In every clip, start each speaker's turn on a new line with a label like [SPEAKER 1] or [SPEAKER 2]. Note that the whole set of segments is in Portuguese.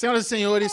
[SPEAKER 1] Senhoras e senhores,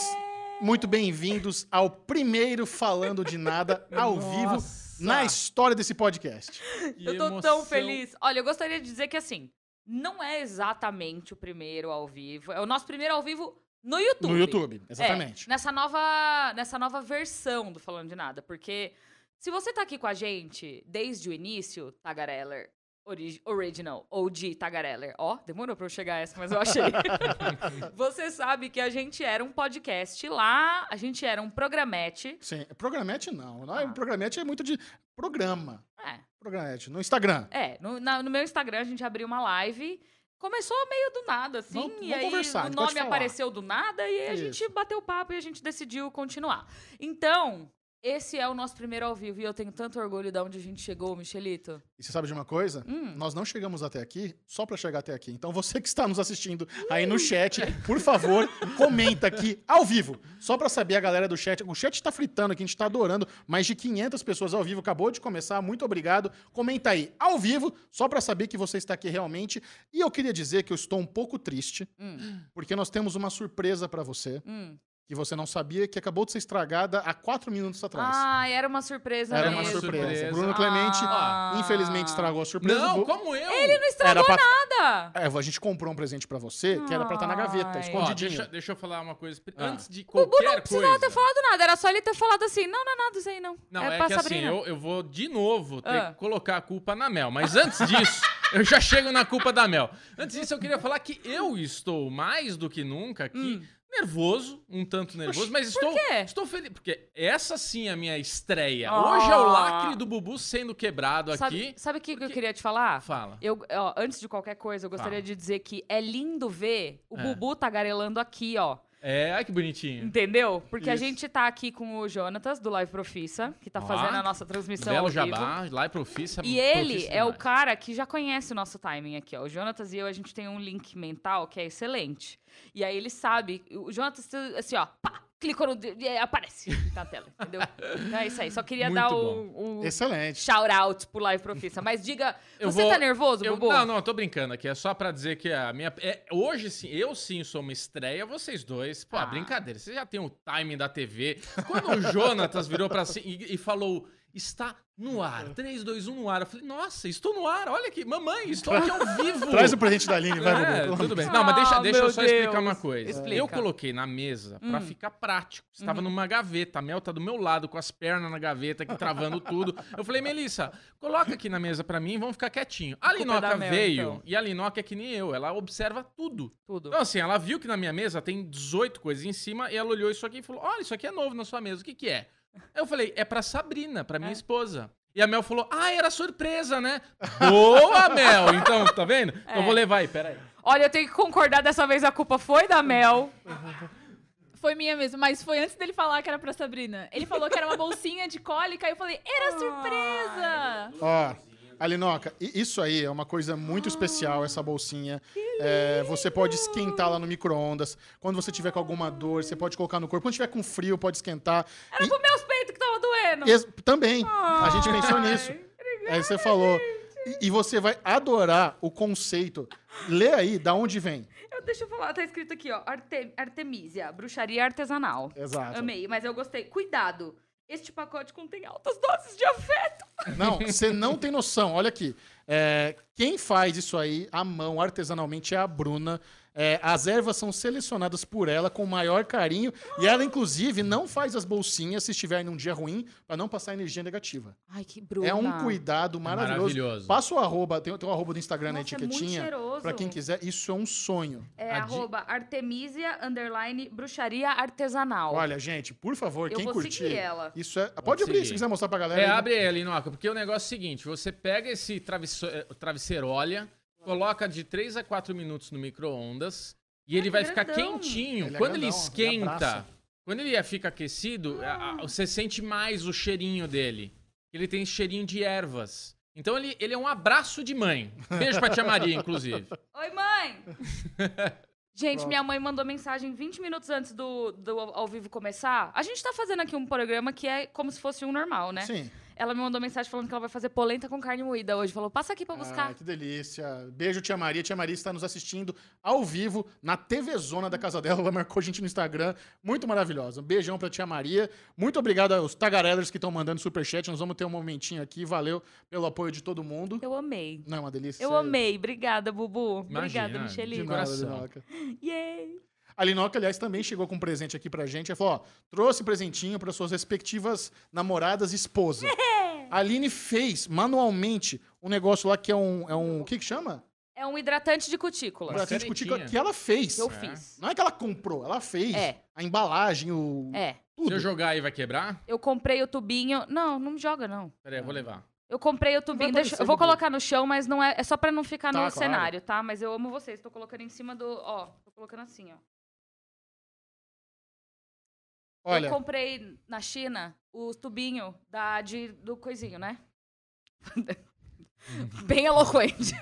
[SPEAKER 1] muito bem-vindos ao primeiro Falando de Nada ao vivo
[SPEAKER 2] Nossa.
[SPEAKER 1] na história desse podcast.
[SPEAKER 2] Que
[SPEAKER 3] Eu tô
[SPEAKER 2] emoção.
[SPEAKER 3] tão feliz. Olha, eu gostaria de dizer que assim, não é exatamente o primeiro ao vivo. É o nosso primeiro ao vivo no YouTube.
[SPEAKER 1] No YouTube,
[SPEAKER 3] É,
[SPEAKER 1] exatamente.
[SPEAKER 3] nessa nova, nessa nova versão do Falando de Nada. Porque se você tá aqui com a gente desde o início, Tagareller, ori- original, OG Tagareller. Ó, demorou pra eu chegar a essa, mas eu achei. você sabe que a gente era um podcast lá, a gente era um programete.
[SPEAKER 1] Sim, programete não. é,
[SPEAKER 3] Ah.
[SPEAKER 1] Programete é muito de programa.
[SPEAKER 3] É,
[SPEAKER 1] Programete, no Instagram.
[SPEAKER 3] É, no, na- no meu Instagram a gente abriu uma live. Começou meio do nada, assim.
[SPEAKER 1] Vamos-
[SPEAKER 3] e
[SPEAKER 1] vamos
[SPEAKER 3] aí
[SPEAKER 1] conversar, a
[SPEAKER 3] o nome apareceu do nada e aí a gente bateu papo e a gente decidiu continuar. Então, esse é o nosso primeiro ao vivo e eu tenho tanto orgulho de onde a gente chegou, Michelito.
[SPEAKER 1] E você sabe de uma coisa?
[SPEAKER 3] Hum.
[SPEAKER 1] Nós não chegamos até aqui só pra chegar até aqui. Então você que está nos assistindo aí no chat, por favor, comenta aqui ao vivo. Só pra saber a galera do chat. O chat tá fritando aqui, a gente tá adorando. Mais de 500 pessoas ao vivo, acabou de começar. Muito obrigado. Comenta aí ao vivo, só pra saber que você está aqui realmente. E eu queria dizer que eu estou um pouco triste,
[SPEAKER 3] Hum,
[SPEAKER 1] porque nós temos uma surpresa pra você,
[SPEAKER 3] hum.
[SPEAKER 1] Que você não sabia, que acabou de ser estragada há quatro minutos atrás.
[SPEAKER 3] Ah, era uma surpresa
[SPEAKER 1] Era
[SPEAKER 3] mesmo.
[SPEAKER 1] uma surpresa.
[SPEAKER 2] surpresa.
[SPEAKER 1] Bruno Clemente,
[SPEAKER 3] Ah.
[SPEAKER 1] infelizmente, estragou a surpresa.
[SPEAKER 2] Não, como eu?
[SPEAKER 3] Ele não estragou
[SPEAKER 1] Era pra-
[SPEAKER 3] nada!
[SPEAKER 1] É, a gente comprou um presente pra você que era pra estar na gaveta,
[SPEAKER 3] Ai.
[SPEAKER 2] Ó,
[SPEAKER 1] escondidinho.
[SPEAKER 2] deixa, deixa eu falar uma coisa.
[SPEAKER 1] Ah.
[SPEAKER 2] Antes de
[SPEAKER 3] O Bu
[SPEAKER 2] qualquer
[SPEAKER 3] não precisava
[SPEAKER 2] coisa.
[SPEAKER 3] ter falado nada, era só ele ter falado assim, não, não é nada isso aí não.
[SPEAKER 2] Não,
[SPEAKER 3] é,
[SPEAKER 2] é, que assim,
[SPEAKER 3] Sabrina.
[SPEAKER 2] eu, eu vou de novo ter
[SPEAKER 3] Ah.
[SPEAKER 2] que colocar a culpa na Mel. Mas antes disso, eu já chego na culpa da Mel. Antes disso, eu queria falar que eu estou mais do que nunca aqui nervoso, um tanto nervoso, mas estou, estou feliz. Porque essa sim é a minha estreia.
[SPEAKER 3] Ah.
[SPEAKER 2] Hoje é o lacre do Bubu sendo quebrado
[SPEAKER 3] Sabe,
[SPEAKER 2] aqui.
[SPEAKER 3] sabe o que, eu queria te falar?
[SPEAKER 2] Fala.
[SPEAKER 3] Eu, ó, antes de qualquer coisa, eu gostaria
[SPEAKER 2] Fala.
[SPEAKER 3] de dizer que é lindo ver o
[SPEAKER 2] É.
[SPEAKER 3] Bubu tagarelando aqui, ó.
[SPEAKER 2] É, ai que bonitinho.
[SPEAKER 3] Entendeu? Porque a
[SPEAKER 1] Isso.
[SPEAKER 3] gente tá aqui com o Jonatas, do Live Profissa, que tá
[SPEAKER 2] Ó,
[SPEAKER 3] fazendo a nossa transmissão
[SPEAKER 2] Belo
[SPEAKER 3] ao vivo.
[SPEAKER 2] jabá, lá é profissa.
[SPEAKER 3] E ele é o cara que já conhece o nosso timing aqui, ó. O Jonatas e eu, a gente tem um link mental que é excelente. E aí ele sabe. O Jonatas, assim, ó, pá, clicou no. e aparece na tela, entendeu? Então é isso aí. Só queria
[SPEAKER 2] Muito
[SPEAKER 3] dar o
[SPEAKER 1] Excelente.
[SPEAKER 3] shout out pro Live Profissa. Mas diga,
[SPEAKER 2] Eu
[SPEAKER 3] você
[SPEAKER 2] vou-
[SPEAKER 3] tá nervoso,
[SPEAKER 2] Eu-
[SPEAKER 3] Bubu?
[SPEAKER 2] não, não, eu tô brincando aqui. É só pra dizer que a minha. é, hoje sim, eu sim sou uma estreia, vocês dois. Pô,
[SPEAKER 3] Ah.
[SPEAKER 2] brincadeira. Vocês já tem o timing da TV. Quando o Jonatas virou pra cima e, e falou. Está no ar. 3, 2, 1 no ar. Eu falei, nossa, estou no ar. Olha aqui. Mamãe, estou aqui ao vivo.
[SPEAKER 1] Traz o presente da Aline, vai,
[SPEAKER 2] É, tudo bem. Não, mas deixa,
[SPEAKER 3] Ah,
[SPEAKER 2] deixa eu só explicar
[SPEAKER 3] Deus.
[SPEAKER 2] uma coisa.
[SPEAKER 3] Explica.
[SPEAKER 2] Eu coloquei na mesa pra
[SPEAKER 3] Hum.
[SPEAKER 2] ficar prático. Estava
[SPEAKER 3] Uhum.
[SPEAKER 2] numa gaveta. A Mel tá do meu lado, com as pernas na gaveta, aqui travando tudo. Eu falei, Melissa, coloca aqui na mesa pra mim e vamos ficar quietinho. A
[SPEAKER 3] é
[SPEAKER 2] Linoca
[SPEAKER 3] Mel,
[SPEAKER 2] veio
[SPEAKER 3] então.
[SPEAKER 2] e a Linoca é que nem eu. Ela observa tudo.
[SPEAKER 3] Tudo.
[SPEAKER 2] Então, assim, ela viu que na minha mesa tem 18 coisas em cima e ela olhou isso aqui e falou: Olha, isso aqui é novo na sua mesa. O que, que é? Eu falei: É pra Sabrina, pra minha
[SPEAKER 3] É.
[SPEAKER 2] esposa. E a Mel falou: Ah, era surpresa, né? Boa, Mel! Então, tá vendo? Então
[SPEAKER 3] É.
[SPEAKER 2] eu vou levar aí, peraí.
[SPEAKER 3] Olha, eu tenho que concordar, dessa vez a culpa foi da Mel.
[SPEAKER 4] Foi minha mesmo, mas foi antes dele falar que era pra Sabrina. Ele falou que era uma bolsinha de cólica e eu falei, era surpresa!
[SPEAKER 1] Ó, Alinoca, isso aí é uma coisa muito especial, essa bolsinha. É, você pode esquentá-la no micro-ondas. Quando você tiver com alguma dor, você pode colocar no corpo. Quando tiver com frio, pode esquentar.
[SPEAKER 3] Era
[SPEAKER 1] E-
[SPEAKER 3] pros meus peitos que tava doendo.
[SPEAKER 1] também, a gente pensou nisso. Aí você falou. E, e você vai adorar o conceito. Lê aí, da onde vem.
[SPEAKER 3] Eu, deixa eu falar, tá escrito aqui, ó. Arte, Artemisia, bruxaria artesanal.
[SPEAKER 1] Exato.
[SPEAKER 3] Amei, mas eu gostei. Cuidado. Este pacote contém altas doses de afeto.
[SPEAKER 1] Não, você não tem noção. Olha aqui. É, quem faz isso aí à mão, artesanalmente, é a Bruna. É, as ervas são selecionadas por ela com o maior carinho. E ela, inclusive, não faz as bolsinhas se estiver num dia ruim, para não passar energia negativa.
[SPEAKER 3] Ai, que bruna.
[SPEAKER 1] É um cuidado maravilhoso.
[SPEAKER 2] maravilhoso.
[SPEAKER 1] Passa o arroba, tem, tem o arroba do Instagram na
[SPEAKER 3] Nossa, é muito
[SPEAKER 1] etiquetinha.
[SPEAKER 3] cheiroso.
[SPEAKER 1] pra quem quiser, isso é um sonho.
[SPEAKER 3] É
[SPEAKER 2] A di-
[SPEAKER 3] arroba artemisia, underline, bruxaria artesanal.
[SPEAKER 1] Olha, gente, por favor,
[SPEAKER 3] eu
[SPEAKER 1] quem
[SPEAKER 3] vou
[SPEAKER 1] curtir.
[SPEAKER 3] ela.
[SPEAKER 1] Isso é. Pode abrir
[SPEAKER 2] seguir.
[SPEAKER 1] se quiser mostrar pra galera.
[SPEAKER 2] É,
[SPEAKER 1] aí.
[SPEAKER 2] abre ele, Noca, porque o negócio é o seguinte: você pega esse travesso- eh, travesseiro, olha, coloca de 3 a 4 minutos no micro-ondas e ele
[SPEAKER 3] que
[SPEAKER 2] vai ficar
[SPEAKER 3] grandão.
[SPEAKER 2] quentinho.
[SPEAKER 1] Ele é
[SPEAKER 2] quando ele
[SPEAKER 1] grandão, ele
[SPEAKER 2] esquenta,
[SPEAKER 1] abraça.
[SPEAKER 2] quando ele fica aquecido, a- a- você sente mais o cheirinho dele. Ele tem cheirinho de ervas. Então ele, ele é um abraço de mãe. Beijo pra tia Maria, inclusive.
[SPEAKER 3] Oi, mãe! Gente,
[SPEAKER 1] Pronto.
[SPEAKER 3] minha mãe mandou mensagem 20 minutos antes do, do ao vivo começar. A gente tá fazendo aqui um programa que é como se fosse um normal, né?
[SPEAKER 1] Sim.
[SPEAKER 3] Ela me mandou mensagem falando que ela vai fazer polenta com carne moída hoje. Falou, passa aqui pra buscar.
[SPEAKER 1] Ah, que delícia. Beijo, tia Maria. Tia Maria está nos assistindo ao vivo na TV Zona da casa dela. Ela marcou a gente no Instagram. Muito maravilhosa. Um beijão pra tia Maria. Muito obrigado aos tagarellers que estão mandando superchat. Nós vamos ter um momentinho aqui. Valeu pelo apoio de todo mundo.
[SPEAKER 3] Eu amei.
[SPEAKER 1] Não é uma delícia?
[SPEAKER 3] Eu amei. Obrigada, Bubu.
[SPEAKER 2] Imagina,
[SPEAKER 3] Obrigada,
[SPEAKER 1] De
[SPEAKER 3] Michelin.
[SPEAKER 1] nada,
[SPEAKER 2] coração.
[SPEAKER 3] Yay!
[SPEAKER 1] A Linoca, aliás, também chegou com um presente aqui pra gente. Ela falou, ó, trouxe presentinho para suas respectivas namoradas e esposa. A Aline fez manualmente um negócio lá que é um... É um o que que chama?
[SPEAKER 3] É um hidratante de
[SPEAKER 1] Um
[SPEAKER 3] cutícula.
[SPEAKER 1] Presente de cutícula que ela fez.
[SPEAKER 3] Que eu
[SPEAKER 2] É.
[SPEAKER 3] fiz.
[SPEAKER 1] Não é que ela comprou, ela fez.
[SPEAKER 3] É.
[SPEAKER 1] A embalagem, o...
[SPEAKER 3] É.
[SPEAKER 2] Se
[SPEAKER 1] Tudo.
[SPEAKER 2] eu jogar aí, vai quebrar?
[SPEAKER 3] Eu comprei o tubinho. Não, não me joga, não.
[SPEAKER 2] Pera aí, eu vou levar.
[SPEAKER 3] Eu comprei o tubinho. Deixa- eu vou
[SPEAKER 1] Google.
[SPEAKER 3] colocar no chão, mas não é. É só pra não ficar
[SPEAKER 1] Tá,
[SPEAKER 3] no
[SPEAKER 1] claro.
[SPEAKER 3] cenário, tá? Mas eu amo vocês. Tô colocando em cima do. Ó, tô colocando assim, ó.
[SPEAKER 1] Olha,
[SPEAKER 3] Eu comprei na China o tubinho da, de, do coisinho, né? Bem eloquente.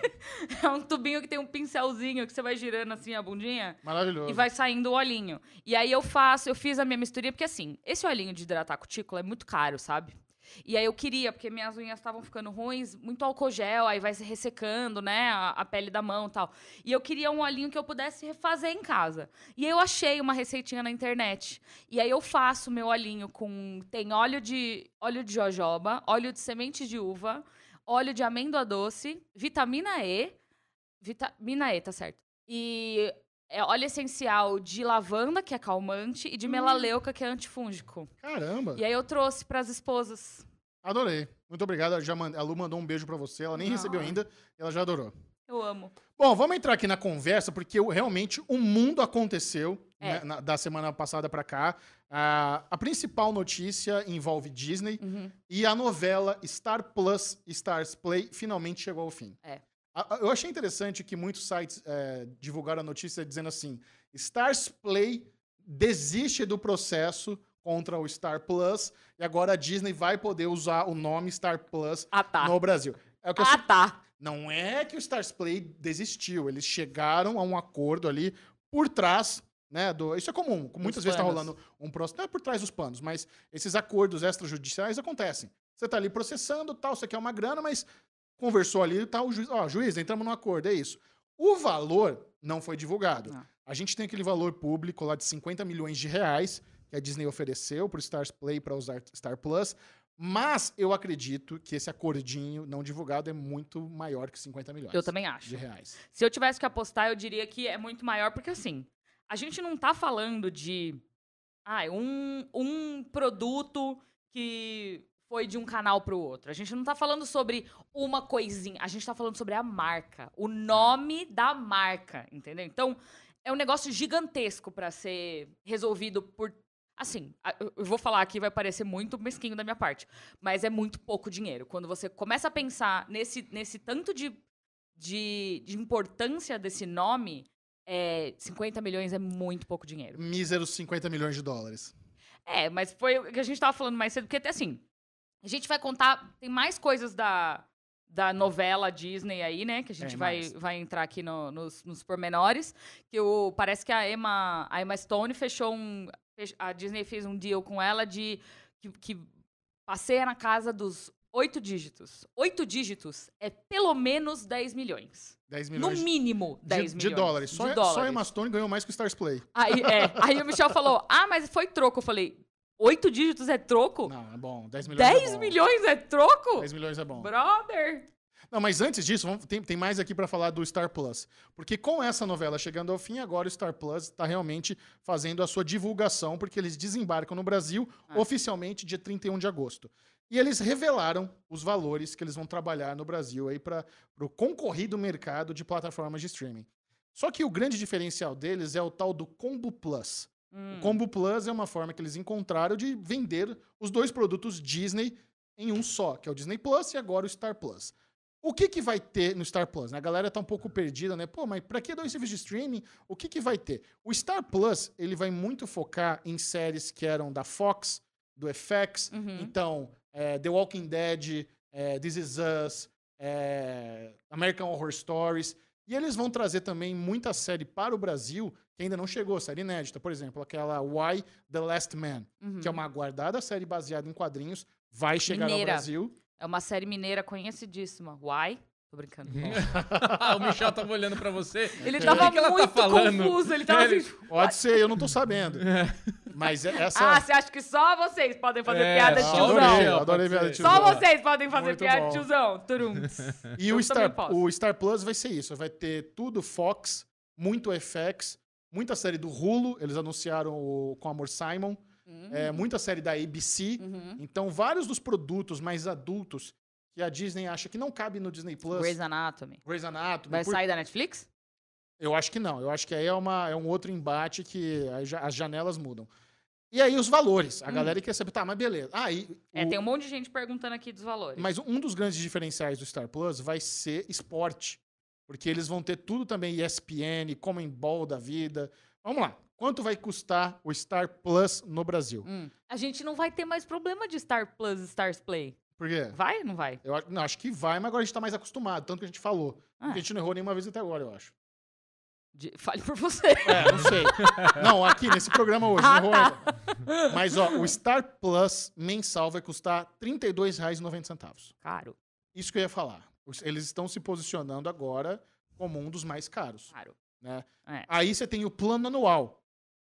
[SPEAKER 3] É um tubinho que tem um pincelzinho que você vai girando assim a bundinha
[SPEAKER 1] maravilhoso.
[SPEAKER 3] e vai saindo o olhinho. E aí eu faço, eu fiz a minha misturinha, porque assim, esse olhinho de hidratar a cutícula é muito caro, sabe? E aí eu queria, porque minhas unhas estavam ficando ruins, muito álcool gel, aí vai se ressecando, né, a, a pele da mão e tal. E eu queria um olhinho que eu pudesse refazer em casa. E aí eu achei uma receitinha na internet. E aí eu faço meu olhinho com tem óleo de óleo de jojoba, óleo de semente de uva, óleo de amêndoa doce, vitamina E, vitamina E, tá certo. E é óleo essencial de lavanda, que é calmante, e de melaleuca, que é antifúngico.
[SPEAKER 1] Caramba,
[SPEAKER 3] E aí eu trouxe pras esposas.
[SPEAKER 1] adorei. Muito obrigado. Já mand... A Lu mandou um beijo pra você. Ela nem
[SPEAKER 3] Ah.
[SPEAKER 1] recebeu ainda. Ela já adorou.
[SPEAKER 3] Eu amo.
[SPEAKER 1] Bom, vamos entrar aqui na conversa, porque realmente o mundo aconteceu
[SPEAKER 3] É.
[SPEAKER 1] né, na- da semana passada pra cá. A, a principal notícia envolve Disney
[SPEAKER 3] Uhum.
[SPEAKER 1] e a novela Star Plus Stars Play finalmente chegou ao fim.
[SPEAKER 3] É.
[SPEAKER 1] Eu achei interessante que muitos sites é, divulgaram a notícia dizendo assim: Stars Play desiste do processo contra o Star Plus e agora a Disney vai poder usar o nome Star Plus
[SPEAKER 3] Ah, tá.
[SPEAKER 1] no Brasil. É que eu
[SPEAKER 3] Ah, tá.
[SPEAKER 1] não é que o Stars Play desistiu, eles chegaram a um acordo ali por trás, né? Do, isso é comum, muitas vezes está rolando um processo, não é por trás dos panos, mas esses acordos extrajudiciais acontecem. Você tá ali processando, tal, você quer uma grana, mas conversou ali, tá o juiz, ó, juiz, entramos num acordo, é isso. O valor não foi divulgado.
[SPEAKER 3] Não.
[SPEAKER 1] A gente tem aquele valor público lá de 50 milhões de reais que a Disney ofereceu para o Stars Play para usar Star Plus, mas eu acredito que esse acordinho não divulgado é muito maior que 50 milhões
[SPEAKER 3] Eu também acho.
[SPEAKER 1] de reais.
[SPEAKER 3] Se eu tivesse que apostar, eu diria que é muito maior, porque assim, a gente não tá falando de ah, um, um produto que foi de um canal pro outro. A gente não tá falando sobre uma coisinha, a gente tá falando sobre a marca, o nome da marca, entendeu? Então, é um negócio gigantesco pra ser resolvido por Assim, eu vou falar aqui, vai parecer muito mesquinho da minha parte, mas é muito pouco dinheiro. Quando você começa a pensar nesse, nesse tanto de, de, de importância desse nome, é, 50 milhões é muito pouco dinheiro.
[SPEAKER 1] Míseros 50 milhões de dólares.
[SPEAKER 3] É, mas foi o que a gente tava falando mais cedo, porque até assim, a gente vai contar, tem mais coisas da, da novela Disney aí, né, que a gente
[SPEAKER 1] É,
[SPEAKER 3] vai, vai entrar aqui no- nos, nos pormenores, que o, parece que a Emma, a Emma Stone fechou um, fech- a Disney fez um deal com ela de que, que passeia na casa dos oito dígitos. Oito dígitos é pelo menos 10 milhões.
[SPEAKER 1] 10
[SPEAKER 3] No
[SPEAKER 1] milhões de-
[SPEAKER 3] mínimo, 10
[SPEAKER 1] de,
[SPEAKER 3] milhões.
[SPEAKER 1] de dólares. Só,
[SPEAKER 3] de
[SPEAKER 1] Só a
[SPEAKER 3] dólares.
[SPEAKER 1] Emma Stone ganhou mais que o Stars Play.
[SPEAKER 3] Aí, é, aí o Michel falou: Ah, mas foi troco. Eu falei: Oito dígitos é troco?
[SPEAKER 1] Não, é bom. 10 milhões é
[SPEAKER 3] 10
[SPEAKER 1] bom.
[SPEAKER 3] milhões é troco?
[SPEAKER 1] 10 milhões é bom.
[SPEAKER 3] Brother!
[SPEAKER 1] Não, mas antes disso, vamos- tem, tem mais aqui pra falar do Star Plus. Porque com essa novela chegando ao fim, agora o Star Plus está realmente fazendo a sua divulgação, porque eles desembarcam no Brasil
[SPEAKER 3] Ah.
[SPEAKER 1] oficialmente dia 31 de agosto. E eles revelaram os valores que eles vão trabalhar no Brasil aí para o concorrido mercado de plataformas de streaming. Só que o grande diferencial deles é o tal do Combo Plus.
[SPEAKER 3] Hum,
[SPEAKER 1] O Combo Plus é uma forma que eles encontraram de vender os dois produtos Disney em um só, que é o Disney Plus e agora o Star Plus. O que, que vai ter no Star Plus? né? A galera tá um pouco perdida, né? Pô, mas pra que dois serviços de streaming? O que, que vai ter? O Star Plus, ele vai muito focar em séries que eram da Fox, do FX,
[SPEAKER 3] uhum.
[SPEAKER 1] então, é, The Walking Dead, é, This Is Us, é, American Horror Stories. E eles vão trazer também muita série para o Brasil que ainda não chegou, série inédita. Por exemplo, aquela Why the Last Man,
[SPEAKER 3] Uhum.
[SPEAKER 1] que é uma aguardada série baseada em quadrinhos, vai chegar
[SPEAKER 3] Mineira.
[SPEAKER 1] ao Brasil.
[SPEAKER 3] É uma série mineira conhecidíssima. Why? Tô brincando.
[SPEAKER 2] o Michel tava olhando pra você.
[SPEAKER 3] Ele tava
[SPEAKER 2] que que ela tá
[SPEAKER 3] muito
[SPEAKER 2] falando?
[SPEAKER 3] confuso. Ele tava
[SPEAKER 2] Ele-
[SPEAKER 3] assim.
[SPEAKER 1] Pode ser, eu não tô sabendo. Mas é- essa.
[SPEAKER 3] Ah, você acha que só vocês podem fazer
[SPEAKER 2] É,
[SPEAKER 3] piada de tiozão?
[SPEAKER 1] adorei, adorei piada de tiozão.
[SPEAKER 3] Só vocês podem fazer
[SPEAKER 1] Muito
[SPEAKER 3] piada
[SPEAKER 1] bom.
[SPEAKER 3] de tiozão. Turum.
[SPEAKER 1] E
[SPEAKER 3] Eu
[SPEAKER 1] o Star, o Star Plus vai ser isso. Vai ter tudo Fox, muito FX, muita série do Hulu. Eles anunciaram o Com Amor Simon. é, muita série da ABC.
[SPEAKER 3] Uhum.
[SPEAKER 1] Então, vários dos produtos mais adultos que a Disney acha que não cabe no Disney Plus.
[SPEAKER 3] Grey's Anatomy.
[SPEAKER 1] Grey's Anatomy.
[SPEAKER 3] Vai
[SPEAKER 1] por-
[SPEAKER 3] sair da Netflix?
[SPEAKER 1] Eu acho que não. Eu acho que aí é, uma, é um outro embate que as janelas mudam. E aí os valores. A
[SPEAKER 3] Hum.
[SPEAKER 1] galera quer saber, tá, mas beleza. Ah,
[SPEAKER 3] É, tem um monte de gente perguntando aqui dos valores.
[SPEAKER 1] Mas um dos grandes diferenciais do Star Plus vai ser esporte. Porque eles vão ter tudo também ESPN, Common Ball da vida. Vamos lá. Quanto vai custar o Star Plus no Brasil?
[SPEAKER 3] Hum. A gente não vai ter mais problema de Star Plus e Stars Play.
[SPEAKER 1] Por quê?
[SPEAKER 3] Vai ou não vai?
[SPEAKER 1] Eu acho- não, acho que vai, mas agora a gente tá mais acostumado, tanto que a gente falou.
[SPEAKER 3] Ah.
[SPEAKER 1] Porque a gente não errou nenhuma vez até agora, eu acho.
[SPEAKER 3] De- Fale por você.
[SPEAKER 1] É, não sei. não, aqui nesse programa hoje,
[SPEAKER 3] Ah,
[SPEAKER 1] não errou
[SPEAKER 3] tá.
[SPEAKER 1] ainda. Mas, ó, o Star Plus mensal vai custar R$ 32,90.
[SPEAKER 3] Caro.
[SPEAKER 1] Isso que eu ia falar. Eles estão se posicionando agora como um dos mais caros.
[SPEAKER 3] Caro.
[SPEAKER 1] né?
[SPEAKER 3] É.
[SPEAKER 1] Aí você tem o plano anual,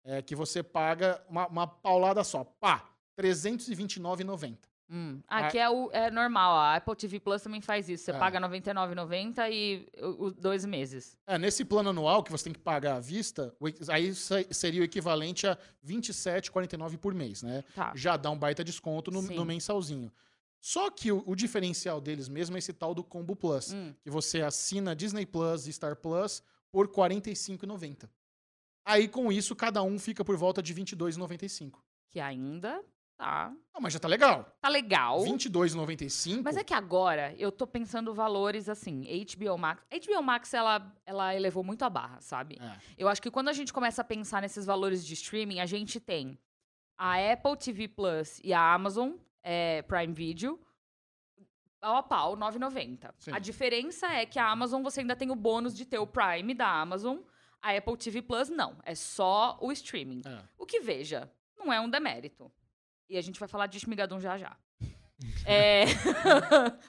[SPEAKER 1] é, que você paga uma, uma paulada só. Pá, R$ 329,90.
[SPEAKER 3] Hum. Aqui é, o, é normal. A Apple TV Plus também faz isso. Você
[SPEAKER 1] É.
[SPEAKER 3] paga R$ 99,90 e os dois meses.
[SPEAKER 1] É, nesse plano anual que você tem que pagar à vista, aí se- seria o equivalente a R$ 27,49 por mês, né?
[SPEAKER 3] Tá.
[SPEAKER 1] Já dá um baita desconto no, no mensalzinho. Só que o, o diferencial deles mesmo é esse tal do Combo Plus,
[SPEAKER 3] Hum.
[SPEAKER 1] que você assina Disney Plus e Star Plus por R$ 45,90. Aí com isso cada um fica por volta de R$ 22,95.
[SPEAKER 3] Que ainda tá.
[SPEAKER 1] Não, mas já tá legal.
[SPEAKER 3] Tá legal.
[SPEAKER 1] R$ 22,95.
[SPEAKER 3] Mas é que agora eu tô pensando valores assim, HBO Max. HBO Max, ela, ela elevou muito a barra, sabe?
[SPEAKER 1] É.
[SPEAKER 3] Eu acho que quando a gente começa a pensar nesses valores de streaming, a gente tem a Apple TV Plus e a Amazon é, Prime Video pau a pau, 9,90.
[SPEAKER 1] Sim.
[SPEAKER 3] A diferença é que a Amazon você ainda tem o bônus de ter o Prime da Amazon. A Apple TV Plus não, é só o streaming.
[SPEAKER 1] É.
[SPEAKER 3] O que veja, não é um demérito. E a gente vai falar de Shmigadun já já. É...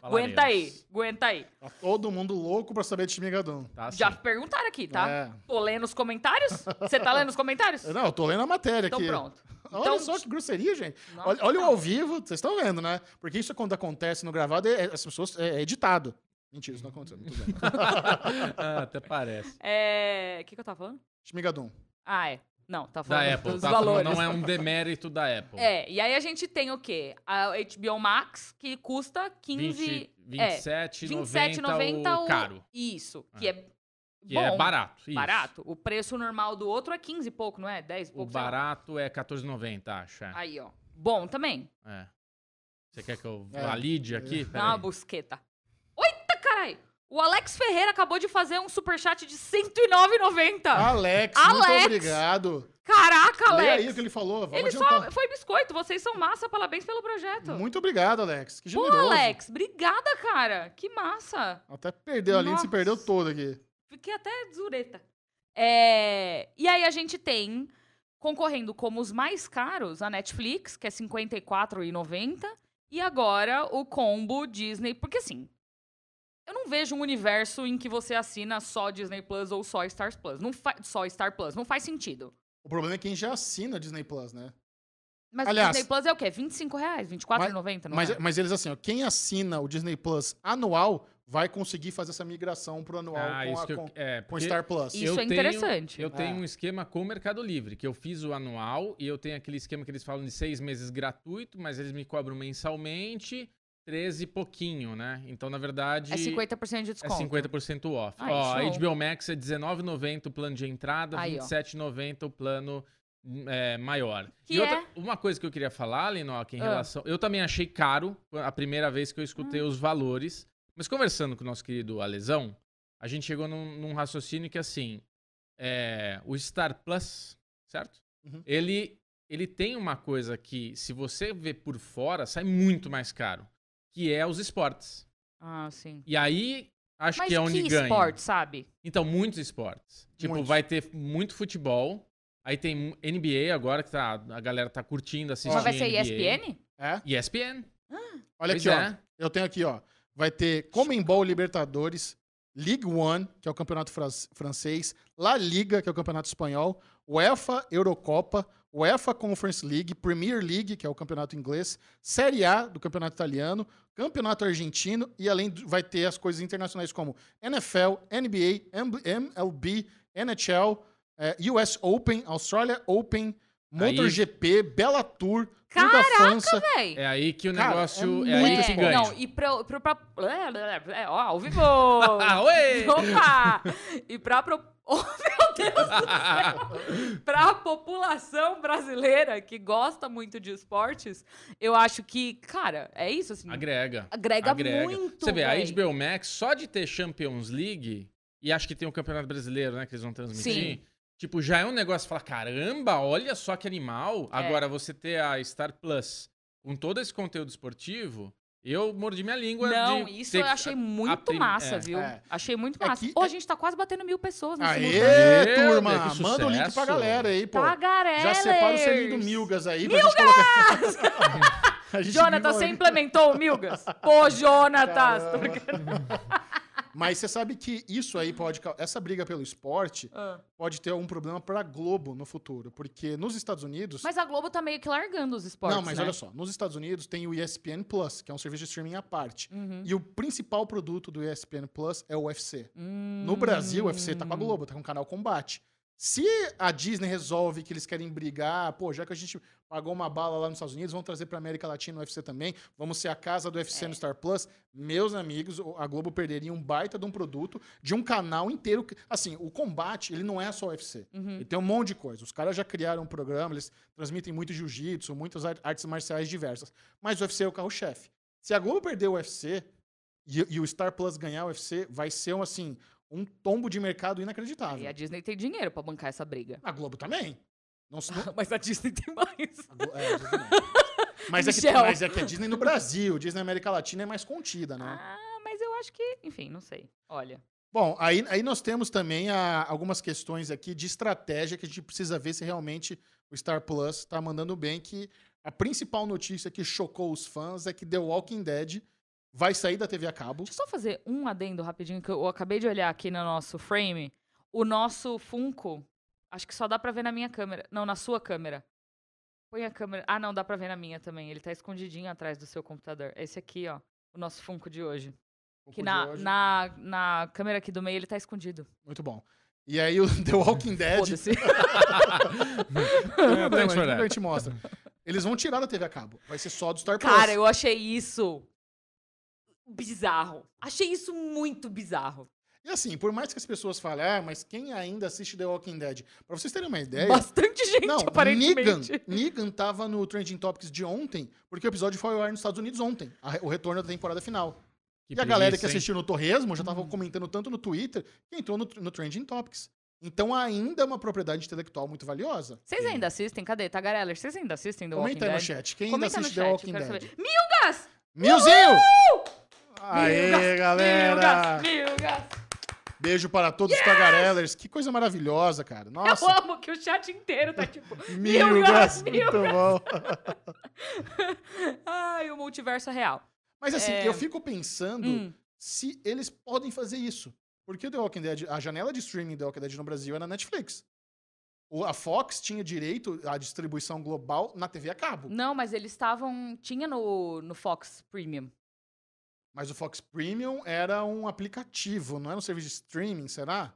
[SPEAKER 3] aguenta aí, aguenta aí.
[SPEAKER 1] Tá todo mundo louco pra saber de Shmigadun.
[SPEAKER 2] Tá
[SPEAKER 3] Já perguntaram aqui, tá?
[SPEAKER 1] É.
[SPEAKER 3] Tô lendo os comentários? Você tá lendo os comentários?
[SPEAKER 1] Não, eu tô lendo a matéria
[SPEAKER 3] Então
[SPEAKER 1] aqui.
[SPEAKER 3] pronto.
[SPEAKER 1] Olha
[SPEAKER 3] Então-
[SPEAKER 1] só que grosseria, gente.
[SPEAKER 3] Nossa,
[SPEAKER 1] olha, olha o ao vivo, vocês estão vendo, né? Porque isso quando acontece no gravado, é, as pessoas é, é editado. Mentira, isso não aconteceu. Tudo bem.
[SPEAKER 2] Ah, até parece.
[SPEAKER 3] É... O que, que eu tava falando?
[SPEAKER 1] Shmigadun.
[SPEAKER 3] Ah, é. Não, tá
[SPEAKER 2] Da
[SPEAKER 3] falando
[SPEAKER 2] Apple,
[SPEAKER 3] dos
[SPEAKER 2] tá? Falando,
[SPEAKER 3] valores.
[SPEAKER 2] Não é um demérito da Apple.
[SPEAKER 3] É, e aí a gente tem o quê? A HBO Max, que custa 15...
[SPEAKER 2] 20,
[SPEAKER 3] é,
[SPEAKER 2] 27,90
[SPEAKER 3] 27,90
[SPEAKER 2] o caro.
[SPEAKER 3] Isso, que é,
[SPEAKER 2] Que
[SPEAKER 3] bom,
[SPEAKER 2] é barato. Isso.
[SPEAKER 3] barato. O preço normal do outro é 15 e pouco, não é? 10 e
[SPEAKER 2] O
[SPEAKER 3] pouco, lá.
[SPEAKER 2] barato é 14,90, acho. É.
[SPEAKER 3] Aí, ó. Bom também.
[SPEAKER 2] É. Você quer que eu
[SPEAKER 1] É.
[SPEAKER 2] valide aqui?
[SPEAKER 3] Dá uma busqueta. Oita, carai! O Alex Ferreira acabou de fazer um superchat de 109,90.
[SPEAKER 1] Alex,
[SPEAKER 3] Alex!
[SPEAKER 1] muito obrigado.
[SPEAKER 3] Caraca,
[SPEAKER 1] Lê
[SPEAKER 3] Alex!
[SPEAKER 1] aí o que ele falou. Vamos
[SPEAKER 3] Ele
[SPEAKER 1] adiantar.
[SPEAKER 3] só foi biscoito, vocês são massa, parabéns pelo projeto.
[SPEAKER 1] Muito obrigado, Alex. Que
[SPEAKER 3] Pô,
[SPEAKER 1] generoso.
[SPEAKER 3] Alex, obrigada, cara. Que massa.
[SPEAKER 1] Até perdeu, a Lindsay se perdeu todo aqui.
[SPEAKER 3] Fiquei até zureta. É, E aí a gente tem, concorrendo como os mais caros, a Netflix, que é R$ 54,90. E agora o combo Disney. Porque assim, eu não vejo um universo em que você assina só Disney Plus ou só Stars Plus. Não. Só Star Plus. Não faz sentido.
[SPEAKER 1] O problema é quem já assina Disney Plus, né?
[SPEAKER 3] Mas
[SPEAKER 1] Aliás-
[SPEAKER 3] o Disney Plus é o quê? 25 reais? R$ 24,90, não
[SPEAKER 1] Mas,
[SPEAKER 3] é?
[SPEAKER 1] mas eles assim, ó, quem assina o Disney Plus anual vai conseguir fazer essa migração pro anual
[SPEAKER 2] Ah,
[SPEAKER 1] com, a-
[SPEAKER 2] eu,
[SPEAKER 1] com-
[SPEAKER 2] é,
[SPEAKER 1] com Star Plus.
[SPEAKER 3] Isso
[SPEAKER 2] eu
[SPEAKER 3] é
[SPEAKER 2] tenho-
[SPEAKER 3] interessante.
[SPEAKER 2] Eu tenho
[SPEAKER 1] É.
[SPEAKER 2] um esquema com o Mercado Livre, que eu fiz o anual e eu tenho aquele esquema que eles falam de seis meses gratuito, mas eles me cobram mensalmente 13 e pouquinho, né? Então, na verdade.
[SPEAKER 3] É 50% de
[SPEAKER 2] É
[SPEAKER 3] desconto.
[SPEAKER 2] 50% off.
[SPEAKER 3] Ai,
[SPEAKER 2] Ó,
[SPEAKER 3] show.
[SPEAKER 2] HBO Max é R$19,90 o plano de entrada,
[SPEAKER 3] Aí, ó.
[SPEAKER 2] R$27,90 o plano é, maior.
[SPEAKER 3] Que
[SPEAKER 2] e outra,
[SPEAKER 3] é?
[SPEAKER 2] uma coisa que eu queria falar, Linoca, em
[SPEAKER 3] Ah.
[SPEAKER 2] relação. Eu também achei caro a primeira vez que eu escutei
[SPEAKER 3] Hum.
[SPEAKER 2] os valores. Mas conversando com o nosso querido Alesão, a gente chegou num, num raciocínio que assim. é, o Star Plus, certo?
[SPEAKER 1] Uhum.
[SPEAKER 2] Ele, ele tem uma coisa que, se você vê por fora, sai muito mais caro. Que é os esportes.
[SPEAKER 3] Ah, sim.
[SPEAKER 2] E aí, Acho
[SPEAKER 3] Mas
[SPEAKER 2] que é onde
[SPEAKER 3] que
[SPEAKER 2] ganha.
[SPEAKER 3] esporte, sabe?
[SPEAKER 2] Então, muitos esportes. Tipo,
[SPEAKER 1] Muitos.
[SPEAKER 2] vai ter muito futebol. Aí tem NBA agora, que tá, a galera tá curtindo, assistindo.
[SPEAKER 3] Mas vai ser
[SPEAKER 2] NBA.
[SPEAKER 3] ESPN?
[SPEAKER 1] É?
[SPEAKER 2] ESPN.
[SPEAKER 1] Olha
[SPEAKER 2] Pois
[SPEAKER 1] aqui,
[SPEAKER 2] é.
[SPEAKER 1] ó. Eu tenho aqui, ó. Vai ter Comembol Libertadores, Ligue 1, que é o campeonato fran- francês, La Liga, que é o campeonato espanhol, UEFA Eurocopa, UEFA Conference League, Premier League, que é o campeonato inglês, Série A do campeonato italiano, campeonato argentino e além vai ter as coisas internacionais como NFL, NBA, MLB, NHL, eh, US Open, Australia Open,
[SPEAKER 2] Aí-
[SPEAKER 1] MotoGP, Bellator, Tour da França.
[SPEAKER 3] Véi.
[SPEAKER 2] É aí que o
[SPEAKER 1] Cara,
[SPEAKER 2] negócio.
[SPEAKER 1] é
[SPEAKER 2] É, aí
[SPEAKER 1] muito
[SPEAKER 2] que
[SPEAKER 1] bom.
[SPEAKER 2] ganha.
[SPEAKER 3] Não, e pra, pra, pra- é, ó, ao vivo!
[SPEAKER 2] Ah, oi!
[SPEAKER 3] Opa! E pra... Pro... Oh, meu Deus do céu! pra população brasileira que gosta muito de esportes, eu acho que, cara, é isso, assim.
[SPEAKER 2] Agrega.
[SPEAKER 3] Agrega,
[SPEAKER 2] Agrega.
[SPEAKER 3] muito,
[SPEAKER 2] Você vê, a. HBO Max, só de ter Champions League, e acho que tem o Campeonato Brasileiro, né, que eles vão transmitir.
[SPEAKER 3] Sim.
[SPEAKER 2] Tipo, já é um negócio, falar, caramba, olha só que animal.
[SPEAKER 3] É.
[SPEAKER 2] Agora, você ter a Star Plus com todo esse conteúdo esportivo, eu mordi minha língua
[SPEAKER 3] Não,
[SPEAKER 2] de
[SPEAKER 3] isso eu
[SPEAKER 2] que-
[SPEAKER 3] achei
[SPEAKER 2] a-
[SPEAKER 3] muito
[SPEAKER 2] a
[SPEAKER 3] massa,
[SPEAKER 2] é.
[SPEAKER 3] viu?
[SPEAKER 1] É.
[SPEAKER 3] Achei muito
[SPEAKER 1] É
[SPEAKER 3] massa. Ô,
[SPEAKER 1] é-
[SPEAKER 3] a gente tá quase batendo mil pessoas nesse
[SPEAKER 1] Aê.
[SPEAKER 2] Meu
[SPEAKER 1] turma! Manda o link pra galera aí, pô.
[SPEAKER 3] Tagarelers!
[SPEAKER 1] Já separa o selinho do Milgas aí pra gente viu
[SPEAKER 3] você implementou o Milgas? Pô, Jonatas! Tô brincando.
[SPEAKER 1] Mas você sabe que isso aí pode. Essa briga pelo esporte
[SPEAKER 3] Ah.
[SPEAKER 1] pode ter algum problema pra Globo no futuro. Porque nos Estados Unidos.
[SPEAKER 3] Mas a Globo tá meio que largando os esportes,
[SPEAKER 1] não, mas
[SPEAKER 3] né?
[SPEAKER 1] olha só. Nos Estados Unidos tem o ESPN Plus, que é um serviço de streaming à parte.
[SPEAKER 3] Uhum.
[SPEAKER 1] E o principal produto do ESPN Plus é o UFC.
[SPEAKER 3] Hum.
[SPEAKER 1] No Brasil, o UFC tá com a Globo, tá com o canal Combate. Se a Disney resolve que eles querem brigar, pô, já que a gente pagou uma bala lá nos Estados Unidos, vamos trazer pra América Latina o UFC também, vamos ser a casa do UFC
[SPEAKER 3] É.
[SPEAKER 1] no Star Plus, meus amigos, a Globo perderia um baita de um produto, de um canal inteiro. Assim, o combate, ele não é só o UFC.
[SPEAKER 3] Uhum.
[SPEAKER 1] Ele tem um monte de coisa. Os caras já criaram um programa, eles transmitem muito jiu-jitsu, muitas ar- artes marciais diversas. Mas o UFC é o carro-chefe. Se a Globo perder o UFC e, e o Star Plus ganhar o UFC, vai ser um, assim, um tombo de mercado inacreditável.
[SPEAKER 3] E a Disney tem dinheiro pra bancar essa briga.
[SPEAKER 1] A Globo também. Não, não-
[SPEAKER 3] Mas a Disney tem mais.
[SPEAKER 1] a Glo- é, a Disney mas, é que, mas é que a Disney no Brasil, Disney na América Latina é mais contida, né?
[SPEAKER 3] Ah, mas eu acho que... Enfim, não sei. Olha.
[SPEAKER 1] Bom, aí, aí nós temos também a- algumas questões aqui de estratégia que a gente precisa ver se realmente o Star Plus está mandando bem, que a principal notícia que chocou os fãs é que The Walking Dead vai sair da TV a cabo.
[SPEAKER 3] Deixa eu só fazer um adendo rapidinho, que eu acabei de olhar aqui no nosso frame. O nosso Funko, acho que só dá pra ver na minha câmera. Não, na sua câmera. Põe a câmera. Ah, não, dá pra ver na minha também. Ele tá escondidinho atrás do seu computador. Esse aqui, ó. O nosso Funko de hoje. Que
[SPEAKER 1] de
[SPEAKER 3] na,
[SPEAKER 1] hoje.
[SPEAKER 3] na, na câmera aqui do meio ele tá escondido.
[SPEAKER 1] Muito bom. E aí o The Walking Dead...
[SPEAKER 3] Foda-se.
[SPEAKER 2] That.
[SPEAKER 1] a gente mostra. Eles vão tirar da TV a cabo. Vai ser só do Star Plus.
[SPEAKER 3] Cara, eu achei isso bizarro. Achei isso muito bizarro.
[SPEAKER 1] E assim, por mais que as pessoas falem, ah, mas quem ainda assiste The Walking Dead? Pra vocês terem uma ideia...
[SPEAKER 3] Bastante gente,
[SPEAKER 1] Não, Negan,
[SPEAKER 3] aparentemente.
[SPEAKER 1] Negan tava no Trending Topics de ontem, porque o episódio foi ao ar nos Estados Unidos ontem, a o retorno da temporada final.
[SPEAKER 2] Que
[SPEAKER 1] e a galera que
[SPEAKER 2] preguiça, hein?
[SPEAKER 1] assistiu no Torresmo já
[SPEAKER 3] Hum.
[SPEAKER 1] tava comentando tanto no Twitter que entrou no, no Trending Topics. Então ainda é uma propriedade intelectual muito valiosa.
[SPEAKER 3] Vocês ainda assistem? Cadê? Tagareller, vocês ainda assistem The
[SPEAKER 1] Comenta aí
[SPEAKER 3] Walking
[SPEAKER 1] no
[SPEAKER 3] Dead?
[SPEAKER 1] chat. Quem
[SPEAKER 3] Comenta
[SPEAKER 1] ainda
[SPEAKER 3] no
[SPEAKER 1] assiste
[SPEAKER 3] chat,
[SPEAKER 1] The Walking Dead?
[SPEAKER 3] saber. Milgas!
[SPEAKER 1] Milzinho! Aê,
[SPEAKER 3] Milgas!
[SPEAKER 1] galera!
[SPEAKER 3] Milgas! Milgas!
[SPEAKER 1] Beijo para todos os Tagarellers. Que coisa maravilhosa, cara.
[SPEAKER 3] Eu
[SPEAKER 1] Nossa,
[SPEAKER 3] amo que o chat inteiro tá tipo...
[SPEAKER 1] Milgas!
[SPEAKER 3] Milgas,
[SPEAKER 1] Muito bom.
[SPEAKER 3] Ai, o multiverso é real.
[SPEAKER 1] Mas assim,
[SPEAKER 3] É.
[SPEAKER 1] eu fico pensando
[SPEAKER 3] Hum.
[SPEAKER 1] se eles podem fazer isso. Porque o The Walking Dead, a janela de streaming do The Walking Dead no Brasil é na Netflix. A Fox tinha direito à distribuição global na TV a cabo.
[SPEAKER 3] Não, mas eles estavam... Tinha no, no Fox Premium.
[SPEAKER 1] Mas o Fox Premium era um aplicativo, não era um serviço de streaming, será?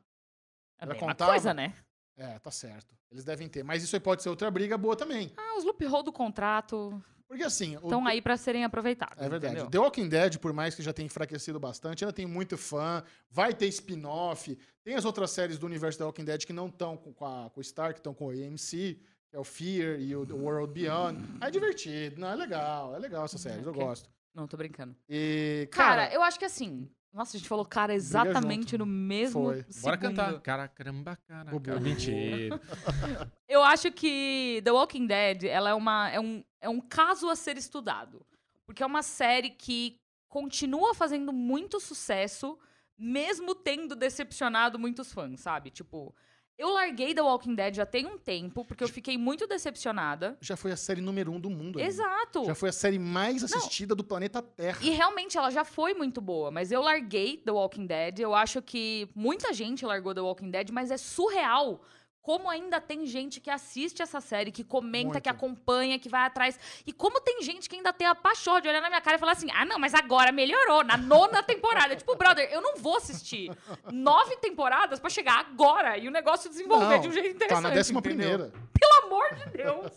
[SPEAKER 3] É a
[SPEAKER 1] Já
[SPEAKER 3] mesma
[SPEAKER 1] contava?
[SPEAKER 3] coisa, né?
[SPEAKER 1] É, tá certo. Eles devem ter. Mas isso aí pode ser outra briga boa também.
[SPEAKER 3] Ah, os loophole do contrato
[SPEAKER 1] Porque assim. o-
[SPEAKER 3] estão aí pra serem aproveitados.
[SPEAKER 1] É verdade.
[SPEAKER 3] entendeu?
[SPEAKER 1] The Walking Dead, por mais que já tenha enfraquecido bastante, ainda tem muito fã. Vai ter spin-off. Tem as outras séries do universo The Walking Dead que não estão com, com a, com o Star, que estão com o AMC, que é o Fear e o The World Beyond. É divertido. Não, é legal. É legal essas séries. Eu
[SPEAKER 3] ok.
[SPEAKER 1] gosto.
[SPEAKER 3] Não, tô brincando.
[SPEAKER 1] E,
[SPEAKER 3] Cara,
[SPEAKER 1] cara,
[SPEAKER 3] eu acho que assim... Nossa, a gente falou cara exatamente no mesmo
[SPEAKER 1] Foi.
[SPEAKER 2] Bora
[SPEAKER 3] segundo.
[SPEAKER 2] cantar. Cara, caramba, cara.
[SPEAKER 1] O
[SPEAKER 2] cara. Mentira.
[SPEAKER 3] Eu acho que The Walking Dead ela é, uma, é, um, é um caso a ser estudado. Porque é uma série que continua fazendo muito sucesso, mesmo tendo decepcionado muitos fãs, sabe? Tipo, eu larguei The Walking Dead já tem um tempo, porque eu fiquei muito decepcionada.
[SPEAKER 1] Já foi a série número um do mundo. amigo.
[SPEAKER 3] Exato.
[SPEAKER 1] Já foi a série mais assistida do planeta Terra.
[SPEAKER 3] E realmente ela já foi muito boa, mas eu larguei The Walking Dead. Eu acho que muita gente largou The Walking Dead, mas é surreal. Como ainda tem gente que assiste essa série, que comenta,
[SPEAKER 1] Muito.
[SPEAKER 3] que acompanha, que vai atrás. E como tem gente que ainda tem a paixão de olhar na minha cara e falar assim: ah, não, mas agora melhorou, na nona temporada. tipo, brother, eu não vou assistir nove temporadas pra chegar agora e o negócio desenvolver
[SPEAKER 1] Não,
[SPEAKER 3] de um jeito
[SPEAKER 1] Tá
[SPEAKER 3] interessante.
[SPEAKER 1] na décima
[SPEAKER 3] entendeu?
[SPEAKER 1] primeira.
[SPEAKER 3] Pelo amor de Deus!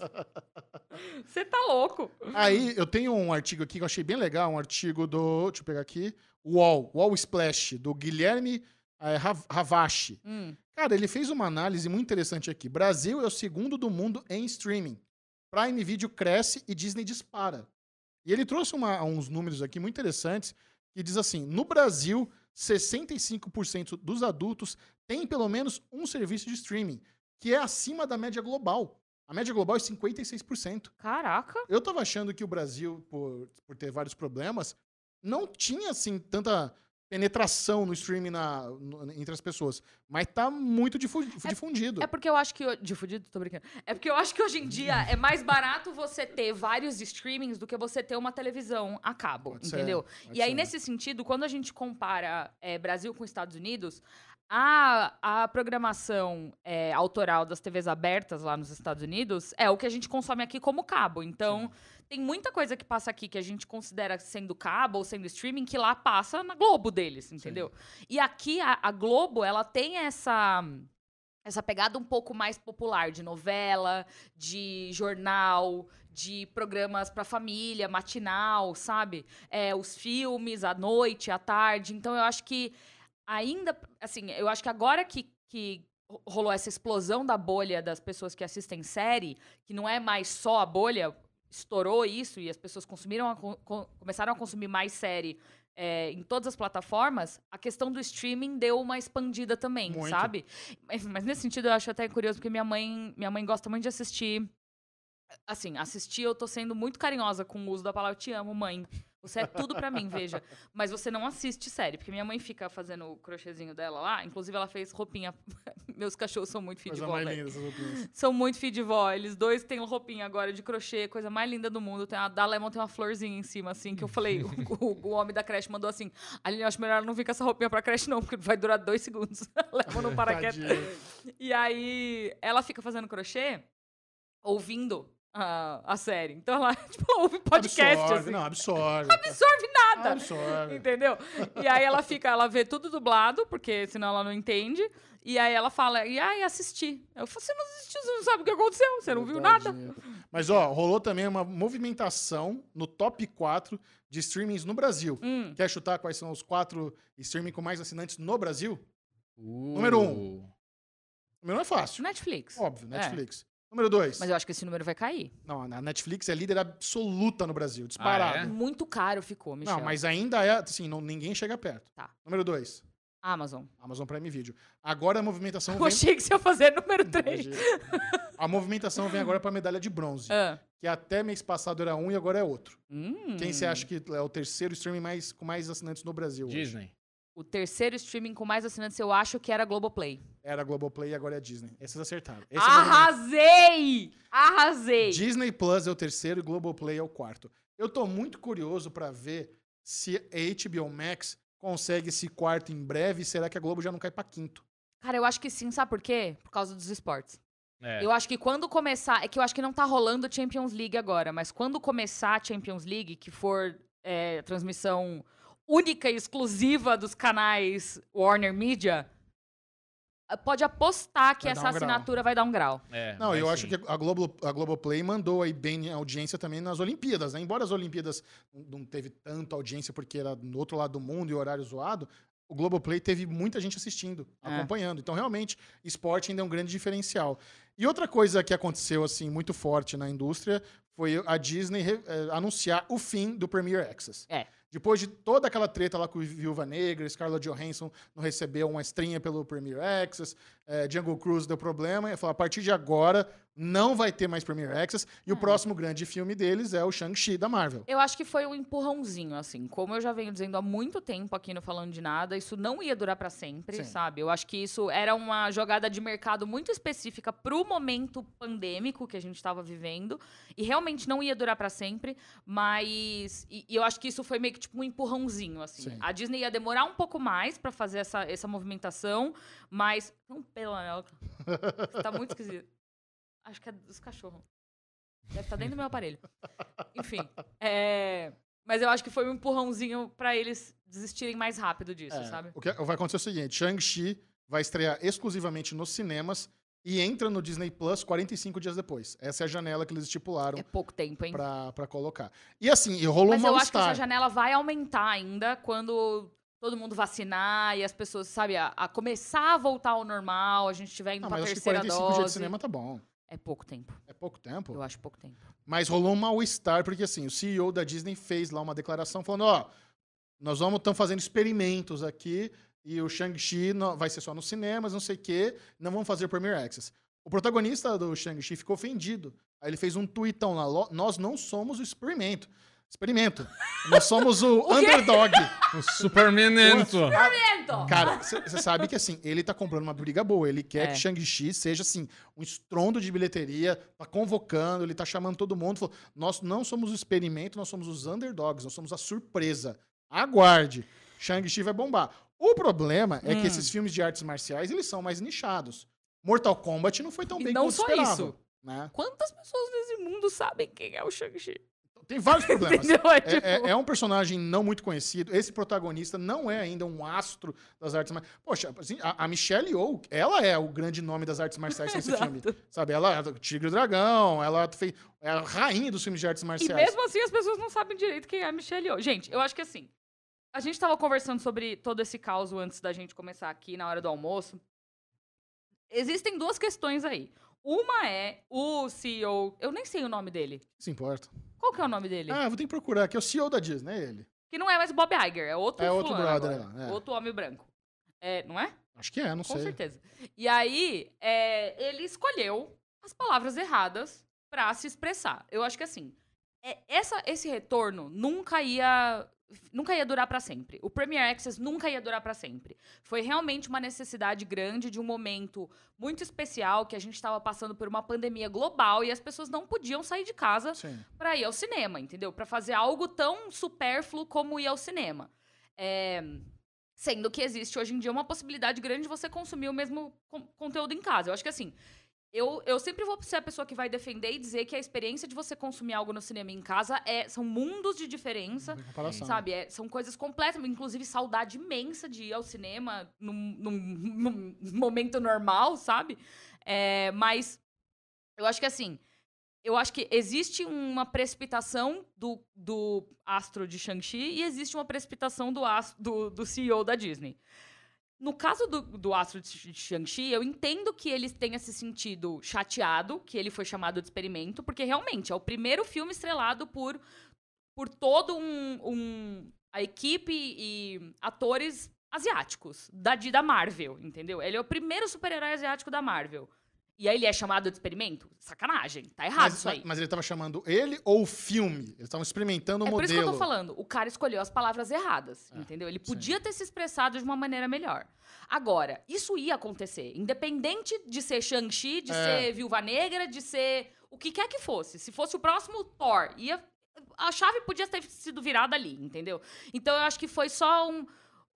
[SPEAKER 3] Você tá louco.
[SPEAKER 1] Aí eu tenho um artigo aqui que eu achei bem legal, um artigo do. Deixa eu pegar aqui. Wall, Wall Splash, do Guilherme eh, Rav- Ravache.
[SPEAKER 3] Hum.
[SPEAKER 1] Cara, ele fez uma análise muito interessante aqui. Brasil é o segundo do mundo em streaming. Prime Video cresce e Disney dispara. E ele trouxe uma- uns números aqui muito interessantes que diz assim: no Brasil, 65% dos adultos têm pelo menos um serviço de streaming, que é acima da média global. A média global é 56%.
[SPEAKER 3] Caraca.
[SPEAKER 1] Eu tava achando que o Brasil, por, por ter vários problemas, não tinha, assim, tanta penetração no streaming na, no- entre as pessoas. Mas tá muito difu- difundido.
[SPEAKER 3] É porque eu acho que. ho- Difundido, tô brincando. É porque eu acho que hoje em dia é mais barato você ter vários streamings do que você ter uma televisão a cabo,
[SPEAKER 1] Pode ser,
[SPEAKER 3] entendeu?
[SPEAKER 1] pode
[SPEAKER 3] E aí,
[SPEAKER 1] ser.
[SPEAKER 3] nesse sentido, quando a gente compara é, Brasil com Estados Unidos, a, a programação é, autoral das TVs abertas lá nos Estados Unidos é o que a gente consome aqui como cabo. Então, tem muita coisa que passa aqui que a gente considera sendo cabo ou sendo streaming que lá passa na Globo deles, entendeu? E aqui a, a Globo, ela tem essa essa pegada um pouco mais popular de novela, de jornal, de programas para família, matinal, sabe? É, os filmes à noite, à tarde. Então eu acho que ainda, assim, eu acho que agora que, que ro- rolou essa explosão da bolha das pessoas que assistem série, que não é mais só a bolha, estourou isso e as pessoas consumiram a co- co- começaram a consumir mais série é, em todas as plataformas, a questão do streaming deu uma expandida também,
[SPEAKER 1] Muito.
[SPEAKER 3] sabe? Mas, mas nesse sentido eu acho até curioso, porque minha mãe, minha mãe gosta muito de assistir. Assim, assistir eu tô sendo muito carinhosa com o uso da palavra te amo, mãe. Você é tudo pra mim, veja. Mas você não assiste série, porque minha mãe fica fazendo o crochêzinho dela lá. Inclusive, ela fez roupinha. Meus cachorros são muito
[SPEAKER 1] Coisa
[SPEAKER 3] vó,
[SPEAKER 1] roupinhas.
[SPEAKER 3] São muito de vó. Eles dois têm roupinha agora de crochê, coisa mais linda do mundo. Tem a da Lemon tem uma florzinha em cima, assim, que eu falei. o, o- o homem da creche mandou assim: Aline, eu acho melhor não vir com essa roupinha pra creche, não, porque vai durar dois segundos. Lemon não para quieto.
[SPEAKER 1] Tadinha.
[SPEAKER 3] E aí, ela fica fazendo crochê, ouvindo a, a série. Então ela, tipo, ouve podcast,
[SPEAKER 1] absorve,
[SPEAKER 3] assim.
[SPEAKER 1] não, absorve.
[SPEAKER 3] absorve nada.
[SPEAKER 1] Absorve.
[SPEAKER 3] Entendeu? E aí ela fica, ela vê tudo dublado, porque senão ela não entende. E aí ela fala, e aí assisti. Eu falo, você não assistiu, você não sabe o que aconteceu, você não viu nada.
[SPEAKER 1] Mas, ó, rolou também uma movimentação no top 4 de streamings no Brasil.
[SPEAKER 3] Hum,
[SPEAKER 1] Quer chutar quais são os quatro streaming com mais assinantes no Brasil?
[SPEAKER 2] Uh.
[SPEAKER 1] Número um. Número um é fácil.
[SPEAKER 3] Netflix.
[SPEAKER 1] Óbvio,
[SPEAKER 3] É.
[SPEAKER 1] Netflix. Número dois.
[SPEAKER 3] Mas eu acho que esse número vai cair.
[SPEAKER 1] Não, a Netflix é líder absoluta no Brasil, disparado.
[SPEAKER 2] Ah, é?
[SPEAKER 3] Muito caro ficou, Michel.
[SPEAKER 1] Não, mas ainda é, assim, não, ninguém chega perto.
[SPEAKER 3] Tá.
[SPEAKER 1] Número dois,
[SPEAKER 3] Amazon.
[SPEAKER 1] Amazon Prime Video. Agora a movimentação
[SPEAKER 3] Eu
[SPEAKER 1] vem...
[SPEAKER 3] achei que você ia fazer número 3.
[SPEAKER 1] Imagina. A movimentação vem agora para medalha de bronze,
[SPEAKER 3] Ah.
[SPEAKER 1] que até mês passado era um e agora é outro.
[SPEAKER 3] Hum.
[SPEAKER 1] Quem você acha que é o terceiro streaming mais, com mais assinantes no Brasil? hoje?
[SPEAKER 3] O terceiro streaming com mais assinantes eu acho que era Globoplay.
[SPEAKER 1] Era Globoplay e agora é Disney. Esses acertaram. Esse é o movimento.
[SPEAKER 3] Arrasei! Arrasei!
[SPEAKER 1] Disney Plus é o terceiro e Globoplay é o quarto. Eu tô muito curioso para ver se a HBO Max consegue esse quarto em breve e será que a Globo já não cai para quinto?
[SPEAKER 3] Cara, eu acho que sim, sabe por quê? Por causa dos esportes.
[SPEAKER 2] É.
[SPEAKER 3] Eu acho que quando começar. É que eu acho que não tá rolando Champions League agora, mas quando começar a Champions League, que for é, transmissão única e exclusiva dos canais Warner Media, ah, pode apostar que
[SPEAKER 1] Vai
[SPEAKER 3] essa
[SPEAKER 1] um grau.
[SPEAKER 3] assinatura vai dar um grau.
[SPEAKER 2] É,
[SPEAKER 1] Não, eu
[SPEAKER 2] sim.
[SPEAKER 1] acho que a Globo, a Globoplay mandou aí bem a audiência também nas Olimpíadas, né? Embora as Olimpíadas não teve tanta audiência porque era no outro lado do mundo e horário zoado, o Globoplay teve muita gente assistindo,
[SPEAKER 3] É.
[SPEAKER 1] acompanhando. Então, realmente, esporte ainda é um grande diferencial. E outra coisa que aconteceu, assim, muito forte na indústria foi a Disney eh, anunciar o fim do Premier Access.
[SPEAKER 3] É.
[SPEAKER 1] Depois de toda aquela treta lá com Viúva Negra, Scarlett Johansson não recebeu uma estrinha pelo Premier Access, é, Jungle Cruise deu problema. E falou, a partir de agora não vai ter mais Premier Access. E o próximo grande filme deles é o Shang-Chi da Marvel.
[SPEAKER 3] Eu acho que foi um empurrãozinho, assim. Como eu já venho dizendo há muito tempo aqui no Falando de Nada, isso não ia durar pra sempre,
[SPEAKER 1] Sim.
[SPEAKER 3] sabe? Eu acho que isso era uma jogada de mercado muito específica pro momento pandêmico que a gente tava vivendo. E realmente não ia durar pra sempre, mas. E, e eu acho que isso foi meio que tipo um empurrãozinho, assim.
[SPEAKER 1] Sim.
[SPEAKER 3] A Disney ia demorar um pouco mais pra fazer essa, essa movimentação, mas. Não, Tá muito esquisito. Acho que é dos cachorros. Deve estar dentro do meu aparelho. Enfim. é, Mas eu acho que foi um empurrãozinho pra eles desistirem mais rápido disso,
[SPEAKER 1] É,
[SPEAKER 3] sabe?
[SPEAKER 1] O que vai acontecer é o seguinte: Shang-Chi vai estrear exclusivamente nos cinemas e entra no Disney Plus 45 dias depois. Essa é a janela que eles estipularam
[SPEAKER 3] É pouco tempo, hein?
[SPEAKER 1] pra, pra colocar. E assim, e rolou
[SPEAKER 3] Mas
[SPEAKER 1] um
[SPEAKER 3] eu acho que essa
[SPEAKER 1] mal-estar.
[SPEAKER 3] janela vai aumentar ainda quando todo mundo vacinar e as pessoas, sabe, a, a começar a voltar ao normal, a gente estiver indo
[SPEAKER 1] Não,
[SPEAKER 3] pra
[SPEAKER 1] mas acho que
[SPEAKER 3] terceira
[SPEAKER 1] 45
[SPEAKER 3] dose.
[SPEAKER 1] dias de cinema tá bom.
[SPEAKER 3] É pouco tempo.
[SPEAKER 1] É pouco tempo.
[SPEAKER 3] Eu acho pouco tempo.
[SPEAKER 1] Mas rolou um mal-estar, porque assim, o CEO da Disney fez lá uma declaração falando, ó, nós vamos estamos fazendo experimentos aqui e o Shang-Chi vai ser só nos cinemas, não sei o quê, não vamos fazer Premier Access. O protagonista do Shang-Chi ficou ofendido. Aí ele fez um tweetão lá, "Lo- nós não somos o experimento. Experimento. Nós somos o, underdog.
[SPEAKER 2] O Supermanento.
[SPEAKER 3] Vento!
[SPEAKER 1] Cara, você sabe que assim, ele tá comprando uma briga boa. Ele quer
[SPEAKER 3] É.
[SPEAKER 1] que Shang-Chi seja assim, um estrondo de bilheteria, tá convocando, ele tá chamando todo mundo. Falou, nós não somos o experimento, nós somos os underdogs, nós somos a surpresa. Aguarde. Shang-Chi vai bombar. O problema é que
[SPEAKER 3] Hum.
[SPEAKER 1] esses filmes de artes marciais, eles são mais nichados. Mortal Kombat não foi tão
[SPEAKER 3] E
[SPEAKER 1] bem
[SPEAKER 3] não
[SPEAKER 1] quanto
[SPEAKER 3] só
[SPEAKER 1] esperava,
[SPEAKER 3] isso.
[SPEAKER 1] Né?
[SPEAKER 3] Quantas pessoas nesse mundo sabem quem é o Shang-Chi?
[SPEAKER 1] Tem vários problemas.
[SPEAKER 3] Entendeu? É,
[SPEAKER 1] É,
[SPEAKER 3] tipo,
[SPEAKER 1] é- é um personagem não muito conhecido. Esse protagonista não é ainda um astro das artes marciais. Poxa, assim, a, a Michelle Yeoh, ela é o grande nome das artes marciais nesse filme. Sabe? Ela é Tigre e o Dragão, ela fez, é a rainha dos filmes de artes
[SPEAKER 3] E
[SPEAKER 1] marciais.
[SPEAKER 3] mesmo assim as pessoas não sabem direito quem é a Michelle Yeoh. Gente, eu acho que assim, a gente tava conversando sobre todo esse caos antes da gente começar aqui na hora do almoço. Existem duas questões aí. Uma é o CEO, eu nem sei o nome dele.
[SPEAKER 1] Se importa.
[SPEAKER 3] Qual que é o nome dele?
[SPEAKER 1] Ah, vou ter que procurar aqui. É o CEO da Disney, é ele.
[SPEAKER 3] Que não é mais o Bob Iger, é outro
[SPEAKER 1] É outro brother
[SPEAKER 3] agora.
[SPEAKER 1] é.
[SPEAKER 3] Outro homem branco. É, não é?
[SPEAKER 1] Acho que é, não
[SPEAKER 3] Com
[SPEAKER 1] sei.
[SPEAKER 3] certeza. E aí, é, ele escolheu as palavras erradas pra se expressar. Eu acho que assim, é, essa, esse retorno nunca ia nunca ia durar pra sempre. O Premier Access nunca ia durar pra sempre. Foi realmente uma necessidade grande de um momento muito especial que a gente estava passando por uma pandemia global e as pessoas não podiam sair de casa pra ir ao cinema, entendeu? Pra fazer algo tão supérfluo como ir ao cinema. É, Sendo que existe hoje em dia uma possibilidade grande de você consumir o mesmo con- conteúdo em casa. Eu acho que assim, eu, eu sempre vou ser a pessoa que vai defender e dizer que a experiência de você consumir algo no cinema em casa é, são mundos de diferença.
[SPEAKER 1] Comparação.
[SPEAKER 3] Sabe, é- são coisas completas, inclusive saudade imensa de ir ao cinema num, num- num momento normal, sabe? É, mas eu acho que assim, eu acho que existe uma precipitação do, do astro de Shang-Chi e existe uma precipitação do, as- do, do CEO da Disney. No caso do, do astro de Shang-Chi, eu entendo que ele tenha se sentido chateado, que ele foi chamado de experimento, porque realmente é o primeiro filme estrelado por, por todo um, um- a equipe e atores asiáticos da, da Marvel, entendeu? Ele é o primeiro super-herói asiático da Marvel. E aí ele é chamado de experimento? Sacanagem. Tá errado
[SPEAKER 1] Mas,
[SPEAKER 3] isso aí.
[SPEAKER 1] mas ele tava chamando ele ou o filme? Eles estavam experimentando o
[SPEAKER 3] É por
[SPEAKER 1] modelo.
[SPEAKER 3] isso que eu tô falando. O cara escolheu as palavras erradas,
[SPEAKER 1] É,
[SPEAKER 3] entendeu? Ele podia ter se expressado de uma maneira melhor. Agora, isso ia acontecer. Independente de ser Shang-Chi, de
[SPEAKER 1] É.
[SPEAKER 3] ser Viúva Negra, de ser o que quer que fosse. Se fosse o próximo Thor, ia... A chave podia ter sido virada ali, entendeu? Então eu acho que foi só um...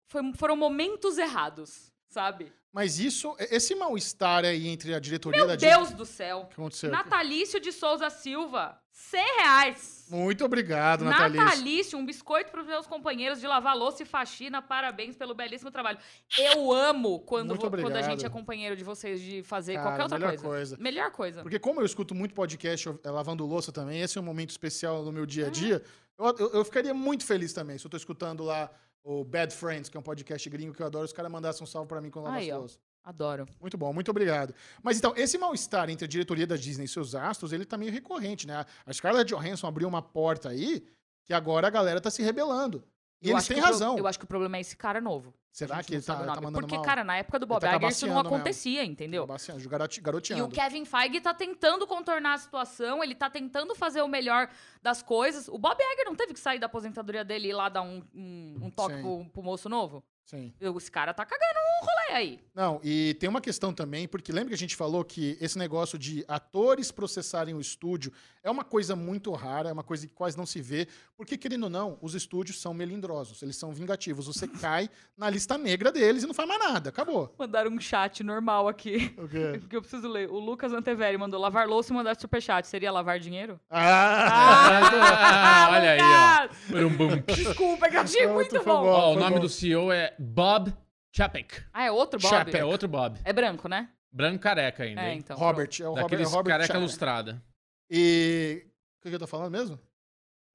[SPEAKER 3] foi- foram momentos errados, sabe?
[SPEAKER 1] Mas isso, esse mal-estar aí entre a diretoria da
[SPEAKER 3] Meu
[SPEAKER 1] Disney.
[SPEAKER 3] Deus do céu.
[SPEAKER 1] O que aconteceu?
[SPEAKER 3] Natalício de Souza Silva, 100 reais.
[SPEAKER 1] Muito obrigado, Natalício.
[SPEAKER 3] Natalício, um biscoito para os meus companheiros de lavar louça e faxina. Parabéns pelo belíssimo trabalho. Eu amo quando, vo- quando a gente é companheiro de vocês de fazer
[SPEAKER 1] Cara,
[SPEAKER 3] qualquer outra
[SPEAKER 1] melhor
[SPEAKER 3] coisa.
[SPEAKER 1] coisa.
[SPEAKER 3] Melhor coisa.
[SPEAKER 1] Porque como eu escuto muito podcast eh, lavando louça também, esse é um momento especial no meu dia a dia, eu, eu- eu ficaria muito feliz também se eu tô escutando lá o Bad Friends, que é um podcast gringo que eu adoro, os caras mandassem um salve pra mim quando
[SPEAKER 3] Aí,
[SPEAKER 1] as
[SPEAKER 3] ó.
[SPEAKER 1] louças.
[SPEAKER 3] Adoro.
[SPEAKER 1] Muito bom, muito obrigado. Mas então, esse mal-estar entre a diretoria da Disney e seus astros, ele tá meio recorrente, né? A Scarlett Johansson abriu uma porta aí que agora a galera tá se rebelando. E
[SPEAKER 3] Eu
[SPEAKER 1] eles
[SPEAKER 3] acho que
[SPEAKER 1] têm
[SPEAKER 3] pro-
[SPEAKER 1] razão.
[SPEAKER 3] Eu acho que o problema é esse cara novo.
[SPEAKER 1] Será que ele tá, tá mandando
[SPEAKER 3] Porque,
[SPEAKER 1] mal?
[SPEAKER 3] cara, na época do Bob
[SPEAKER 1] tá
[SPEAKER 3] Iger isso não
[SPEAKER 1] cabaceando mesmo.
[SPEAKER 3] acontecia, entendeu?
[SPEAKER 1] Garoti-
[SPEAKER 3] E
[SPEAKER 1] garoteando.
[SPEAKER 3] o Kevin Feige tá tentando contornar a situação, ele tá tentando fazer o melhor das coisas. O Bob Iger não teve que sair da aposentadoria dele e ir lá dar um, um, um toque pro, pro moço novo?
[SPEAKER 1] Sim.
[SPEAKER 3] Esse cara tá cagando um rolê aí.
[SPEAKER 1] Não, e tem uma questão também, porque lembra que a gente falou que esse negócio de atores processarem o estúdio é uma coisa muito rara, é uma coisa que quase não se vê, porque, querendo ou não, os estúdios são melindrosos, eles são vingativos. Você cai na lista negra deles e não faz mais nada, acabou.
[SPEAKER 3] Mandaram um chat normal aqui.
[SPEAKER 1] O quê?
[SPEAKER 3] Que eu preciso ler. O Lucas Anteveri mandou lavar louça e mandar superchat. Seria lavar dinheiro?
[SPEAKER 1] Ah!
[SPEAKER 2] Ah, olha aí, ó.
[SPEAKER 3] Lucas!
[SPEAKER 2] Brum, bum.
[SPEAKER 3] Desculpa, que eu achei muito bom.
[SPEAKER 1] bom.
[SPEAKER 2] Ó, o nome
[SPEAKER 1] bom.
[SPEAKER 2] do CEO é Bob Chapek.
[SPEAKER 3] Ah, é outro Bob?
[SPEAKER 1] Chapek.
[SPEAKER 2] É outro Bob.
[SPEAKER 3] É branco, né?
[SPEAKER 2] Branco careca ainda,
[SPEAKER 3] É,
[SPEAKER 2] hein?
[SPEAKER 3] então.
[SPEAKER 1] Robert, é o Robert, é
[SPEAKER 2] Daqueles
[SPEAKER 1] o Robert
[SPEAKER 2] careca
[SPEAKER 1] Chapman.
[SPEAKER 2] lustrada.
[SPEAKER 1] E. O que que eu tô falando mesmo?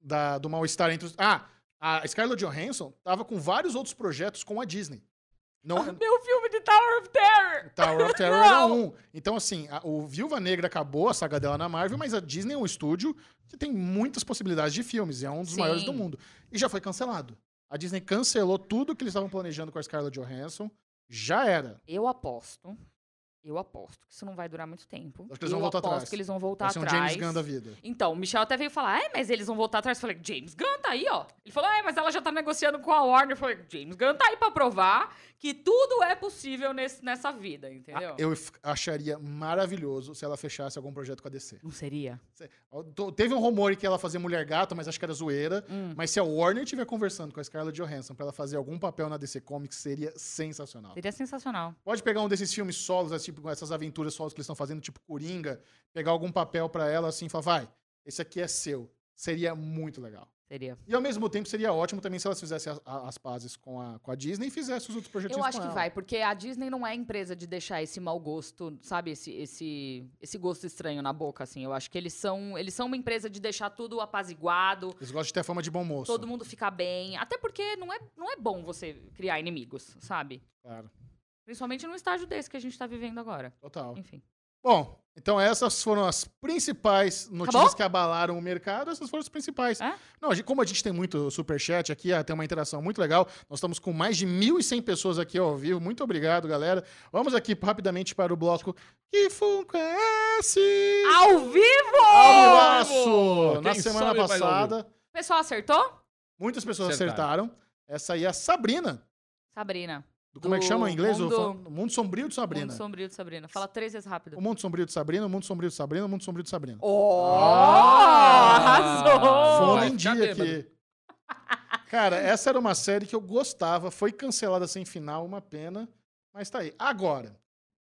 [SPEAKER 1] Da, do mal-estar entre os. Ah, a Scarlett Johansson tava com vários outros projetos com a Disney. Não,
[SPEAKER 3] Meu filme de Tower of Terror!
[SPEAKER 1] Tower of Terror era um. Então, assim, a- o Viúva Negra acabou a saga dela na Marvel, mas a Disney é um estúdio que tem muitas possibilidades de filmes, e é um dos
[SPEAKER 3] Sim.
[SPEAKER 1] maiores do mundo. E já foi cancelado. A Disney cancelou tudo que eles estavam planejando com a Scarlett Johansson. Já era.
[SPEAKER 3] Eu aposto. Eu aposto que isso não vai durar muito tempo.
[SPEAKER 1] Acho que eles
[SPEAKER 3] eu
[SPEAKER 1] vão voltar
[SPEAKER 3] aposto
[SPEAKER 1] atrás.
[SPEAKER 3] que eles vão voltar
[SPEAKER 1] Vai ser um
[SPEAKER 3] atrás.
[SPEAKER 1] James Gunn da vida.
[SPEAKER 3] Então, o Michel até veio falar, é, mas eles vão voltar atrás. Eu falei, James Gunn tá aí, ó. Ele falou, é, mas ela já tá negociando com a Warner. Eu falei, James Gunn tá aí pra provar que tudo é possível nesse, nessa vida, entendeu?
[SPEAKER 1] Ah, Eu acharia maravilhoso se ela fechasse algum projeto com a DC.
[SPEAKER 3] Não seria?
[SPEAKER 1] Teve um rumor que ela fazia Mulher Gato, mas acho que era zoeira.
[SPEAKER 3] Hum.
[SPEAKER 1] Mas se a Warner estiver conversando com a Scarlett Johansson pra ela fazer algum papel na DC Comics, seria sensacional.
[SPEAKER 3] Seria sensacional.
[SPEAKER 1] Pode pegar um desses filmes solos, assim, tipo, essas aventuras solos que eles estão fazendo, tipo Coringa, pegar algum papel pra ela assim e falar, vai, esse aqui é seu. Seria muito legal.
[SPEAKER 3] Seria.
[SPEAKER 1] E ao mesmo tempo seria ótimo também se elas fizessem as, as pazes com a, com a Disney e fizessem os outros projetos
[SPEAKER 3] Eu acho que
[SPEAKER 1] ela.
[SPEAKER 3] vai, porque a Disney não é empresa de deixar esse mau gosto, sabe? Esse, esse, esse gosto estranho na boca, assim. Eu acho que eles são, eles são uma empresa de deixar tudo apaziguado,
[SPEAKER 1] Eles gostam de ter fama de bom moço.
[SPEAKER 3] todo mundo ficar bem. Até porque não é, não é bom você criar inimigos, sabe?
[SPEAKER 1] Claro,
[SPEAKER 3] Principalmente num estágio desse que a gente tá vivendo agora.
[SPEAKER 1] total.
[SPEAKER 3] Enfim.
[SPEAKER 1] Bom, então essas foram as principais notícias
[SPEAKER 3] Acabou?
[SPEAKER 1] que abalaram o mercado. Essas foram as principais.
[SPEAKER 3] É?
[SPEAKER 1] Não, a gente- como a gente tem muito superchat aqui, ah, tem uma interação muito legal. Nós estamos com mais de 1.100 pessoas aqui ao vivo. Muito obrigado, galera. Vamos aqui rapidamente para o bloco Que Funko é esse?
[SPEAKER 3] Ao vivo!
[SPEAKER 1] Ao vivaço! Na semana passada,
[SPEAKER 3] O pessoal acertou?
[SPEAKER 1] muitas pessoas
[SPEAKER 2] Acertaram.
[SPEAKER 1] acertaram. Essa aí é a Sabrina.
[SPEAKER 3] Sabrina.
[SPEAKER 1] Do, como é que chama em inglês? O
[SPEAKER 3] Mundo-
[SPEAKER 1] o Mundo Sombrio de Sabrina.
[SPEAKER 3] Mundo Sombrio de Sabrina. Fala três vezes rápido.
[SPEAKER 1] O Mundo Sombrio de Sabrina, o Mundo Sombrio de Sabrina, o Mundo Sombrio de Sabrina.
[SPEAKER 3] Oh!
[SPEAKER 2] Ah!
[SPEAKER 3] Arrasou!
[SPEAKER 1] Fome em dia aqui. Cara, essa era uma série que eu gostava, foi cancelada sem final, uma pena, mas tá aí. Agora,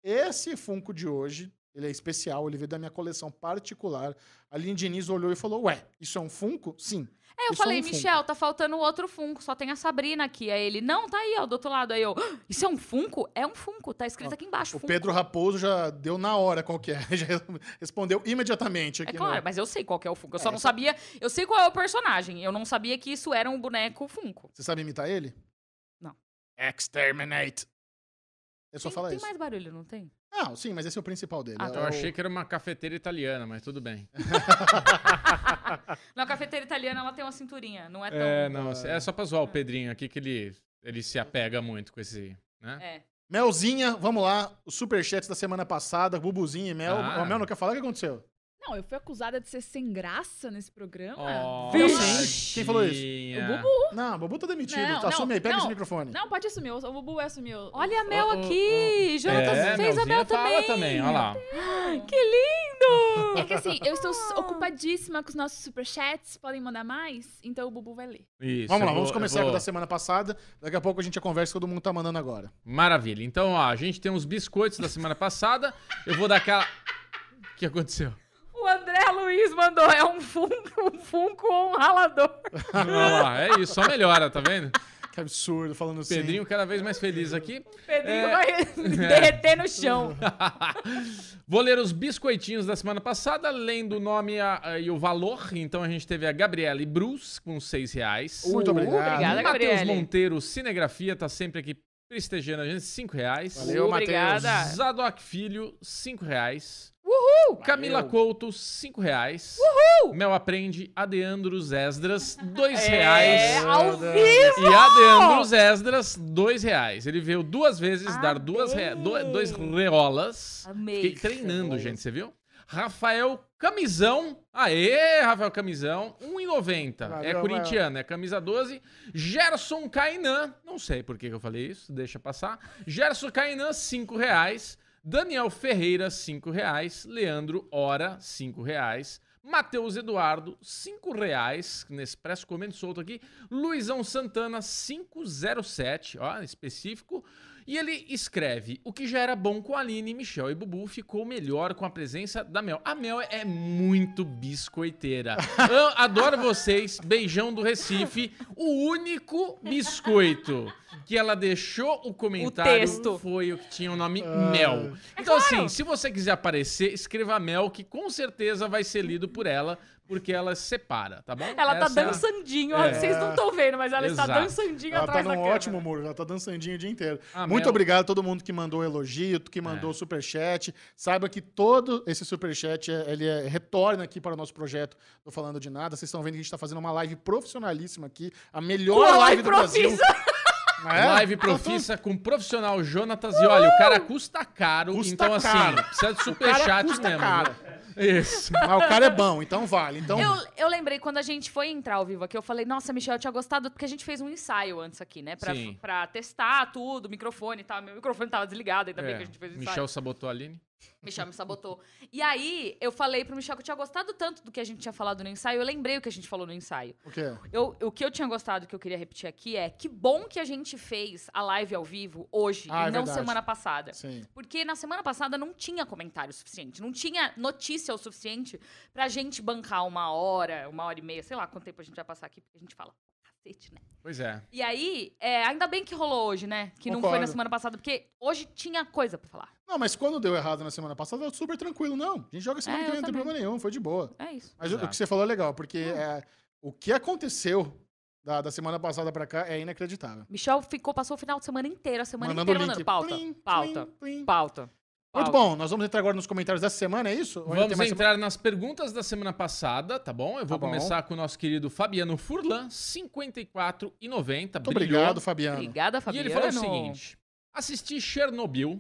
[SPEAKER 1] esse Funko de hoje, ele é especial, ele veio da minha coleção particular. A Aline Diniz olhou e falou: Ué, isso é um Funko? Sim.
[SPEAKER 3] É, eu
[SPEAKER 1] Isso é
[SPEAKER 3] falei. Michel, tá faltando outro Funko, só tem a Sabrina aqui. Aí ele, não, tá aí, ó, do outro lado. Aí eu, "Ah, isso é um Funko? É um Funko, tá escrito aqui embaixo.
[SPEAKER 1] O
[SPEAKER 3] Funko.
[SPEAKER 1] Pedro Raposo já deu na hora qual que é, já respondeu imediatamente
[SPEAKER 3] É
[SPEAKER 1] aqui.
[SPEAKER 3] claro,
[SPEAKER 1] no...
[SPEAKER 3] mas eu sei qual que é o Funko. Eu
[SPEAKER 1] É,
[SPEAKER 3] só não
[SPEAKER 1] só-
[SPEAKER 3] sabia. Eu sei qual é o personagem. Eu não sabia que isso era um boneco Funko.
[SPEAKER 1] Você sabe imitar ele?
[SPEAKER 3] Não.
[SPEAKER 1] Exterminate. Ele só
[SPEAKER 3] tem,
[SPEAKER 1] fala
[SPEAKER 3] tem
[SPEAKER 1] isso.
[SPEAKER 3] mais barulho, não tem?
[SPEAKER 1] Ah, sim, mas esse é o principal dele.
[SPEAKER 3] Ah,
[SPEAKER 1] é
[SPEAKER 2] Eu
[SPEAKER 1] o-
[SPEAKER 2] achei que era uma cafeteira italiana, mas tudo bem.
[SPEAKER 3] Na cafeteira italiana ela tem uma cinturinha, não é tão.
[SPEAKER 2] É, não, é só pra zoar o Pedrinho aqui que ele, ele se apega muito com esse, né?
[SPEAKER 3] É.
[SPEAKER 1] Melzinha, vamos lá. Os superchats da semana passada, Bubuzinho e Mel.
[SPEAKER 2] Ah.
[SPEAKER 1] O Mel não quer falar o que aconteceu?
[SPEAKER 4] Não, eu fui acusada de ser sem graça nesse programa.
[SPEAKER 2] Oh,
[SPEAKER 1] Vixe. Quem falou isso?
[SPEAKER 4] O Bubu.
[SPEAKER 1] Não, o Bubu tá demitido.
[SPEAKER 4] Não,
[SPEAKER 1] Assume
[SPEAKER 4] não,
[SPEAKER 1] aí, pega
[SPEAKER 4] não.
[SPEAKER 1] esse microfone.
[SPEAKER 4] Não, pode assumir. O Bubu vai assumir.
[SPEAKER 3] Olha a Mel
[SPEAKER 2] Oh, oh,
[SPEAKER 3] aqui! Jonatas
[SPEAKER 2] É,
[SPEAKER 3] fez a Mel
[SPEAKER 2] fala
[SPEAKER 3] também.
[SPEAKER 2] também, olha lá.
[SPEAKER 3] Que lindo!
[SPEAKER 4] É que assim, eu estou ocupadíssima com os nossos superchats. Podem mandar mais? Então o Bubu vai ler.
[SPEAKER 2] Isso,
[SPEAKER 1] Vamos lá,
[SPEAKER 2] eu
[SPEAKER 1] vamos
[SPEAKER 2] vou-
[SPEAKER 1] começar com o
[SPEAKER 2] vou-
[SPEAKER 1] da semana passada. Daqui a pouco a gente já conversa que todo mundo tá mandando agora.
[SPEAKER 2] Maravilha. Então, ó, a gente tem uns biscoitos da semana passada. Eu vou dar aquela. O que aconteceu?
[SPEAKER 3] Luiz mandou, é um Funko, um Funko ou um ralador.
[SPEAKER 2] Olha lá, é isso, só melhora, tá vendo?
[SPEAKER 1] Que absurdo, falando assim.
[SPEAKER 2] Pedrinho cada vez mais feliz aqui.
[SPEAKER 3] Pedrinho
[SPEAKER 2] É.
[SPEAKER 3] vai derreter no chão.
[SPEAKER 2] Vou ler os biscoitinhos da semana passada, lendo o nome a- a- e o valor. Então a gente teve a Gabriele Bruce com 6 reais.
[SPEAKER 1] Muito obrigado.
[SPEAKER 3] Obrigada,
[SPEAKER 2] Matheus
[SPEAKER 3] Gabriele.
[SPEAKER 2] Monteiro Cinegrafia tá sempre aqui prestigiando a gente, 5 reais.
[SPEAKER 1] Valeu,
[SPEAKER 3] Obrigada.
[SPEAKER 1] Matheus.
[SPEAKER 2] Zadok Filho, 5 reais.
[SPEAKER 3] Uhul!
[SPEAKER 2] Camila Couto, 5 reais. Mel Aprende, Adeandros Esdras, 2
[SPEAKER 3] É,
[SPEAKER 2] reais.
[SPEAKER 3] ao vivo!
[SPEAKER 2] E Adeandros Esdras, 2 reais. Ele veio duas vezes dar duas rea- do-
[SPEAKER 3] Amei.
[SPEAKER 2] dois reolas.
[SPEAKER 3] Amei.
[SPEAKER 2] Fiquei treinando, gente, você viu? Rafael Camisão. Aê, Rafael Camisão. 1,90. É
[SPEAKER 1] Valeu,
[SPEAKER 2] corintiano, é camisa 12. Gerson Kainan. Não sei por que eu falei isso, deixa passar. Gerson Kainan, 5 reais. Daniel Ferreira, 5 reais. Leandro Hora, 5 reais. Matheus Eduardo, 5 reais. Nespresso comendo solto aqui. Luizão Santana, 507. Ó, específico. E ele escreve: O que já era bom com a Aline, Michel e Bubu ficou melhor com a presença da Mel. A Mel é muito biscoiteira. Eu adoro vocês. Beijão do Recife. O único biscoito que ela deixou o comentário
[SPEAKER 3] texto.
[SPEAKER 2] foi o que tinha o nome Mel. Então, assim, se você quiser aparecer, escreva Mel, que com certeza vai ser lido por ela, porque ela separa, tá bom?
[SPEAKER 3] Ela tá
[SPEAKER 2] Essa é a-
[SPEAKER 3] dançandinho,
[SPEAKER 2] É.
[SPEAKER 3] vocês não estão vendo, mas ela está
[SPEAKER 2] Exato.
[SPEAKER 3] dançandinho
[SPEAKER 1] Ela tá
[SPEAKER 3] atrás da
[SPEAKER 1] num
[SPEAKER 3] câmera.
[SPEAKER 1] ótimo humor, ela tá dançandinho o dia inteiro.
[SPEAKER 2] Ah,
[SPEAKER 1] Muito
[SPEAKER 2] Mel-
[SPEAKER 1] obrigado a todo mundo que mandou elogio, que mandou superchat. Saiba que todo esse superchat, é- ele é, retorna aqui para o nosso projeto do Falando de Nada. Vocês estão vendo que a gente tá fazendo uma live profissionalíssima aqui, a melhor live do Brasil.
[SPEAKER 3] profissa.
[SPEAKER 1] Não é?
[SPEAKER 2] Live profissa com profissional Jonatas. E olha, o cara custa caro,
[SPEAKER 1] Custa
[SPEAKER 2] então assim,
[SPEAKER 1] caro.
[SPEAKER 2] precisa de
[SPEAKER 1] O
[SPEAKER 2] superchat mesmo.
[SPEAKER 1] caro.
[SPEAKER 2] viu? Isso.
[SPEAKER 1] Mas o cara é bom, então vale. Então,
[SPEAKER 3] Eu, eu lembrei quando a gente foi entrar ao vivo aqui, eu falei, nossa, Michel, eu tinha gostado, porque a gente fez um ensaio antes aqui, né? Pra,
[SPEAKER 2] Sim.
[SPEAKER 3] pra testar tudo, microfone e tal. Meu microfone tava desligado, ainda bem
[SPEAKER 2] É,
[SPEAKER 3] que a gente fez o ensaio.
[SPEAKER 2] Michel sabotou a Aline.
[SPEAKER 3] Michel me sabotou. E aí, eu falei pro Michel que eu tinha gostado tanto do que a gente tinha falado no ensaio, eu lembrei o que a gente falou no ensaio.
[SPEAKER 1] o quê?
[SPEAKER 3] Eu, o que eu tinha gostado, que eu queria repetir aqui, é que bom que a gente fez a live ao vivo hoje
[SPEAKER 1] Ah,
[SPEAKER 3] e
[SPEAKER 1] é
[SPEAKER 3] não
[SPEAKER 1] verdade.
[SPEAKER 3] semana passada.
[SPEAKER 1] Sim.
[SPEAKER 3] Porque na semana passada não tinha comentário suficiente, não tinha notícia o suficiente pra gente bancar uma hora, uma hora e meia, sei lá quanto tempo a gente vai passar aqui, porque a gente fala cacete, né?
[SPEAKER 2] Pois é.
[SPEAKER 3] E aí, é, ainda bem que rolou hoje, né? Que não foi na
[SPEAKER 1] Concordo.
[SPEAKER 3] semana passada, porque hoje tinha coisa pra falar.
[SPEAKER 1] Não, mas quando deu errado na semana passada, eu super tranquilo. Não, a gente joga semana
[SPEAKER 3] É,
[SPEAKER 1] que vem, não tem problema nenhum, foi de boa.
[SPEAKER 3] É isso.
[SPEAKER 1] Mas o- o
[SPEAKER 2] Exato.
[SPEAKER 1] que você falou é legal, porque é, o que aconteceu da, da semana passada pra cá é inacreditável.
[SPEAKER 3] Michel ficou, passou o final de semana inteiro, a semana
[SPEAKER 1] Mandando
[SPEAKER 3] inteira
[SPEAKER 1] link.
[SPEAKER 3] mandando pauta.
[SPEAKER 1] Plim,
[SPEAKER 3] pauta.
[SPEAKER 1] plim, plim.
[SPEAKER 3] Pauta.
[SPEAKER 1] Muito bom, nós vamos entrar agora nos comentários dessa semana, é isso? Ou
[SPEAKER 2] Vamos entrar nas perguntas da semana passada, tá bom? Eu vou
[SPEAKER 1] Tá bom.
[SPEAKER 2] começar com o nosso querido Fabiano Furlan, 54,90.
[SPEAKER 1] Muito obrigado, Fabiano.
[SPEAKER 3] Obrigada,
[SPEAKER 2] E
[SPEAKER 3] Fabiano.
[SPEAKER 2] ele falou o seguinte: assisti Chernobyl